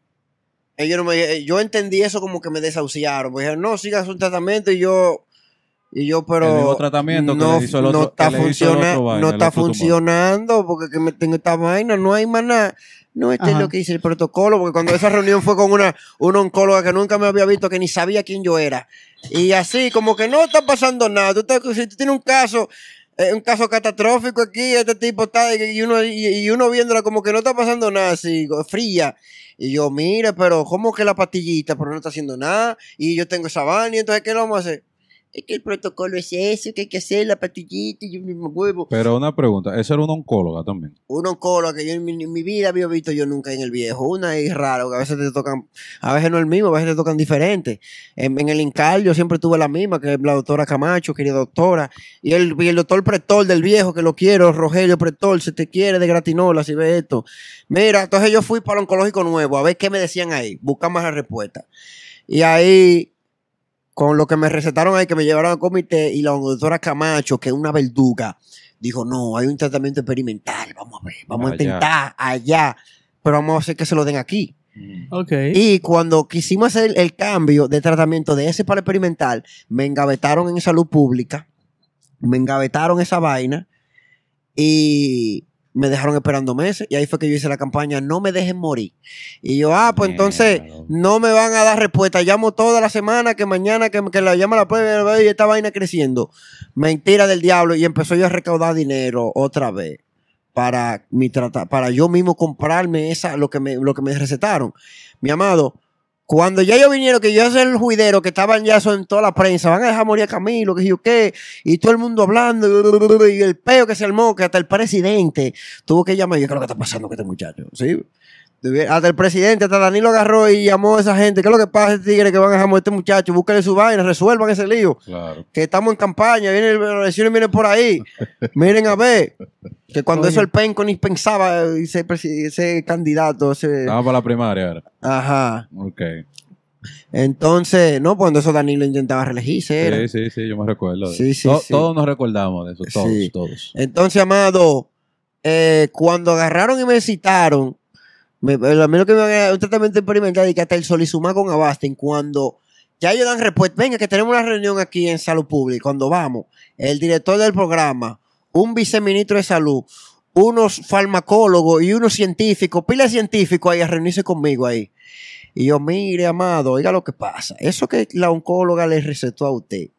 Ellos no me- yo entendí eso como que me desahuciaron. Pues dijeron, no, siga su tratamiento y yo, y yo, pero. Tratamiento no, le hizo el no está, que el otro vaina, no está funcionando porque que me tengo esta vaina, no hay más nada. No, este es lo que dice el protocolo, porque cuando esa reunión fue con una, una oncóloga que nunca me había visto, que ni sabía quién yo era. Y así, como que no está pasando nada. Tú estás- si tú tienes un caso, eh, un caso catastrófico aquí, este tipo está, y uno, y, y uno viéndola como que no está pasando nada, así, fría. Y yo, mire, pero ¿cómo que la pastillita? Pero no está haciendo nada. Y yo tengo esa vaina, y entonces, ¿qué lo vamos a hacer? Es que el protocolo es eso, que hay que hacer la pastillita y yo mismo huevo. Pero una pregunta, esa era una oncóloga también. Un oncólogo que yo en mi, en mi vida había visto yo nunca en el viejo. Una es raro, que a veces te tocan, a veces no el mismo, a veces te tocan diferentes. En, en el INCAL yo siempre tuve la misma, que es la doctora Camacho, querida doctora. Y el, y el doctor Pretol del viejo, que lo quiero, Rogelio Pretol, se te quiere de gratinola, si ve esto. Mira, entonces yo fui para el oncológico nuevo, a ver qué me decían ahí, buscar más la respuesta. Y ahí, con lo que me recetaron ahí, que me llevaron al comité, y la doctora Camacho, que es una verduga, dijo, no, hay un tratamiento experimental, vamos a ver, vamos a intentar allá, pero vamos a hacer que se lo den aquí. Ok. Y cuando quisimos hacer el cambio de tratamiento de ese para experimental, me engavetaron en salud pública, me engavetaron esa vaina y me dejaron esperando meses. Y ahí fue que yo hice la campaña No me dejen morir. Y yo, ah, pues entonces no me van a dar respuesta. Llamo toda la semana, que mañana, que, que la llama la prueba y esta vaina creciendo. Mentira del diablo. Y empezó yo a recaudar dinero otra vez para mi trata, para yo mismo comprarme esa, lo que me, lo que me recetaron. Mi amado, cuando ya ellos vinieron, que yo hacer el juidero, que estaban ya eso en toda la prensa, van a dejar morir a Camilo, que yo qué, y todo el mundo hablando, y el peo que se armó, que hasta el presidente tuvo que llamar, yo creo que está pasando con este muchacho, ¿sí? Hasta el presidente, hasta Danilo agarró y llamó a esa gente, ¿qué es lo que pasa, tigre que van a dejar morir a este muchacho? Búsquenle su vaina, resuelvan ese lío Claro. que estamos en campaña, viene el- las elecciones vienen por ahí. Miren a ver, que cuando Oye. eso el penco ni pensaba eh, ese, ese candidato, ese... Vamos para la primaria ahora. Ajá. Ok. Entonces, no, cuando eso Danilo intentaba reelegirse. era. Sí, sí, sí, yo me recuerdo. de Sí, sí, To- sí. Todos nos recordamos de eso, todos, Sí. todos. Entonces, amado, eh, cuando agarraron y me citaron, me, a lo que me a- un tratamiento experimental y que hasta el Solizumab con Avastin, cuando ya ellos dan respuesta, venga, que tenemos una reunión aquí en salud pública, cuando vamos, el director del programa, un viceministro de salud, unos farmacólogos y unos científicos, pila de científicos ahí a reunirse conmigo ahí. Y yo, mire, amado, oiga lo que pasa. Eso que la oncóloga le recetó a usted.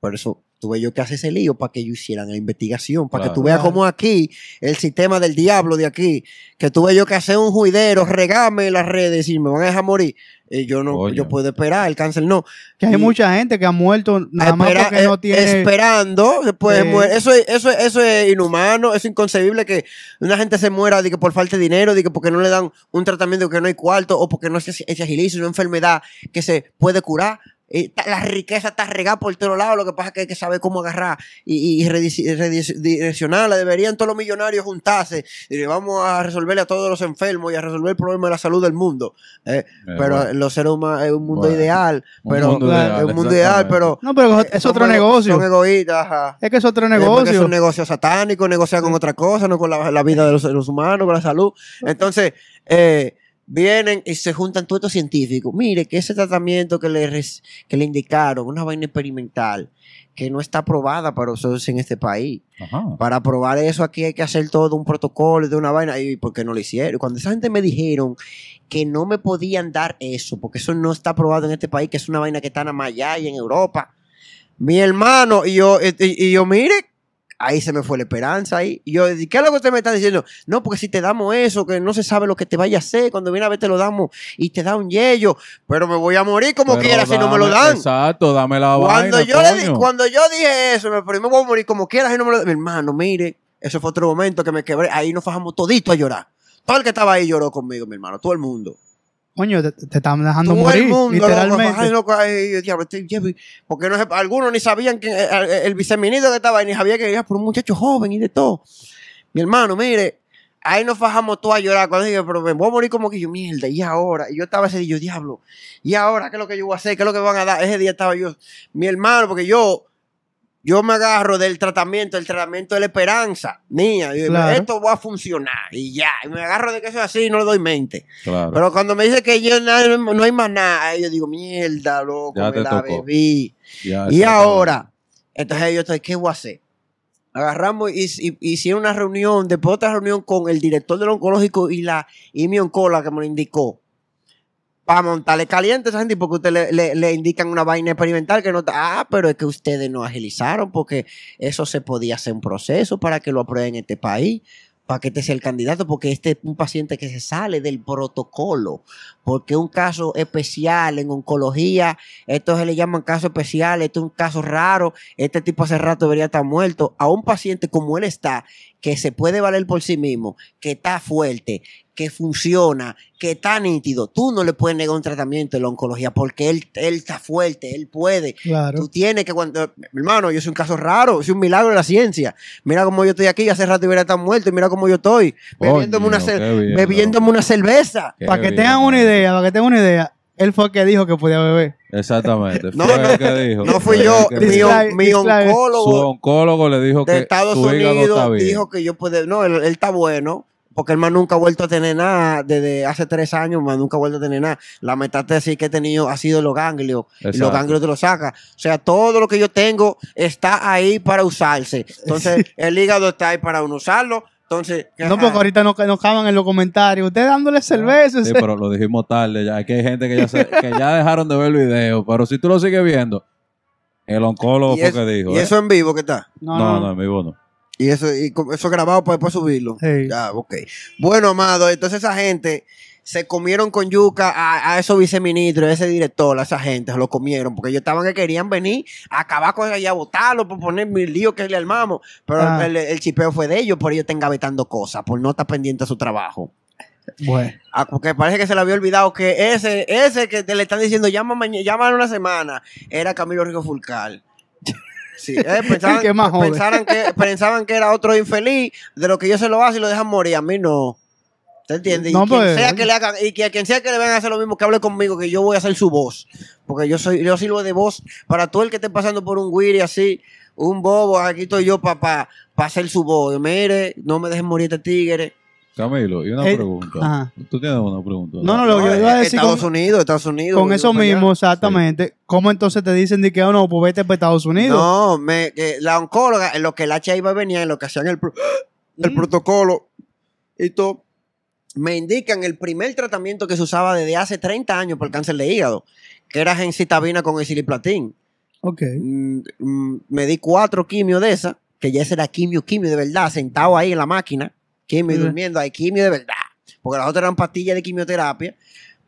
Por eso tuve yo que hacer ese lío para que ellos hicieran la investigación, para que tú veas Claro. cómo aquí, el sistema del diablo de aquí, que tuve yo que hacer un juidero, regame en las redes y me van a dejar morir. Y yo no, yo puedo esperar, el cáncer no. Que hay Y- mucha gente que ha muerto nada más Espera- porque no eh, tiene. Esperando, después Sí. muere. Eso, es- eso, es- eso es inhumano, es inconcebible que una gente se muera de que por falta de dinero, de que porque no le dan un tratamiento que no hay cuarto o porque no se, se agiliza una enfermedad que se puede curar. Eh, la riqueza está regada por todos lados, lo que pasa es que hay que saber cómo agarrar y, redireccionarla. Deberían todos los millonarios juntarse y decir, vamos a resolverle a todos los enfermos y a resolver el problema de la salud del mundo. Eh, Eh, pero bueno, los seres humanos es un mundo Bueno, ideal, un pero mundo ideal, es un mundo ideal, pero No, pero es otro son ego- negocio. Son egoístas, ajá. Es que es otro Eh, negocio. Es un negocio satánico, negociar con otra cosa, no con la, la vida de los, de los humanos, con la salud. Entonces, eh, vienen y se juntan todos estos científicos. Mire, que ese tratamiento que le, res- que le indicaron, una vaina experimental, que no está aprobada para ustedes en este país. Ajá. Para probar eso aquí hay que hacer todo un protocolo de una vaina. ¿Y por qué no lo hicieron? Cuando esa gente me dijeron que no me podían dar eso, porque eso no está aprobado en este país, que es una vaina que está nada más allá y en Europa. Mi hermano, y yo, y, y yo, mire, ahí se me fue la esperanza ahí. Y yo, ¿qué es lo que usted me está diciendo? No, porque si te damos eso, que no se sabe lo que te vaya a hacer, cuando viene a ver te lo damos y te da un yello, pero me voy a morir como Pero quiera si no me lo dan. Exacto, dame la Cuando, vaina, yo le di- cuando yo dije eso, me, pero me voy a morir como quieras y no me lo Mi hermano, mire, eso fue otro momento que me quebré. Ahí nos fajamos todito a llorar. Todo el que estaba ahí lloró conmigo, mi hermano. Todo el mundo. Coño, te, te están dejando Todo morir, el mundo. loco, literalmente. ay, loco, ay, diablo, este- porque no, algunos ni sabían que eh, el, el viceministro que estaba ahí, ni sabía que era por un muchacho joven y de todo. Mi hermano, mire, ahí nos fajamos todos a llorar. Cuando dije, pero me voy a morir como que yo, mierda, y ahora. Y yo estaba ese día, yo, diablo, y ahora, ¿qué es lo que yo voy a hacer? ¿Qué es lo que me van a dar? Ese día estaba yo, mi hermano, porque yo, yo me agarro del tratamiento, el tratamiento de la esperanza mía. Yo, Claro. Esto va a funcionar, y ya. Y me agarro de que eso es así y no le doy mente. Claro. Pero cuando me dice que yo no, no hay más nada, yo digo, mierda, loco, Ya me la tocó. bebí. Ya, Y ahora, entonces yo estoy, ¿qué voy a hacer? Agarramos y, y- hicieron una reunión, después otra reunión con el director del oncológico y la y mi oncóloga que me lo indicó. Para montarle caliente a esa gente, porque ustedes le, indican una vaina experimental que no está. Ah, pero es que ustedes no agilizaron, porque eso se podía hacer un proceso para que lo aprueben en este país, para que este sea el candidato, porque este es un paciente que se sale del protocolo, porque un caso especial en oncología, esto se le llaman caso especial, esto es un caso raro, este tipo hace rato debería estar muerto. A un paciente como él está, que se puede valer por sí mismo, que está fuerte, que funciona, que está nítido, tú no le puedes negar un tratamiento en la oncología porque él, él está fuerte, él puede. Claro. Tú tienes que, cuando, mi hermano, yo soy un caso raro, soy un milagro de la ciencia. Mira cómo yo estoy aquí, hace rato debería estar muerto y mira cómo yo estoy, bebiéndome, una, bien, bebiéndome una cerveza. Qué Para que bien, tengan una idea, para que tengan una idea, él fue el que dijo que podía beber. Exactamente. No, Fue no, el que dijo. No fui yo, mi, Dislike, mi dislike. Su oncólogo oncólogo le dijo de que Estados tu hígado está Unidos bien. dijo que yo puedo, no, él, él está bueno, porque él más nunca ha vuelto a tener nada desde hace tres años, más nunca ha vuelto a tener nada. La metástasis que he tenido ha sido los ganglios, y los ganglios te lo saca. O sea, todo lo que yo tengo está ahí para usarse. Entonces, el hígado está ahí para uno usarlo. Entonces, No, porque ahorita nos, nos caban en los comentarios. Usted dándole cerveza. Sí, pero lo dijimos tarde ya. Aquí hay gente que ya, se- que ya dejaron de ver el video. Pero si tú lo sigues viendo, el oncólogo fue que dijo. y ¿eh? eso en vivo que está. no, no, no, no, en vivo no. Y eso, y eso grabado para después subirlo. Ya, ok. Bueno, amado, entonces esa gente se comieron con yuca a, a esos viceministros, a ese director, a esa gente, se lo comieron, porque ellos estaban que querían venir a acabar con ella, a votarlo, por poner mil líos que le armamos. Pero Ah. el, el chipeo fue de ellos, por ellos están gavetando cosas, por no estar pendiente a su trabajo. Bueno. Ah, porque parece que se le había olvidado que ese, ese que te le están diciendo llama mañana, llama en una semana, era Camilo Rico Fulcal. Sí, eh, pensaban, ¿Qué más jode? pensaran que, pensaban que era otro infeliz, de lo que ellos se lo hacen y lo dejan morir. A mí no. ¿Te entiendes? No, y quien pues, sea que le hagan, y que a quien sea que le vengan a hacer lo mismo, que hable conmigo, que yo voy a hacer su voz. Porque yo soy, yo sirvo de voz para todo el que esté pasando por un Wiri así, un bobo, aquí estoy yo para pa, pa hacer su voz. Mire, no me dejen morir este tigre. Camilo, y una Eh, pregunta. ajá. Tú tienes una pregunta. No, no, lo que yo iba a decir Estados con, Unidos, Estados Unidos. con eso para allá. mismo, exactamente. ¿Cómo entonces te dicen de que oh, no, pues vete para Estados Unidos? No, me, que la oncóloga, en lo que el HIV venía, en lo que hacían el, el Mm. protocolo y todo, me indican el primer tratamiento que se usaba desde hace 30 años por el cáncer de hígado, que era gencitabina con esiliplatín. Ok. Mm, mm, me di cuatro quimios de esa, que ya ese era quimio, quimio de verdad, sentado ahí en la máquina, quimio y durmiendo, hay quimio de verdad. Porque las otras eran pastillas de quimioterapia,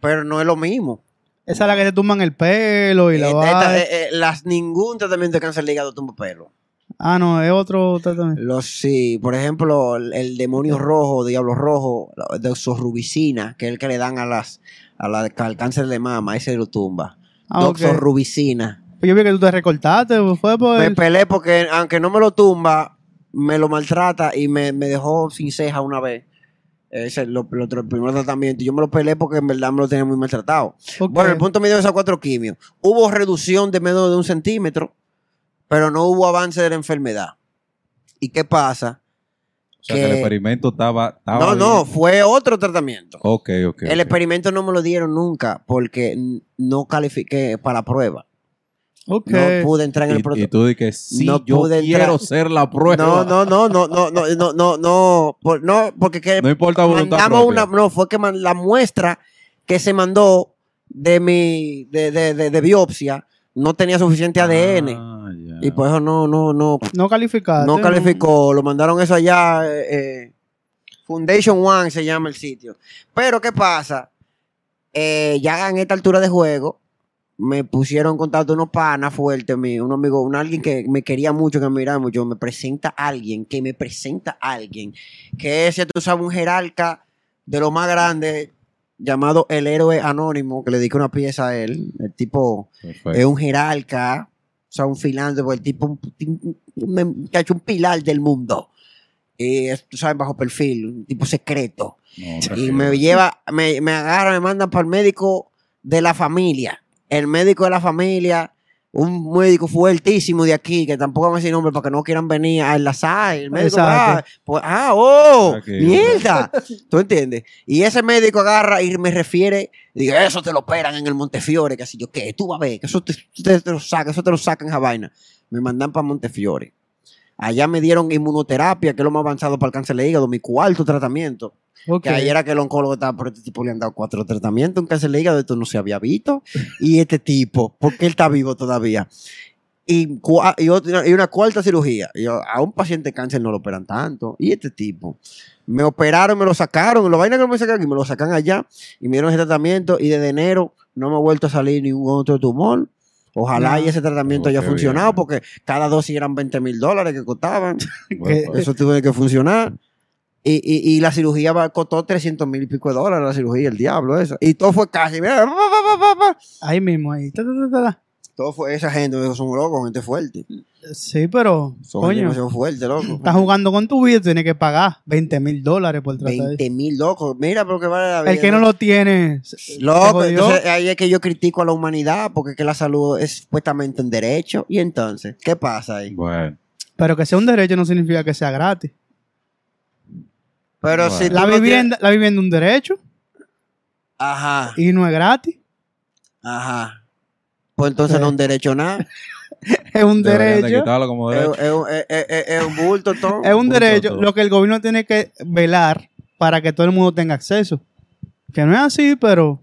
pero no es lo mismo. Esa es la que te tumban el pelo y la Esta- eh, eh, las, ningún tratamiento de cáncer de hígado tumba pelo. Ah, no, es otro tratamiento. Los, sí, por ejemplo, el, el demonio rojo, diablo rojo, de que es el que le dan a las a la, al cáncer de mama, ese lo tumba. Ah, ok. Doxorubicina. Yo vi que tú te recortaste, fue por... Me pelé porque, aunque no me lo tumba, me lo maltrata y me, me dejó sin ceja una vez. Ese es lo, lo- el primer tratamiento. Yo me lo pelé porque en verdad me lo tenía muy maltratado. Bueno, el punto medio de esas cuatro quimios. Hubo reducción de menos de un centímetro, pero no hubo avance de la enfermedad. ¿Y qué pasa? O sea, que el experimento estaba. estaba No, bien. no, fue otro tratamiento. Ok, ok. El experimento no me lo dieron nunca porque no califiqué para la prueba. No pude entrar en el Y, y protocolo. tú dices sí, No yo pude quiero entrar. ser la prueba. No, no, no, no, no, no, no, no, no, por- no, porque que No importa voluntad mandamos propia. una, no, fue que man- la muestra que se mandó de mi, de, de, de, de biopsia no tenía suficiente ADN Ah, ya. y por eso no, no, no, No calificaste. no calificó, lo mandaron eso allá, eh, eh, Foundation One se llama el sitio. Pero ¿qué pasa? Eh, ya en esta altura de juego me pusieron en contacto unos panas fuertes un amigo, un alguien que me quería mucho, que me miraba mucho, me presenta a alguien, que me presenta a alguien, que es, tú sabes, un jerarca de lo más grande llamado el héroe anónimo, que le dedica una pieza a él, el tipo Perfecto. es un jerarca, o sea, un filántropo, el tipo, que ha hecho un pilar del mundo. Y es, tú sabes, bajo perfil, un tipo secreto. No, Y me lleva, me, me agarra, me mandan para el médico de la familia. El médico de la familia, un médico fuertísimo de aquí, que tampoco vamos a decir nombre para que no quieran venir a enlazar. El médico, ah, pues, ah, oh, mierda. ¿Tú entiendes? Y ese médico agarra y me refiere, digo, eso te lo operan en el Montefiore, que así yo, ¿qué? Tú vas a ver, que eso te, te- te lo saca, eso te lo sacan esa vaina. Me mandan para Montefiore. Allá me dieron inmunoterapia, que es lo más avanzado para el cáncer de hígado, mi cuarto tratamiento. Que ayer era que el oncólogo estaba, pero este tipo le han dado cuatro tratamientos, un cáncer de hígado, esto no se había visto. Y este tipo, porque él está vivo todavía. Y, y, otra- y una cuarta cirugía. Y yo, a un paciente de cáncer no lo operan tanto. Y este tipo. Me operaron, me lo sacaron. Lo vaina que me sacan aquí, me lo sacan allá. Y me dieron ese tratamiento. Y desde enero no me ha vuelto a salir ningún otro tumor. Ojalá No. y ese tratamiento Oh, haya funcionado, bien. porque cada dosis eran 20 mil dólares que costaban. Bueno, que- pues, Eso tuvo que funcionar. Y, y, y la cirugía costó 300 mil y pico de dólares, la cirugía, el diablo, eso. Y todo fue casi. Ahí mismo, ahí. Ta, ta, ta, ta, ta. todo fue esa gente, esos son locos, gente fuerte. Sí, pero, Son gente coño, demasiado fuerte, loco. estás jugando con tu vida, tienes que pagar 20 mil dólares por tratar de... 20 mil locos. Mira, porque vale la vida. El que no lo tiene, Loco, entonces ahí es que yo critico a la humanidad, porque es que la salud es supuestamente un derecho. Y entonces, ¿qué pasa ahí? bueno. pero que sea un derecho no significa que sea gratis. Pero Bueno. si La vivienda, la vivienda es un derecho Ajá, y no es gratis. ajá. Pues entonces Sí. no es un derecho nada. Es un de derecho. quitarlo como es, derecho. es un- es- es- es- es un bulto, todo. Es un derecho. todo. Lo que el gobierno tiene que velar para que todo el mundo tenga acceso. Que no es así, pero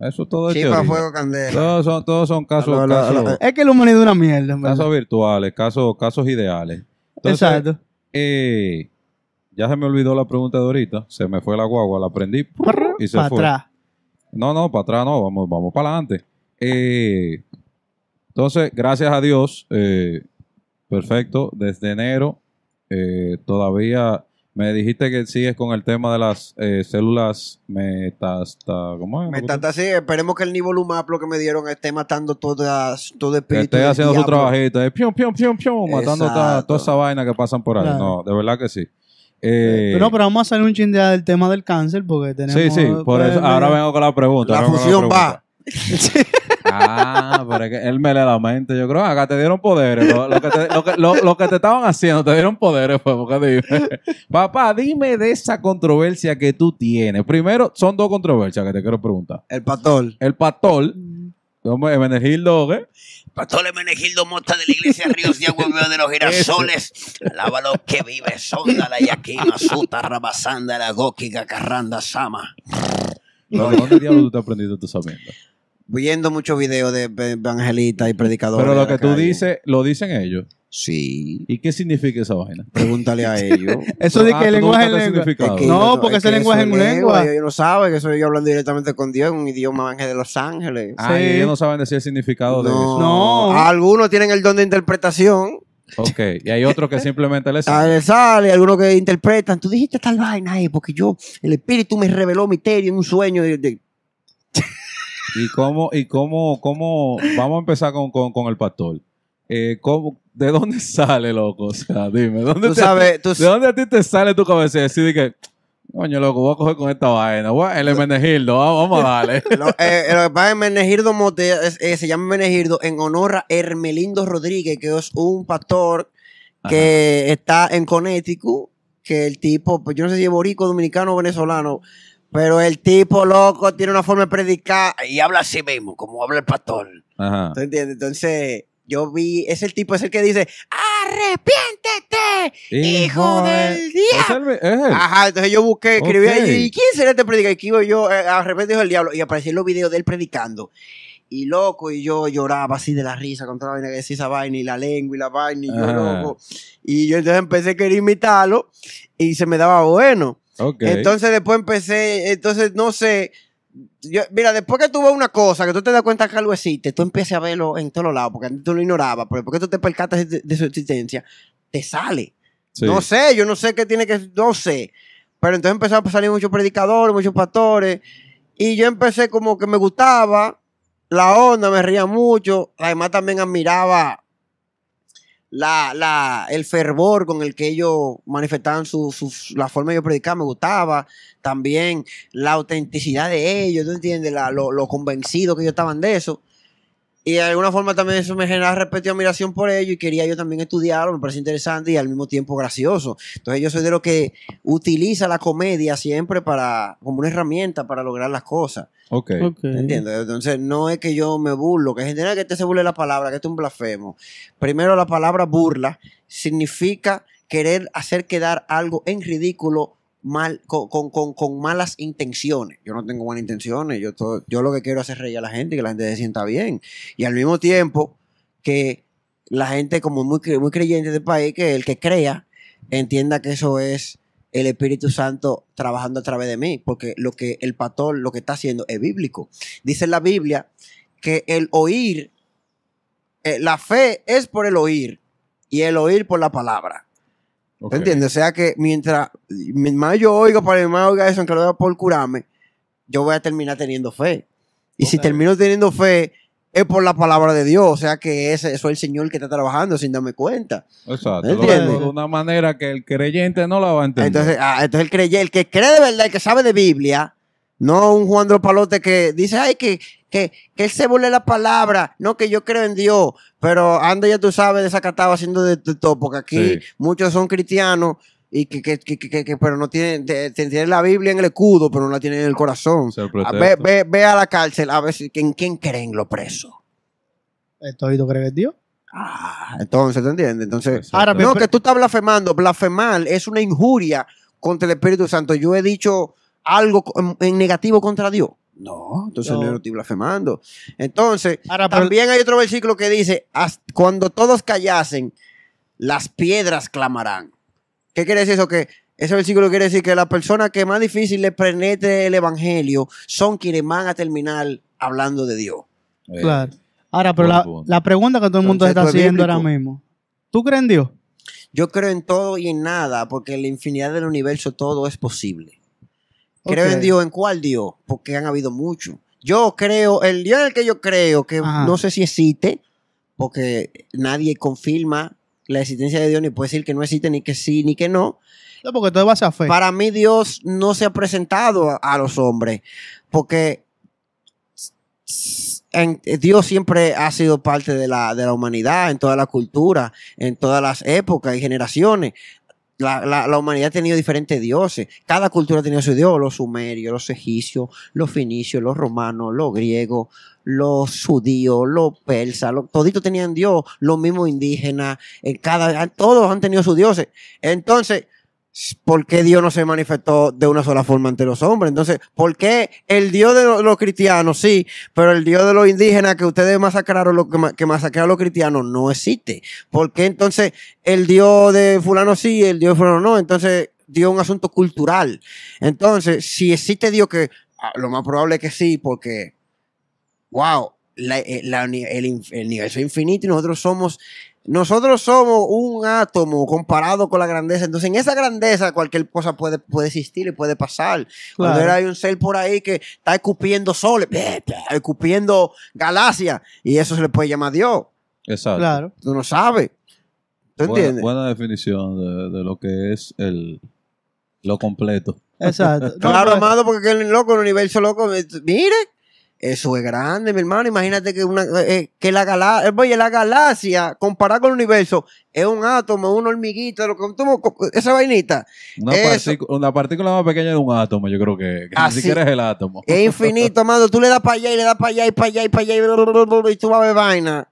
Eso todo es teoría. fuego, candela. Todos son, todos son casos, Lo- lo- casos, lo- es que la humanidad es una mierda. verdad. casos virtuales, casos, casos ideales. Entonces, Exacto. eh, ya se me olvidó la pregunta de ahorita. Se me fue la guagua, la prendí y se Para fue. atrás. No, no, para atrás no, vamos, vamos para adelante. Eh, entonces, gracias a Dios, eh, perfecto, desde enero eh, todavía me dijiste que sigues con el tema de las eh, células metasta, ¿cómo es? Metástasis, esperemos que el nivolumab lo que me dieron esté matando todas, todo Que espíritu. esté del haciendo su trabajito, eh, pium, pium, pium, pium, matando toda, esa vaina que pasan por ahí. Claro. No, de verdad que sí. Eh, Pero no, pero vamos a hacer un chin de- del tema del cáncer porque tenemos... sí, sí, por pues, eso. Ahora vengo con la pregunta. La fusión pregunta. va. Ah, pero es que él me lee la mente. Yo creo que acá te dieron poderes. Lo, lo que te, lo, que, lo- lo que te estaban haciendo, te dieron poderes. Pues, porque dime. Papá, dime de esa controversia que tú tienes. Primero, son dos controversias que te quiero preguntar. El pastor. El pastor, como Emenegildo, ¿eh? Pastor Menegildo Mota de la iglesia Ríos de Agua Viva de los Girasoles. Alábalo que vive, sonda la yaquima, suta, rabasanda, la goki, gacarranda, sama. ¿Pero ¿De dónde diablos tú te aprendiste tu sabiendo? Viendo muchos videos de de evangelistas y predicadores. Pero lo de que tú calle. dices, lo dicen ellos. Sí. ¿Y qué significa esa vaina? Pregúntale a ellos. Eso de Ah, que el no lenguaje es buscaste lengua. significado. Es que No, porque es ese lenguaje eso es lengua. Ellos no saben que soy yo hablando directamente con Dios en un idioma ángel de Los Ángeles. Ah, Sí. ellos no saben decir el significado de eso. No. Algunos tienen el don de interpretación. Ok. Y hay otros que simplemente les A saben. ver, sale, algunos que interpretan. Tú dijiste tal vaina ahí, porque yo, el espíritu me reveló misterio en un sueño. de- de- ¿Y cómo, y cómo, cómo, vamos a empezar con, con, con el pastor? Eh, ¿cómo, ¿De dónde sale, loco? O sea, dime, ¿dónde Tú te- sabes, tú, ¿de dónde a ti te sale tu cabeza y decir que, coño, loco, voy a coger con esta vaina? Voy a- el Menegildo, vamos, a darle. Lo, eh, lo que pasa es Menegirdo Mote, es- eh, se llama Menegirdo en honor a Hermelindo Rodríguez, que es un pastor que está en Connecticut, que el tipo, pues yo no sé si es borico, dominicano o venezolano, pero el tipo loco tiene una forma de predicar, Y habla así mismo, como habla el pastor. Ajá. ¿tú entiendes? Entonces, yo vi, es el tipo, es el que dice, arrepiéntete, hijo del Es él, es. Ajá, entonces yo busqué, escribí Ok. ahí, ¿y quién será este predicador? Y yo, eh, de repente dijo el diablo, y aparecían los videos de él predicando. Y loco, y yo lloraba así de la risa con toda la vaina que decía esa vaina, y la lengua y la vaina, y yo Ajá. loco. Y yo entonces empecé a querer imitarlo, y se me daba bueno. Ok. Entonces después empecé, entonces no sé. Yo- mira, después que tú ves una cosa, que tú te das cuenta que algo existe, tú empiezas a verlo en todos lados, porque antes tú lo ignorabas, pero después que tú te percatas de, de su existencia, te sale. Sí. No sé, yo no sé qué tiene que, no sé. Pero entonces empezaron a salir muchos predicadores, muchos pastores, y yo empecé como que me gustaba la onda, me reía mucho, además también admiraba la, la, el fervor con el que ellos manifestaban su, su- la forma de ellos predicar me gustaba. También la autenticidad de ellos, ¿tú entiendes? La- lo, lo convencido que ellos estaban de eso. Y de alguna forma también eso me genera respeto y admiración por ellos y quería yo también estudiarlo, me parece interesante y al mismo tiempo gracioso. Entonces yo soy de los que utiliza la comedia siempre para como una herramienta para lograr las cosas. Ok. Ok. ¿Entiendes? Entonces, no es que yo me burlo, que gente "Ah, que te se burle la palabra, que esto es un blasfemo. Primero, la palabra burla significa querer hacer quedar algo en ridículo mal, con, con- con- malas intenciones. Yo no tengo buenas intenciones, yo, todo- yo lo que quiero es hacer reír a la gente y que la gente se sienta bien. Y al mismo tiempo que la gente como muy, muy creyente del país, que el que crea, entienda que eso es el Espíritu Santo trabajando a través de mí, porque lo que el pastor lo que está haciendo es bíblico. Dice la Biblia que el oír, eh, la fe es por el oír y el oír por la palabra. Ok. ¿Te entiendes? O sea que mientras mi- más yo oiga, para mi más oiga eso, aunque lo vea por curarme, yo voy a terminar teniendo fe. Y si termino teniendo fe, es por la palabra de Dios. O sea que ese, eso es el Señor que está trabajando sin darme cuenta. Exacto. ¿Entiendes? De una manera que el creyente no la va a entender. Entonces, ah, entonces el creyente, el que cree de verdad, el que sabe de Biblia, no un Juan de los Palotes que dice, ay, que, que, que él se burle la palabra, no que yo creo en Dios, pero anda ya tú sabes desacatado haciendo de, de todo, porque aquí Sí. muchos son cristianos y que, que, que, que- que- pero no tienen, tienen la Biblia en el escudo, pero no la tienen en el corazón. Ve, ve, ve a la cárcel a ver si, en quién creen los presos. ¿Esto tú crees es Dios? Ah, entonces, ¿te entiendes? Entonces. Ahora, no, pero- que tú estás blasfemando. Blasfemar es una injuria contra el Espíritu Santo. Yo he dicho algo en, en negativo contra Dios. No, entonces no, No. estoy blasfemando. Entonces, Ahora, también hay otro versículo que dice, "Haz- cuando todos callasen, las piedras clamarán. ¿Qué quiere decir eso? Que ese versículo quiere decir que las personas que más difícil les penetre el evangelio son quienes van a terminar hablando de Dios. Eh, Claro. Ahora, pero la, pregunta que todo el mundo se está haciendo ahora mismo. ¿Tú crees en Dios? Yo creo en todo y en nada, porque en la infinidad del universo todo es posible. Creo en Dios, ¿en cuál Dios? Porque han habido muchos. Yo creo, el Dios en el que yo creo, que Ajá. no sé si existe, porque nadie confirma la existencia de Dios, ni puede decir que no existe, ni que sí, ni que no. No, porque todo vas a fe. Para mí Dios no se ha presentado a, a los hombres, porque en- Dios siempre ha sido parte de la, de la humanidad, en toda la cultura, en todas las épocas y generaciones. La, la- la humanidad ha tenido diferentes dioses. Cada cultura ha tenido su dios. Los sumerios, los egipcios, los finicios, los romanos, los griegos, los judíos, los persas, los, toditos tenían dios. Los mismos indígenas. En cada, todos han tenido sus dioses. Entonces, ¿por qué Dios no se manifestó de una sola forma ante los hombres? Entonces, ¿por qué el Dios de los, cristianos sí, pero el Dios de los indígenas que ustedes masacraron, que, que masacraron a los cristianos no existe? ¿Por qué entonces el Dios de fulano sí, el Dios de fulano no? Entonces, Dios es un asunto cultural. Entonces, si existe Dios que, ah, lo más probable es que sí, porque, wow, eh, el, el universo es infinito y nosotros somos nosotros somos un átomo comparado con la grandeza. Entonces, en esa grandeza cualquier cosa puede, puede existir y puede pasar. Cuando Claro. era- hay un ser por ahí que está escupiendo soles, escupiendo galaxias, y eso se le puede llamar Dios. Exacto. Claro. Tú no sabes. ¿Tú Buena, entiendes? buena definición de, de lo que es el lo completo. Exacto. No, Claro, pero- amado, porque el loco, el universo loco, mire, eso es grande, mi hermano. Imagínate que una eh, que la galaxia, oye, la galaxia, comparada con el universo, es un átomo, una hormiguita, lo que tú- esa vainita. Una, partícula- una partícula más pequeña de un átomo, yo creo que, que ni Así. siquiera es el átomo. Es infinito, amado. Tú le das para allá y le das para allá y para allá y para allá y, bla, bla, bla, bla, y tú vas a ver vaina.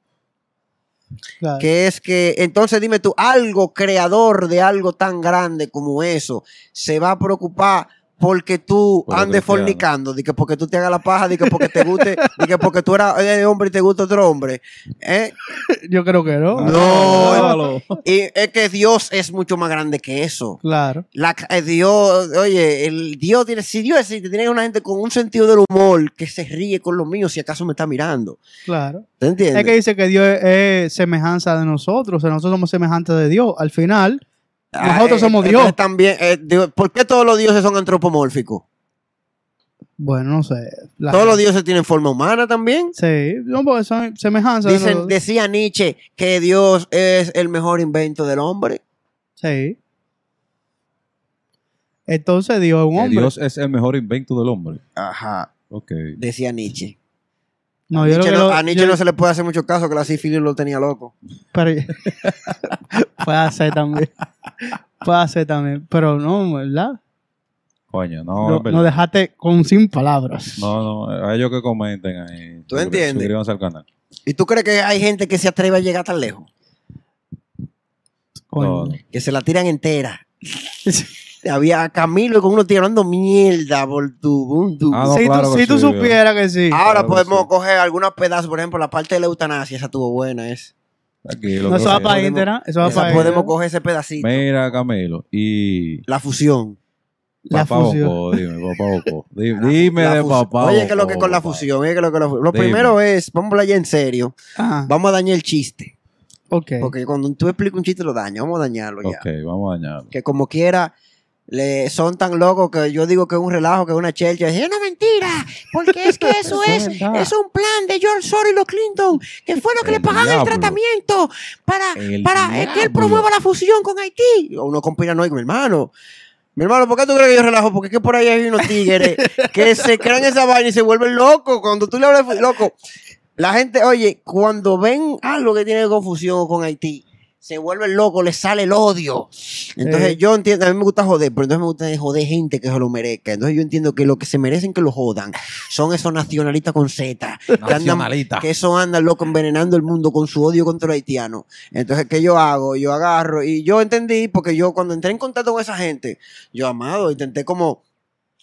claro. Que es que, entonces dime tú, algo creador de algo tan grande como eso se va a preocupar porque tú lo andes cristiano. fornicando, de que porque tú te hagas la paja, de que porque te guste, de que porque tú eras eh, hombre y te gusta otro hombre. ¿eh? Yo creo que no. No. Y es que Dios es mucho más grande que eso. Claro. La, eh, Dios, oye, el Dios tiene, si Dios existe, tiene una gente con un sentido del humor que se ríe con los míos si acaso me está mirando. Claro. ¿Te entiendes? Es que dice que Dios es, es semejanza de nosotros. O sea, nosotros somos semejantes de Dios. Al final, nosotros Ah, somos eh, Dios. entonces También, eh, Dios- ¿Por qué todos los dioses son antropomórficos? Bueno, no sé. La- Todos los dioses tienen forma humana también. Sí, no, porque son semejanzas. Dicen, los- decía Nietzsche que Dios es el mejor invento del hombre. Sí. Entonces Dios es un Que hombre. Dios es el mejor invento del hombre. Ajá. Ok. Decía Nietzsche. No, Nietzsche lo- a Nietzsche yo- no se le puede hacer mucho caso que la sífilis lo tenía loco. pero- puede ser también. Puede ser también. Pero no, ¿verdad? Coño, no, verdad. no dejaste con sin palabras. No, no, a ellos que comenten ahí. ¿Tú entiendes? Suscríbanse al canal. ¿Y tú crees que hay gente que se atreve a llegar tan lejos? Coño. No. Que se la tiran entera. Había Camilo con uno tirando mierda por tu. Ah, no, si claro tú, si tú sí, supieras que sí. Ahora claro, podemos sí. coger algunos pedazos, por ejemplo, la parte de la eutanasia, esa estuvo buena. Es. Tranquilo. no, que eso va para Instagram. Eso va para podemos coger ese pedacito. Mira, Camilo. Y. La fusión. La papá fusión. Bocó, dime, papá Bocó. Di- Dime La de fusión. papá Oye, ¿qué es lo que con la fusión? Oye, ¿qué es lo que Lo Dime. primero es, vamos a hablar ya en serio. Vamos a dañar el chiste. ok. Porque cuando tú explicas un chiste lo dañas. Vamos a dañarlo ya. Ok, vamos a dañarlo. Que como quiera, le, son tan locos que yo digo que es un relajo, que es una chelcha. Es una mentira. Porque es que eso es, es un plan de George Soros y los Clinton. Que fue lo que El le pagaban el tratamiento para, El para eh, que él promueva la fusión con Haití. Uno conspiranoico, mi hermano. Mi hermano, ¿por qué tú crees que yo relajo? Porque es que por ahí hay unos tigres que se crean esa vaina y se vuelven locos. Cuando tú le hablas loco, la gente, oye, cuando ven algo que tiene confusión con Haití, se vuelven locos, les sale el odio. Entonces Eh. yo entiendo, a mí me gusta joder, pero entonces me gusta joder gente que se lo merezca. Entonces yo entiendo que lo que se merecen que lo jodan son esos nacionalistas con Z. que andan- Nacionalista. que eso anda loco envenenando el mundo con su odio contra los haitianos. Entonces, ¿qué yo hago? Yo agarro y yo entendí, porque yo cuando entré en contacto con esa gente, yo amado, intenté como,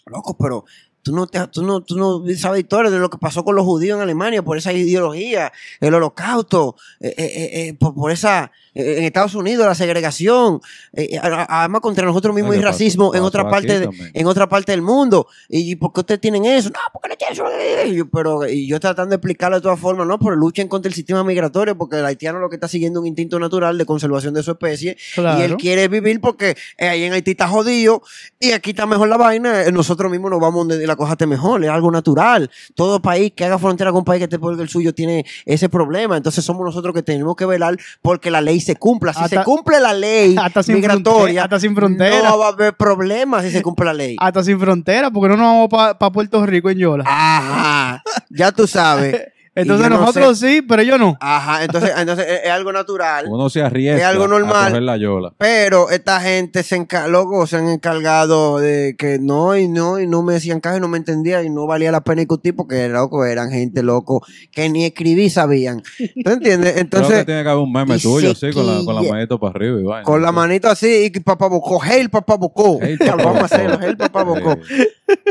loco, pero tú no, te, tú no, tú no sabes historia de lo que pasó con los judíos en Alemania por esa ideología, el holocausto, eh, eh, eh, por, por esa, eh, en Estados Unidos la segregación, eh, además contra nosotros mismos y racismo en otra parte de- en otra parte del mundo. ¿Y por qué ustedes tienen eso? No, porque no tienen eso. Y yo, pero y yo tratando de explicarlo de todas formas, no, pero luchen contra el sistema migratorio, porque el haitiano lo que está siguiendo es un instinto natural de conservación de su especie. Claro. Y él quiere vivir porque eh, ahí en Haití está jodido y aquí está mejor la vaina. Nosotros mismos nos vamos donde la cosa esté mejor, es algo natural. Todo país que haga frontera con un país que esté que el suyo tiene ese problema. Entonces somos nosotros que tenemos que velar porque la ley se cumpla. Si se cumple la ley hasta migratoria, hasta sin frontera. no va a haber problemas si se cumple la ley. Hasta sin frontera, porque no nos vamos para Puerto Rico en Yola. Ajá, ya tú sabes. Entonces no nosotros sí, pero yo no. Ajá, entonces, entonces es, es algo natural. Uno se arriesga Es algo normal. a coger la yola. Pero esta gente se, enca- loco, se han encargado de que no, y no, y no me decían caso, y no me entendía, y no valía la pena discutir porque, loco, eran gente, loco, que ni escribir sabían. ¿Tú entiendes? Creo que Entonces, tiene que haber un meme tuyo, sí, con la, con la manito para arriba y vaina. con la manito así, y que papá bocó, hey, papá bocó. Hey, Ya, papá Vamos a hacerlo, hey, papá bocó.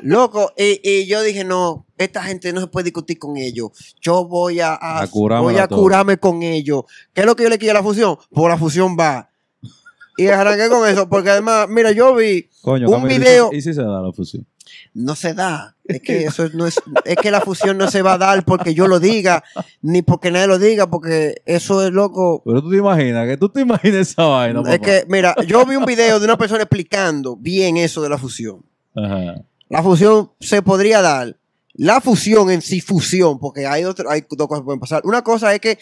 Loco, y, y yo dije, no, esta gente no se puede discutir con ellos. Yo voy a, a- A curármela voy a curarme con ellos. ¿Qué es lo que yo le quiero a la fusión? Pues la fusión va. Y arranqué con eso, porque además, mira, yo vi Coño, un Camilo, ¿y si- video, ¿y si se da la fusión? no se da. Es que eso no es, es que la fusión no se va a dar porque yo lo diga, ni porque nadie lo diga, porque eso es loco. Pero tú te imaginas, que tú te imaginas esa vaina, es papá? que, mira, yo vi un video de una persona explicando bien eso de la fusión. Ajá. La fusión se podría dar. La fusión en sí, fusión, porque hay, otro, hay dos cosas que pueden pasar. Una cosa es que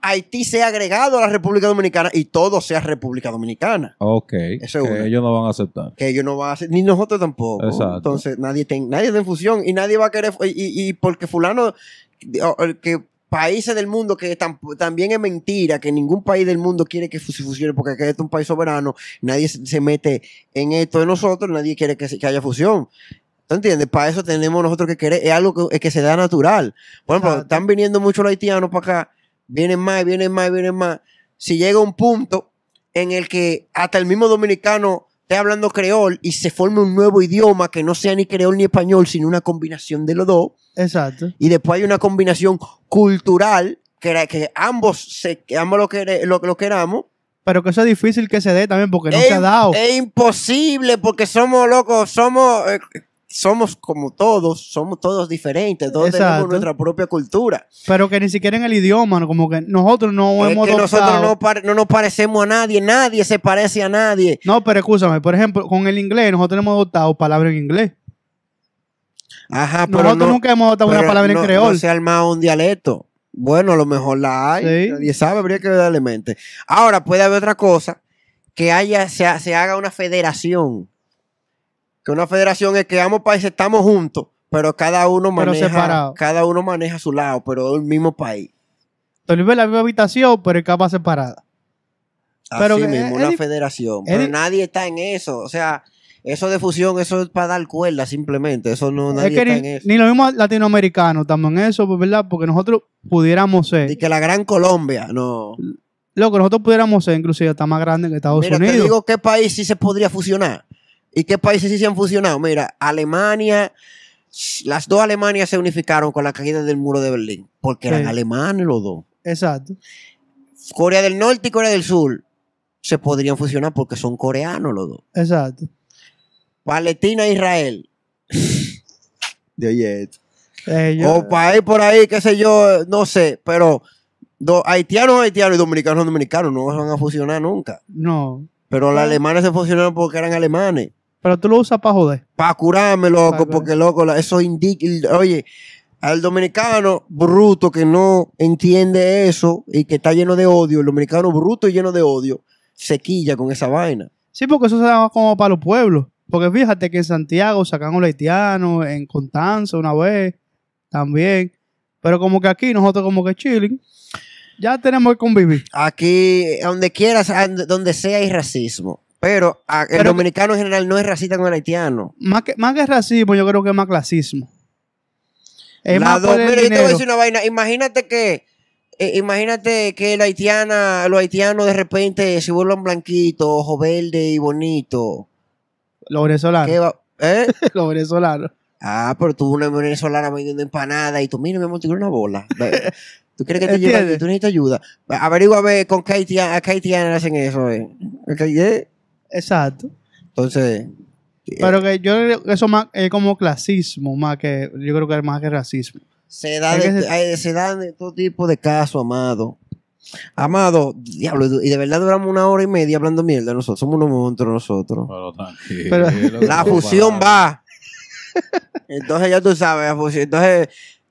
Haití sea agregado a la República Dominicana y todo sea República Dominicana. Ok. Eso es que una. ellos no van a aceptar. Que ellos no van a hacer, ni nosotros tampoco. Exacto. Entonces nadie, nadie está en fusión y nadie va a querer, y, y- y porque fulano, que países del mundo que tam- también es mentira, que ningún país del mundo quiere que se fusione porque aquí es un país soberano, nadie se, se mete en esto de nosotros, nadie quiere que, se- que haya fusión. ¿Tú entiendes? Para eso tenemos nosotros que querer, es algo que, que se da natural. Por ejemplo, Exacto. están viniendo muchos los haitianos para acá, vienen más, vienen más, vienen más. Si llega un punto en el que hasta el mismo dominicano esté hablando creol y se forme un nuevo idioma que no sea ni creol ni español, sino una combinación de los dos, Exacto. y después hay una combinación cultural que, era- que ambos, se, que ambos lo, quere- lo, lo queramos, Pero que eso es difícil que se dé también porque no es, se ha dado. es imposible porque somos locos, somos, eh, somos como todos, somos todos diferentes, todos Exacto. tenemos nuestra propia cultura. Pero que ni siquiera en el idioma, como que nosotros no es hemos que nosotros adoptado- no, nos parecemos a nadie, nadie se parece a nadie. No, pero escúchame, por ejemplo, con el inglés, nosotros hemos adoptado palabras en inglés. Ajá, pero Nosotros no, nunca hemos dado una palabra en creol. No se ha armado un dialecto. Bueno, a lo mejor la hay. Sí. Nadie sabe, habría que darle mente. Ahora, puede haber otra cosa, que haya, se, se haga una federación. Que una federación es que ambos países estamos juntos, pero cada uno Pero maneja, separado. cada uno maneja su lado, pero es el mismo país. En la misma habitación, pero en camas separadas. Pero Así que mismo, es una federación. es Pero di- nadie está en eso. O sea, eso de fusión, eso es para dar cuerda simplemente. Eso no, nadie que está en ni, eso. ni los mismos latinoamericanos estamos en eso, pues, ¿verdad? Porque nosotros pudiéramos ser, Y que la Gran Colombia, no. lo que nosotros pudiéramos ser, inclusive, está más grande que Estados Mira, te Unidos. digo qué país sí se podría fusionar. ¿Y qué países sí se han fusionado? Mira, Alemania, las dos Alemanias se unificaron con la caída del muro de Berlín, porque eran Sí. alemanes los dos. Exacto. Corea del Norte y Corea del Sur se podrían fusionar porque son coreanos los dos. Exacto. Palestina e Israel. De oye esto. Eh, yo- O país por ahí, qué sé yo, no sé, pero do- haitianos, haitianos y dominicanos, dominicanos no se van a fusionar nunca. no. Pero los alemanes se fusionaron porque eran alemanes. Pero tú lo usas para joder. Para curarme, loco, Pa' porque loco, eso indica. Oye, al dominicano bruto que no entiende eso y que está lleno de odio, el dominicano bruto y lleno de odio, se quilla con esa vaina. Sí, porque eso se da como para los pueblos. Porque fíjate que en Santiago sacan un haitiano, en Constanza una vez también. Pero como que aquí nosotros como que chilling, ya tenemos que convivir. Aquí, donde quieras, a- donde sea, hay racismo. Pero a- el Pero- dominicano en general no es racista con el haitiano. Más que, más que racismo, yo creo que es más clasismo. Es más mira, yo te voy a decir una vaina. Imagínate que, eh, imagínate que la haitiana, los haitianos de repente se vuelvan blanquitos, ojo verde y bonito. Los venezolanos. ¿Qué va- ¿Eh? Los venezolanos. Ah, pero tú una venezolana vendiendo empanada y tú, mira, mi amor, una bola. ¿Tú quieres que te aquí? ¿Tú necesitas ayuda? Averigua a ver con qué haitiana, a qué haitiana hacen eso. Eh. Eh. Exacto. Entonces, eh, Pero que yo creo que eso más es como clasismo, más que yo creo que es más que racismo. se, da de, se- eh, se dan de todo tipo de casos, Amado. Amado, diablo, y de verdad duramos una hora y media hablando mierda nosotros. Somos unos monstruos nosotros. Pero tranquilo. Pero- La fusión va. Entonces ya tú sabes, la fusión. Entonces,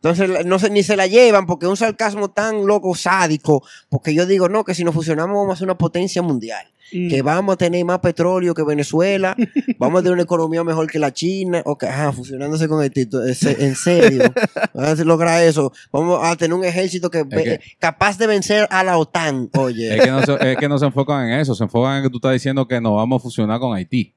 entonces no se, ni se la llevan porque es un sarcasmo tan loco, sádico. Porque yo digo, no, que si nos fusionamos vamos a ser una potencia mundial. Mm. Que vamos a tener más petróleo que Venezuela. vamos a tener una economía mejor que la China. Ok, ajá, fusionándose con el Tito. En se- en serio. Vamos a lograr eso. Vamos a tener un ejército que, ve- que- capaz de vencer a la OTAN. Oye. Es que, no se, es que no se enfocan en eso, se enfocan en que tú estás diciendo que nos vamos a fusionar con Haití.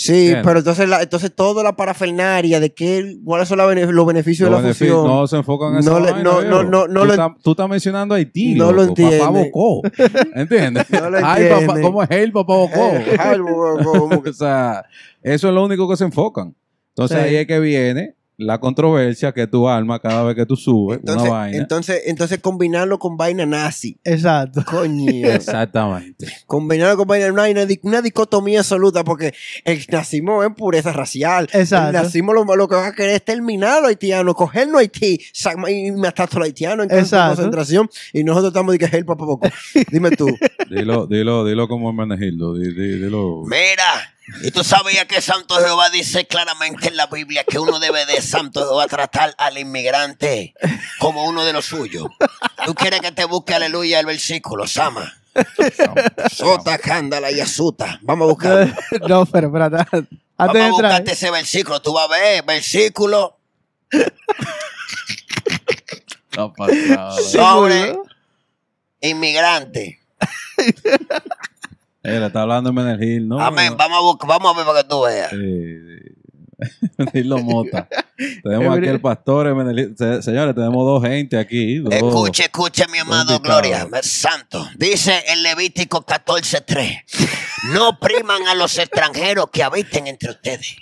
Sí, pero entonces, la, entonces toda la parafernaria de qué, cuáles son la bene- los beneficios Los de la beneficios fusión. no se enfocan en eso. No le- no- no- no- no tú, lo- estás, tú estás mencionando a Haití. No lo loco, Papá. Bocó. ¿Entiendes? No lo Ay, papá. ¿cómo es él, papá Bocó? Eh, o sea, eso es lo único que se enfocan. Entonces Sí. ahí es que viene la controversia que tú armas cada vez que tú subes entonces, una vaina. entonces, entonces combinarlo con vaina nazi. Exacto. Coño. Exactamente. combinarlo con vaina, una, una, di- una dicotomía absoluta, porque el nazismo es pureza racial. Exacto. El nazismo lo, lo que va a querer es terminar a los haitianos, cogernos a Haití y matar a los haitianos en campos de Exacto. concentración. Y nosotros estamos de que es el papá poco. Dime tú. Dilo, dilo, dilo como Hermenegildo. di- di- Dilo. Mira, y tú sabías que Santo Jehová dice claramente en la Biblia que uno debe de Santo Jehová tratar al inmigrante como uno de los suyos. ¿Tú quieres que te busque aleluya el versículo, Sama? Sota, cándala y asuta. Vamos a buscar. no, pero espérate. Antes Vamos de a entrar. buscarte ese versículo. Tú vas a ver, versículo No pasa nada. sobre inmigrante. Eh, le está hablando Hermenegildo, ¿no? Amén. Vamos a, buscar, vamos a ver para que tú veas. Eh, Dilo Mota. Tenemos aquí el pastor Hermenegildo. Se- Señores, tenemos dos gente aquí. dos- Escuche, escuche, mi amado. Gloria, santo. Dice en Levítico 14:3: No priman a los extranjeros que habiten entre ustedes.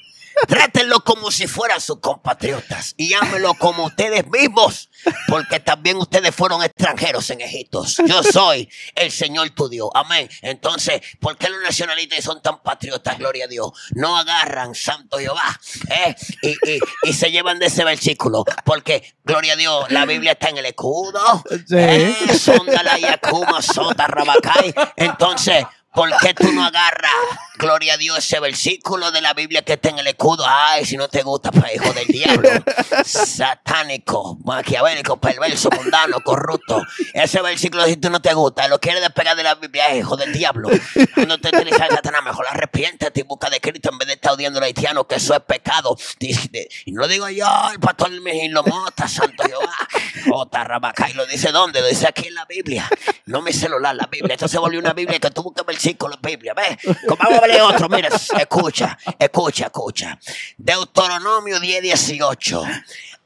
Trátenlo como si fueran sus compatriotas y ámenlo como ustedes mismos, porque también ustedes fueron extranjeros en Egipto. Yo soy el Señor tu Dios. Amén. Entonces, ¿por qué los nacionalistas son tan patriotas? Gloria a Dios. No agarran Santo Jehová eh, y, y- y se llevan de ese versículo, porque, gloria a Dios, la Biblia está en el escudo. Sí. Eh, sonda la Yakuma, sota rabacay. Entonces, ¿Por qué tú no agarras, gloria a Dios, ese versículo de la Biblia que está en el escudo? Ay, si no te gusta, pues, hijo del diablo. Satánico, maquiavélico, perverso, mundano, corrupto. Ese versículo, si tú no te gusta, lo quieres despegar de la Biblia, hijo del diablo. Cuando te utiliza Satanás, mejor arrepiéntete y busca de Cristo en vez de estar odiando al haitiano, que eso es pecado. Y no digo yo, el pastor Mejín lo mota, santo Jehová. Ota rabaca. Y lo dice dónde? Lo dice aquí en la Biblia. No mi celular, la Biblia. Esto se volvió una Biblia que tú buscas versículos en la Biblia. ¿Ves? Vamos a ver otro. Mira, escucha, escucha, escucha. Deuteronomio 10, 18.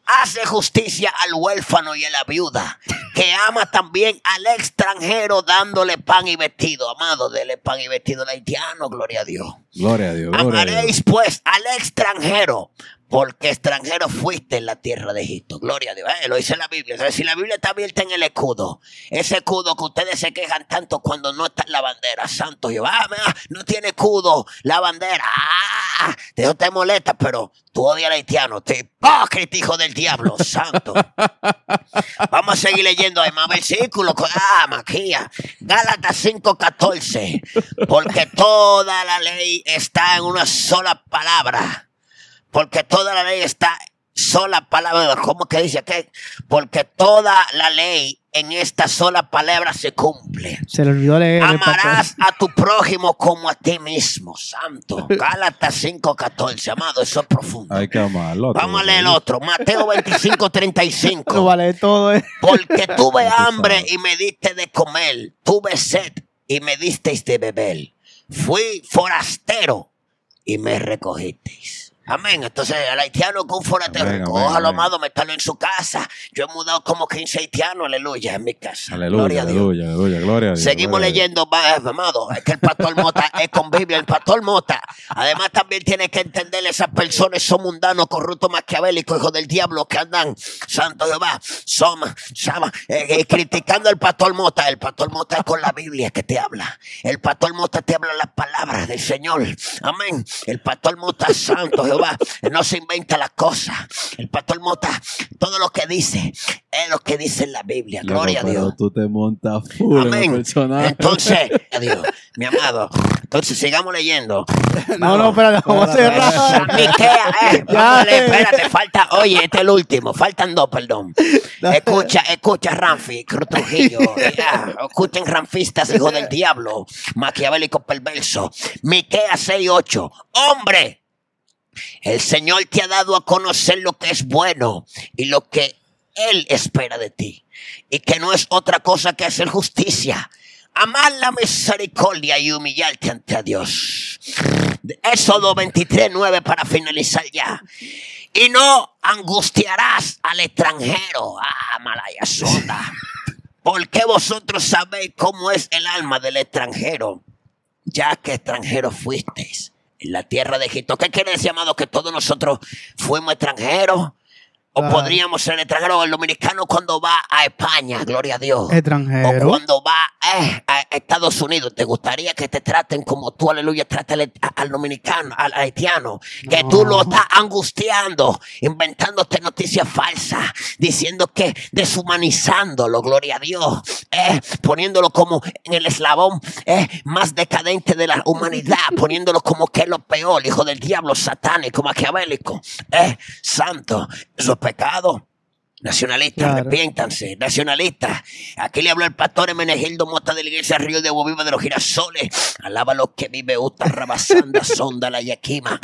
Hace justicia al huérfano y a la viuda, que ama también al extranjero dándole pan y vestido. Amado, dele pan y vestido al haitiano, gloria a Dios. Gloria a Dios. Gloria a Dios. Pues al extranjero, porque extranjero fuiste en la tierra de Egipto. Gloria a Dios. Eh, lo dice la Biblia. O sea, si la Biblia está abierta en el escudo, ese escudo que ustedes se quejan tanto cuando no está en la bandera, santo Jehová, ah, no tiene escudo, la bandera. Ah, no te molesta, pero tú odias al haitiano. Te hipócrita, hijo del diablo, santo. Vamos a seguir leyendo. Hay más versículos. Ah, Maquía. Gálatas 5:14. Porque toda la ley está en una sola palabra. Porque toda la ley está sola palabra. ¿Cómo que dice que? Porque toda la ley en esta sola palabra se cumple. Se le olvidó leer papel. Amarás a tu prójimo como a ti mismo, santo. Gálatas 5:14, amado, eso es profundo. Hay que amarlo. Vamos a leer el otro. Mateo 25:35. No vale todo, eh. Porque tuve hambre y me diste de comer, tuve sed y me disteis de beber. Fui forastero y me recogisteis. Amén. Entonces, el haitiano con Amén, amén, recójalo, amén. amado, métalo en su casa. Yo he mudado como 15 haitianos, aleluya, en mi casa. Aleluya, Gloria a Dios. aleluya, aleluya, gloria a Dios. Seguimos gloria a Dios. leyendo, amado. Es que el pastor Mota es con Biblia. El pastor Mota, además, también tiene que entender esas personas son mundanos, corruptos, maquiavélicos, hijos del diablo que andan, santo Jehová, son, sama, eh, eh, criticando al pastor Mota. El pastor Mota es con la Biblia que te habla. El pastor Mota te habla las palabras del Señor. Amén. El pastor Mota, santo Jehová, no se inventa las cosas. El pastor Mota, todo lo que dice es lo que dice en la Biblia. Loco, Gloria a Dios. Tú te montas full en Amén. personaje. Entonces, adiós, mi amado. Entonces, sigamos leyendo. No, no, espérate, vamos a cerrar. Miquea, eh, eh. espérate, falta, oye, este es el último, faltan dos, perdón. Escucha, escucha, Ramfi, Trujillo, ya, escuchen ranfistas, hijo del diablo, maquiavélico perverso. Miquea 6:8, hombre, el Señor te ha dado a conocer lo que es bueno y lo que Él espera de ti, y que no es otra cosa que hacer justicia. Amar la misericordia y humillarte ante Dios. Éxodo 23, 9 para finalizar ya. Y no angustiarás al extranjero. Ah, malaya sonda. Porque vosotros sabéis cómo es el alma del extranjero, ya que extranjeros fuisteis en la tierra de Egipto. ¿Qué quiere decir, amado? Que todos nosotros fuimos extranjeros. O podríamos ser extranjeros. El dominicano cuando va a España, gloria a Dios. O Extranjero. cuando va eh, a Estados Unidos, ¿te gustaría que te traten como tú, aleluya, trátale a- al dominicano, al haitiano? Que tú lo estás angustiando, inventándote noticias falsas, diciendo que deshumanizándolo, gloria a Dios, eh, poniéndolo como en el eslabón eh, más decadente de la humanidad, poniéndolo como que es lo peor, hijo del diablo, satánico, maquiavélico, eh, santo, eso es pecado. Nacionalistas, Claro. arrepiéntanse, nacionalistas. Aquí le habló el pastor Emenegildo Mota de la iglesia Río de Boviva de los Girasoles. Alaba lo que vive Uta Rabasanda, Sonda la Yaquima.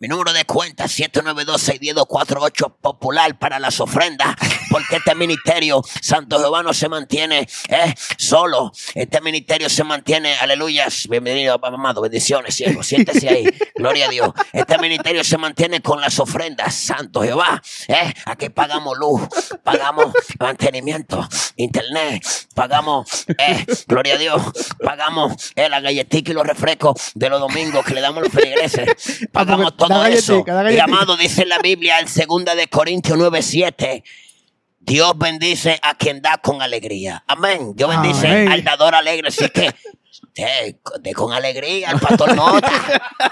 Mi número de cuenta 792-610-248 popular para las ofrendas. Porque este ministerio, Santo Jehová, no se mantiene eh, solo. Este ministerio se mantiene, aleluya. Bienvenido, amado, bendiciones, siervo. Siéntese ahí. Gloria a Dios. Este ministerio se mantiene con las ofrendas, Santo Jehová. Eh, aquí pagamos luz, pagamos mantenimiento, internet, pagamos, eh, gloria a Dios, pagamos eh, la galletita y los refrescos de los domingos que le damos a los feligreses. Pagamos porque todo eso. Y amado, dice la Biblia en 2 de Corintios 9:7. Dios bendice a quien da con alegría. Amén. Dios bendice Amén. al dador alegre. Así que de, de con alegría al pastor Mota,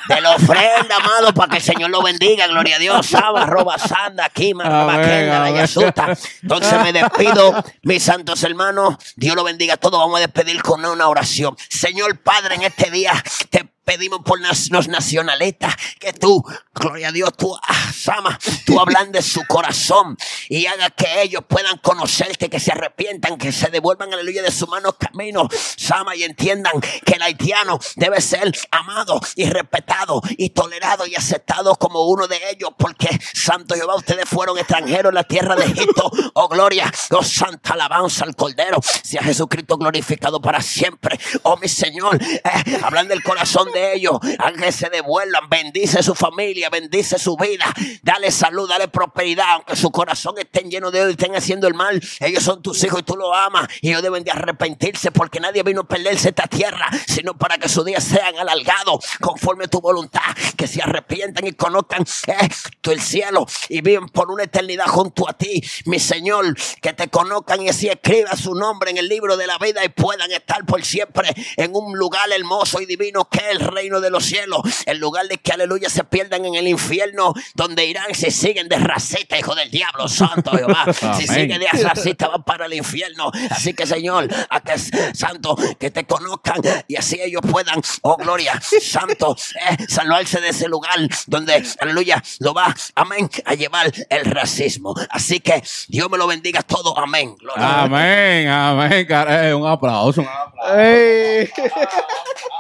de la ofrenda, amado, para que el Señor lo bendiga, gloria a Dios, Saba, roba, sanda, Kima, Amén, Rabaquenda, la. Yasuta. Entonces me despido, mis santos hermanos, Dios lo bendiga a todos, vamos a despedir con una oración. Señor Padre, en este día te pedimos por nas- los nacionalistas que tú, gloria a Dios, tú, Sama, tú ablandes su corazón y haga que ellos puedan conocerte, que se arrepientan, que se devuelvan, aleluya, de su mano camino, Sama, y entiendan que el haitiano debe ser amado y respetado y tolerado y aceptado como uno de ellos, porque Santo Jehová, ustedes fueron extranjeros en la tierra de Egipto, oh gloria, oh santa alabanza al Cordero, sea Jesucristo glorificado para siempre, oh mi Señor, eh, hablan del corazón ellos, a que se devuelvan, bendice su familia, bendice su vida, dale salud, dale prosperidad, aunque su corazón estén lleno de odio y estén haciendo el mal, ellos son tus hijos y tú los amas, y ellos deben de arrepentirse porque nadie vino a perderse esta tierra, sino para que sus días sean alargados conforme a tu voluntad, que se arrepientan y conozcan eh, tú el cielo y viven por una eternidad junto a ti, mi Señor, que te conozcan y así escriba su nombre en el libro de la vida y puedan estar por siempre en un lugar hermoso y divino que el reino de los cielos, el lugar de que aleluya se pierdan en el infierno, donde irán si siguen de racita, hijo del diablo, santo Jehová, si siguen de racita van para el infierno, así que Señor, a que santo, que te conozcan y así ellos puedan, oh gloria, santo, eh, salvarse de ese lugar donde, aleluya, lo va, amén, a llevar el racismo. Así que Dios me lo bendiga todo, amén. Gloria. Amén, amén, caray. Un aplauso, un aplauso. Ey.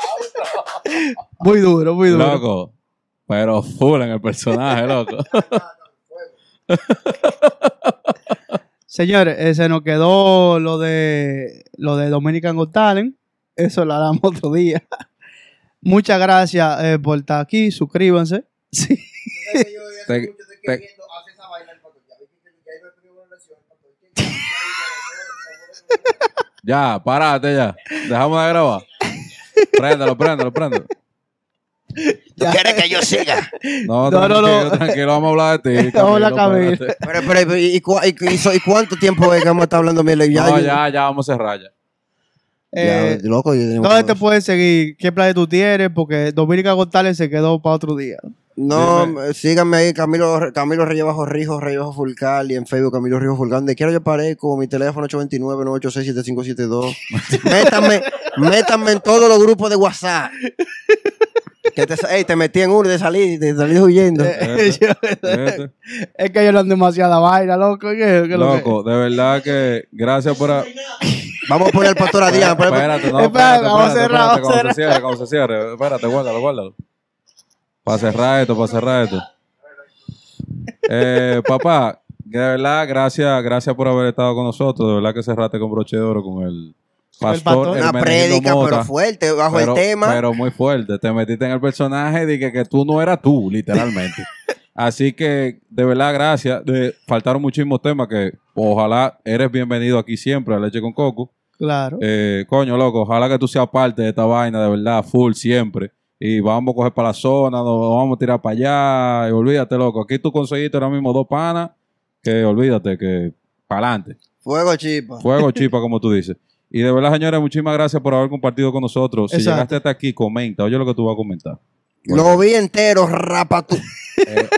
muy duro, muy duro. Loco. Pero full en el personaje, loco. Señores, eh, se nos quedó lo de lo de Dominican Got Talent. Eso lo haremos otro día. Muchas gracias eh, por estar aquí. Suscríbanse. Sí. Te- te- Ya, párate ya. Dejamos de grabar. Préndelo, préndelo, préndelo. ¿Tú quieres que yo siga? No, No, no, tranquilo, no. tranquilo, vamos a hablar de ti. Vamos a hablar. Pero, pero, ¿y, cu- y- y y cuánto tiempo es que vamos a estar hablando mierda? Ya, No, ya, ya, vamos a cerrar ya. Eh, ya, loco, ¿Dónde te puedes seguir? ¿Qué plan tú tienes? Porque Dominican Got Talent se quedó para otro día. No, Dime. síganme ahí, Camilo, Camilo Reyes Bajo Rijo, Reyes Bajo Fulcal, y en Facebook Camilo Rijo Fulcal. Donde quiera yo parezco, mi teléfono 829-986-7572. métanme, métanme en todos los grupos de WhatsApp. Que te, ey, te metí en uno de salir, de salir huyendo. Este, este. es que ellos no demasiada vaina, loco. ¿Qué- qué es lo que- Loco, de verdad que gracias por... a- Vamos a poner al pastor Adrián. pero- Espérate, no, Espérate, espérate, vamos a espérate, cerrar, espérate, vamos a cierre, cuando se cierre. Espérate, guárdalo, guárdalo. Para cerrar esto, para cerrar esto. Eh, papá, de verdad, gracias, gracias por haber estado con nosotros. De verdad que cerraste con broche de oro con el pastor. pastor. Una prédica, Mota. pero fuerte, bajo pero, el tema. pero muy fuerte. Te metiste en el personaje de que, que tú no eras tú, literalmente. Así que, de verdad, gracias. De- faltaron muchísimos temas que ojalá eres bienvenido aquí siempre a Leche con Coco. Claro. Eh, coño, loco, ojalá que tú seas parte de esta vaina, de verdad, full siempre. Y vamos a coger para la zona, nos vamos a tirar para allá. Y olvídate, loco. Aquí tú conseguiste ahora mismo dos panas que olvídate que para adelante. Fuego, chipa. Fuego chipa, como tú dices. Y de verdad, señores, muchísimas gracias por haber compartido con nosotros. Si Exacto. llegaste hasta aquí, comenta. Oye lo que tú vas a comentar. Lo vi entero, rapatú. Eh,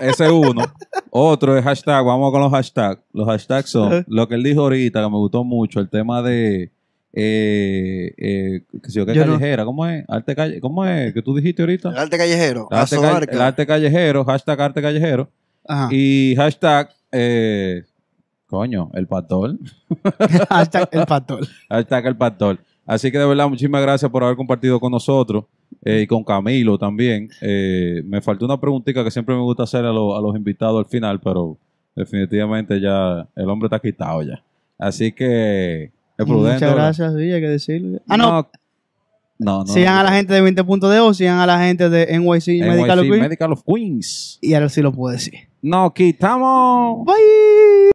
ese es uno. Otro es hashtag. Vamos con los hashtags. Los hashtags son lo que él dijo ahorita, que me gustó mucho, el tema de. Eh, eh, qué sé yo, ¿qué Yo no- callejera? ¿Cómo es? Arte calle, ¿Cómo es que tú dijiste ahorita? El arte callejero. El arte, el callejero, hashtag arte callejero. Ajá. Y hashtag. Eh, coño, el pastor. Hashtag el pastor. Hashtag el pastor. Así que de verdad, muchísimas gracias por haber compartido con nosotros eh, y con Camilo también. Eh, me faltó una preguntita que siempre me gusta hacer a los invitados al final, pero definitivamente ya el hombre está quitado ya. Así que es prudente. Muchas gracias, sí, hay que decirle. Ah, no. No, no. sigan a la gente de 20.de, sigan a la gente de NYC, NYC Medical of Queens. Medical of Queens. Y ahora sí lo puedo decir. Nos quitamos. Bye.